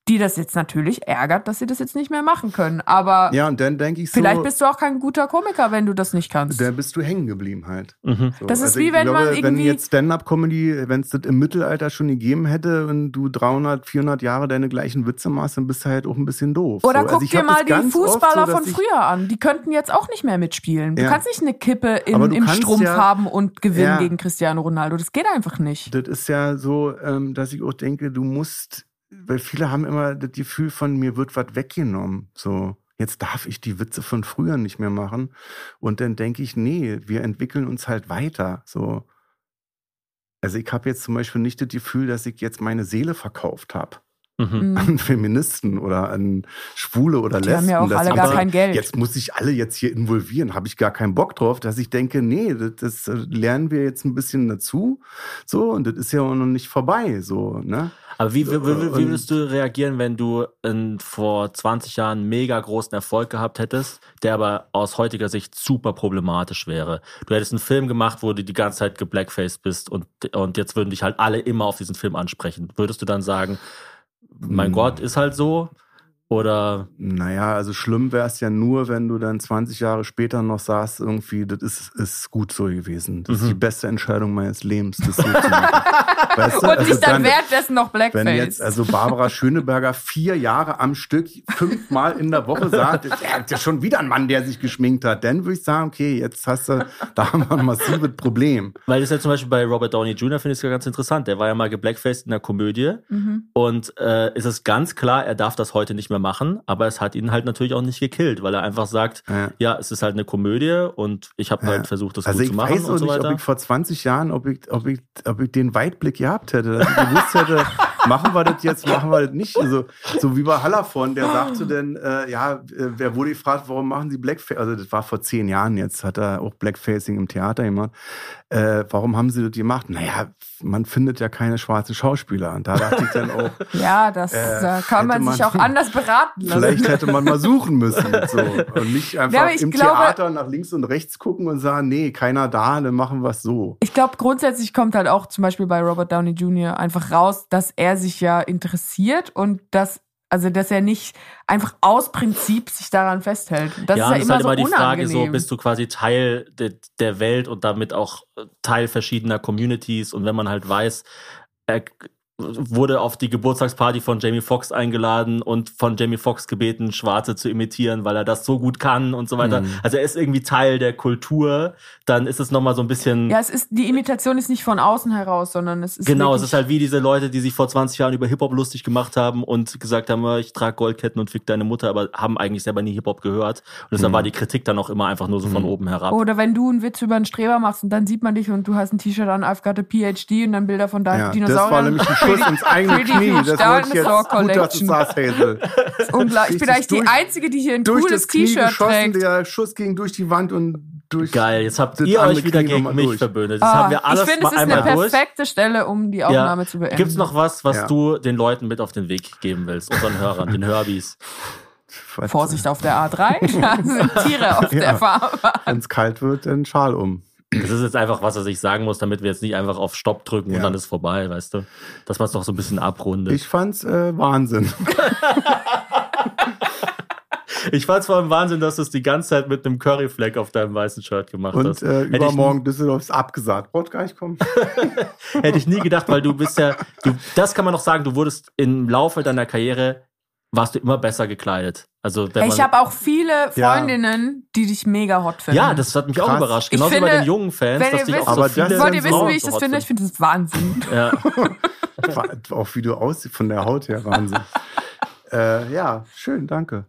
Die das jetzt natürlich ärgert, dass sie das jetzt nicht mehr machen können. Aber Ja, und dann denke ich so, vielleicht bist du auch kein guter Komiker, wenn du das nicht kannst. dann bist du hängen geblieben halt. Mhm. So, Das ist also wie wenn man Wenn irgendwie- jetzt Stand-Up-Comedy, wenn es das im Mittelalter schon gegeben hätte und du 300, 400 Jahre deine gleichen Witze machst, dann bist du halt auch ein bisschen doof. Oder so. guck also dir mal die Fußballer so, von früher an. Die könnten jetzt auch nicht mehr mitspielen. Du Ja. kannst nicht eine Kippe in, im Strumpf ja- haben und gewinnen Ja. gegen Cristiano Ronaldo. Das geht einfach nicht. Das ist ja so, ähm, dass ich auch denke, du musst, weil viele haben immer das Gefühl von, mir wird was weggenommen. So, Jetzt darf ich die Witze von früher nicht mehr machen. Und dann denke ich, nee, wir entwickeln uns halt weiter. So. Also ich habe jetzt zum Beispiel nicht das Gefühl, dass ich jetzt meine Seele verkauft habe Mhm. An Feministen oder an Schwule oder Die Lesben. haben ja auch Das- alle gar aber kein Geld. Jetzt muss ich alle jetzt hier involvieren, habe ich gar keinen Bock drauf, dass ich denke, nee, das, das äh, lernen wir jetzt ein bisschen dazu, so und das ist ja auch noch nicht vorbei, so ne? Aber wie, wie, wie, wie würdest du reagieren, wenn du in, vor 20 Jahren mega großen Erfolg gehabt hättest, der aber aus heutiger Sicht super problematisch wäre? Du hättest einen Film gemacht, wo du die ganze Zeit geblackfaced bist und, und jetzt würden dich halt alle immer auf diesen Film ansprechen. Würdest du dann sagen, mein Hm. Gott, ist halt so? Oder Naja, also schlimm wäre es ja nur, wenn du dann 20 Jahre später noch sagst, irgendwie, das ist, ist gut so gewesen. Das ist Mhm. die beste Entscheidung meines Lebens, das so zu machen. weißt du? Und Also nicht dann, währenddessen noch Blackface. Wenn jetzt also Barbara Schöneberger vier Jahre am Stück fünfmal in der Woche sagt, er hat ja schon wieder ein Mann, der sich geschminkt hat, dann würde ich sagen, okay, jetzt hast du, da haben wir ein massives Problem. Weil das ja zum Beispiel bei Robert Downey Jr. finde ich es ja ganz interessant. Der war ja mal geblackfaced in der Komödie mhm. und äh, es ist ganz klar, er darf das heute nicht mehr machen, aber es hat ihn halt natürlich auch nicht gekillt, weil er einfach sagt, Ja. ja, es ist halt eine Komödie und ich habe Ja. halt versucht, das Also gut ich zu machen weiß und auch so nicht, weiter. ob ich vor 20 Jahren, ob ich, ob ich, ob ich den Weitblick gehabt hätte, dass ich gewusst hätte, machen wir das jetzt, machen wir das nicht. Also, so wie bei Hallervon, der sagte denn, äh, ja, äh, wer wurde gefragt, warum machen Sie Blackface? Also das war vor zehn Jahren jetzt, hat er auch Blackfacing im Theater gemacht. Äh, warum haben Sie das gemacht? Naja, man findet ja keine schwarzen Schauspieler. Und da dachte ich dann auch, Ja, das Äh, kann man sich man- auch anders beraten lassen. Vielleicht hätte man mal suchen müssen. So. Und nicht einfach Ja, im glaube- Theater nach links und rechts gucken und sagen, nee, keiner da, dann machen wir es so. Ich glaube, grundsätzlich kommt halt auch zum Beispiel bei Robert Downey Jr. einfach raus, dass er sich ja interessiert und dass, also dass er nicht einfach aus Prinzip sich daran festhält. Das ja, ist ja und es ist immer halt so immer die Frage, unangenehm. so bist du quasi Teil de, der Welt und damit auch Teil verschiedener Communities und wenn man halt weiß, wurde auf die Geburtstagsparty von Jamie Foxx eingeladen und von Jamie Foxx gebeten, Schwarze zu imitieren, weil er das so gut kann und so weiter. Mhm. Also er ist irgendwie Teil der Kultur, dann ist es nochmal so ein bisschen ja, es ist, die Imitation ist nicht von außen heraus, sondern es ist Genau, es ist halt wie diese Leute, die sich vor 20 Jahren über Hip-Hop lustig gemacht haben und gesagt haben, ich trage Goldketten und fick deine Mutter, aber haben eigentlich selber nie Hip-Hop gehört. Und deshalb Mhm. war die Kritik dann auch immer einfach nur so von Mhm. oben herab. Oder wenn du einen Witz über einen Streber machst und dann sieht man dich und du hast ein T-Shirt an, I've got a PhD und dann Bilder von deinen Ja, das Dinosauriern. Schuss ins eigene Knie. Das ich jetzt gut, dass du sagst, Hazel. Das ist unglaublich. Ich bin eigentlich die Einzige, die hier ein Durch cooles T-Shirt geschossen, trägt. der Schuss ging durch die Wand und durch... Geil, jetzt habt ihr euch wieder Knie gegen mich durch. verbündet. Jetzt Ah, haben wir alles ich finde, es ist eine einmal durch. perfekte Stelle, um die Aufnahme zu beenden. Gibt's noch was, was Ja. du den Leuten mit auf den Weg geben willst, unseren Hörern, den Herbis? Was- Vorsicht auf der A3, da sind Tiere auf Ja. der Fahrbahn. Wenn es kalt wird, dann Schal um. Das ist jetzt einfach was, was ich sagen muss, damit wir jetzt nicht einfach auf Stopp drücken Ja. und dann ist vorbei, weißt du? Dass man es doch so ein bisschen abrundet. Ich fand's äh, Wahnsinn. Ich fand vor allem Wahnsinn, dass du es die ganze Zeit mit einem Curryfleck auf deinem weißen Shirt gemacht Und hast. äh, Hätte ich übermorgen Düsseldorf ist abgesagt. Braucht gar nicht kommen. Hätte ich nie gedacht, weil du bist ja, du, das kann man noch sagen, du wurdest im Laufe deiner Karriere, warst du immer besser gekleidet. Also wenn Ich habe auch viele Ja. Freundinnen, die dich mega hot finden. ja, das hat mich auch Krass. überrascht. Ich Genauso wie bei finde, den jungen Fans, wenn dass ihr auch wisst- so Aber das viele Wollt ihr wissen, wie ich so das finde? Ich finde das Wahnsinn. Ja. auch wie du aussiehst von der Haut her. Wahnsinn. äh, ja, schön, danke.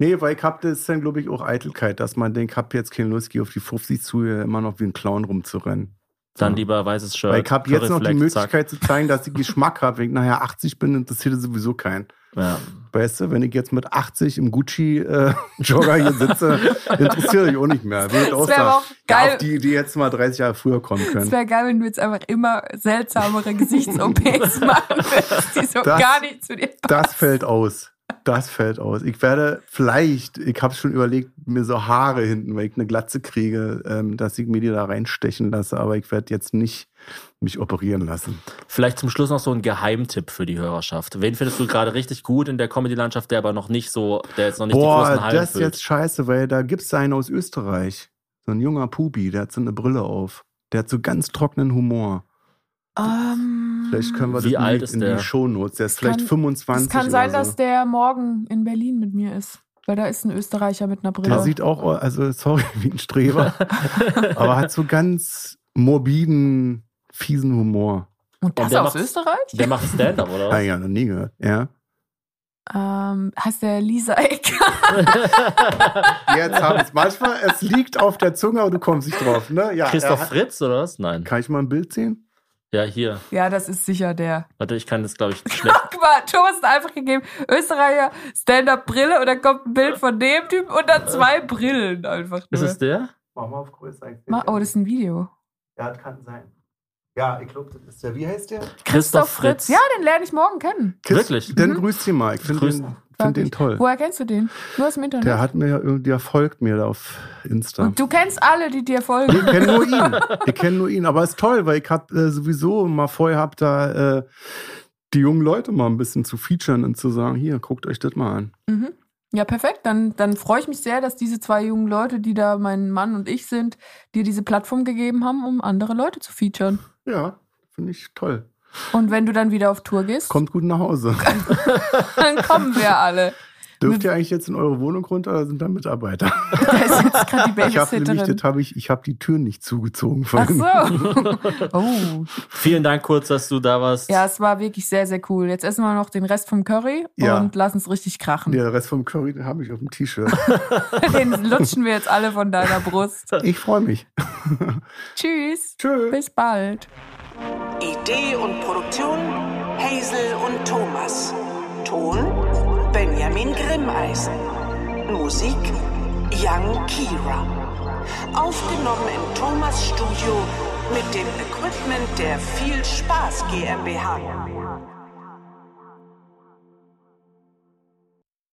Nee, weil ich hab das ist dann, glaube ich, auch Eitelkeit, dass man denkt, ich hab jetzt keine Lust, gehe auf die 50 zu, immer noch wie ein Clown rumzurennen. Dann lieber weißes Shirt. Weil ich habe jetzt noch die Möglichkeit zu zeigen, dass ich Geschmack habe. Wenn ich nachher 80 bin, interessiert es sowieso keinen. Ja. Weißt du, wenn ich jetzt mit 80 im Gucci-Jogger hier sitze, interessiert euch auch nicht mehr. Wird auch auch ja, geil. auf die, die jetzt mal 30 Jahre früher kommen Es können. wäre geil, wenn du jetzt einfach immer seltsamere Gesichts-OPs machen würdest, die so Das- gar nicht zu dir passen. Das fällt aus. Das fällt aus. Ich werde vielleicht, ich habe schon überlegt, mir so Haare hinten, weil ich eine Glatze kriege, ähm, dass ich mir die da reinstechen lasse, aber ich werde jetzt nicht mich operieren lassen. Vielleicht zum Schluss noch so ein Geheimtipp für die Hörerschaft. Wen findest du gerade richtig gut in der Comedy-Landschaft, der aber noch nicht so, der jetzt noch nicht die Boah, großen Hallen das ist jetzt scheiße, weil da gibt's einen aus Österreich. So ein junger Pubi, der hat so eine Brille auf. Der hat so ganz trockenen Humor. Ähm, Vielleicht können wir Wie das alt in, ist in der? die Shownotes. Der ist Es vielleicht kann- 25 Es kann sein, so. dass der morgen in Berlin mit mir ist. Weil da ist ein Österreicher mit einer Brille. Der sieht auch, also sorry, wie ein Streber, aber hat so ganz morbiden, fiesen Humor. Und das Und der aus macht- Österreich? Der macht Stand-up, oder Ah was? ja, noch nie gehört. Ja. Ähm, heißt der Lisa Ecker? Jetzt haben es manchmal, es liegt auf der Zunge, aber du kommst nicht drauf, ne? Ja, Christoph hat- Fritz oder was? Nein. Kann ich mal ein Bild sehen? Ja, hier. ja, das ist sicher der. Warte, ich kann das, glaube ich, schlecht. Guck mal, Thomas hat einfach gegeben, Österreicher Stand-Up-Brille und dann kommt ein Bild von dem Typen und dann zwei Brillen einfach Ist nur. es der? Mach mal auf größer. Ma- Oh, das ist ein Video. Ja, das kann sein. Ja, ich glaube, das ist der. Wie heißt der? Christoph Fritz. Ja, den lerne ich morgen kennen. Wirklich? Dann grüßt ihn mal. Ich finde den, find den toll. Woher kennst du den? Nur aus dem Internet. Der hat mir ja irgendwie, der folgt mir da auf Insta. und du kennst alle, die dir folgen. Ich kenne nur ihn. Ich kenne nur ihn. Aber ist toll, weil ich hab äh, sowieso mal vorher hab da äh, die jungen Leute mal ein bisschen zu featuren und zu sagen, hier, guckt euch das mal an. Mhm. Ja, perfekt. Dann, dann freue ich mich sehr, dass diese zwei jungen Leute, die da mein Mann und ich sind, dir diese Plattform gegeben haben, um andere Leute zu featuren. Ja, finde ich toll. Und wenn du dann wieder auf Tour gehst, Kommt gut nach Hause. dann kommen wir alle. Dürft ihr eigentlich jetzt in eure Wohnung runter oder sind da Mitarbeiter? Da ist jetzt gerade die Ich habe nämlich, Babysitterin. das habe ich, ich habe die Türen nicht zugezogen Ach vorhin. so. Oh. Vielen Dank kurz, dass du da warst. Ja, es war wirklich sehr, sehr cool. Jetzt essen wir noch den Rest vom Curry Ja. und lassen es richtig krachen. Der Rest vom Curry, den habe ich auf dem T-Shirt. Den lutschen wir jetzt alle von deiner Brust. Ich freue mich. Tschüss. Tschö. Bis bald. Idee und Produktion Hazel und Thomas. Ton Benjamin Grimmeisen. Musik Young Kira. Aufgenommen im Thomas Studio mit dem Equipment der Viel Spaß GmbH.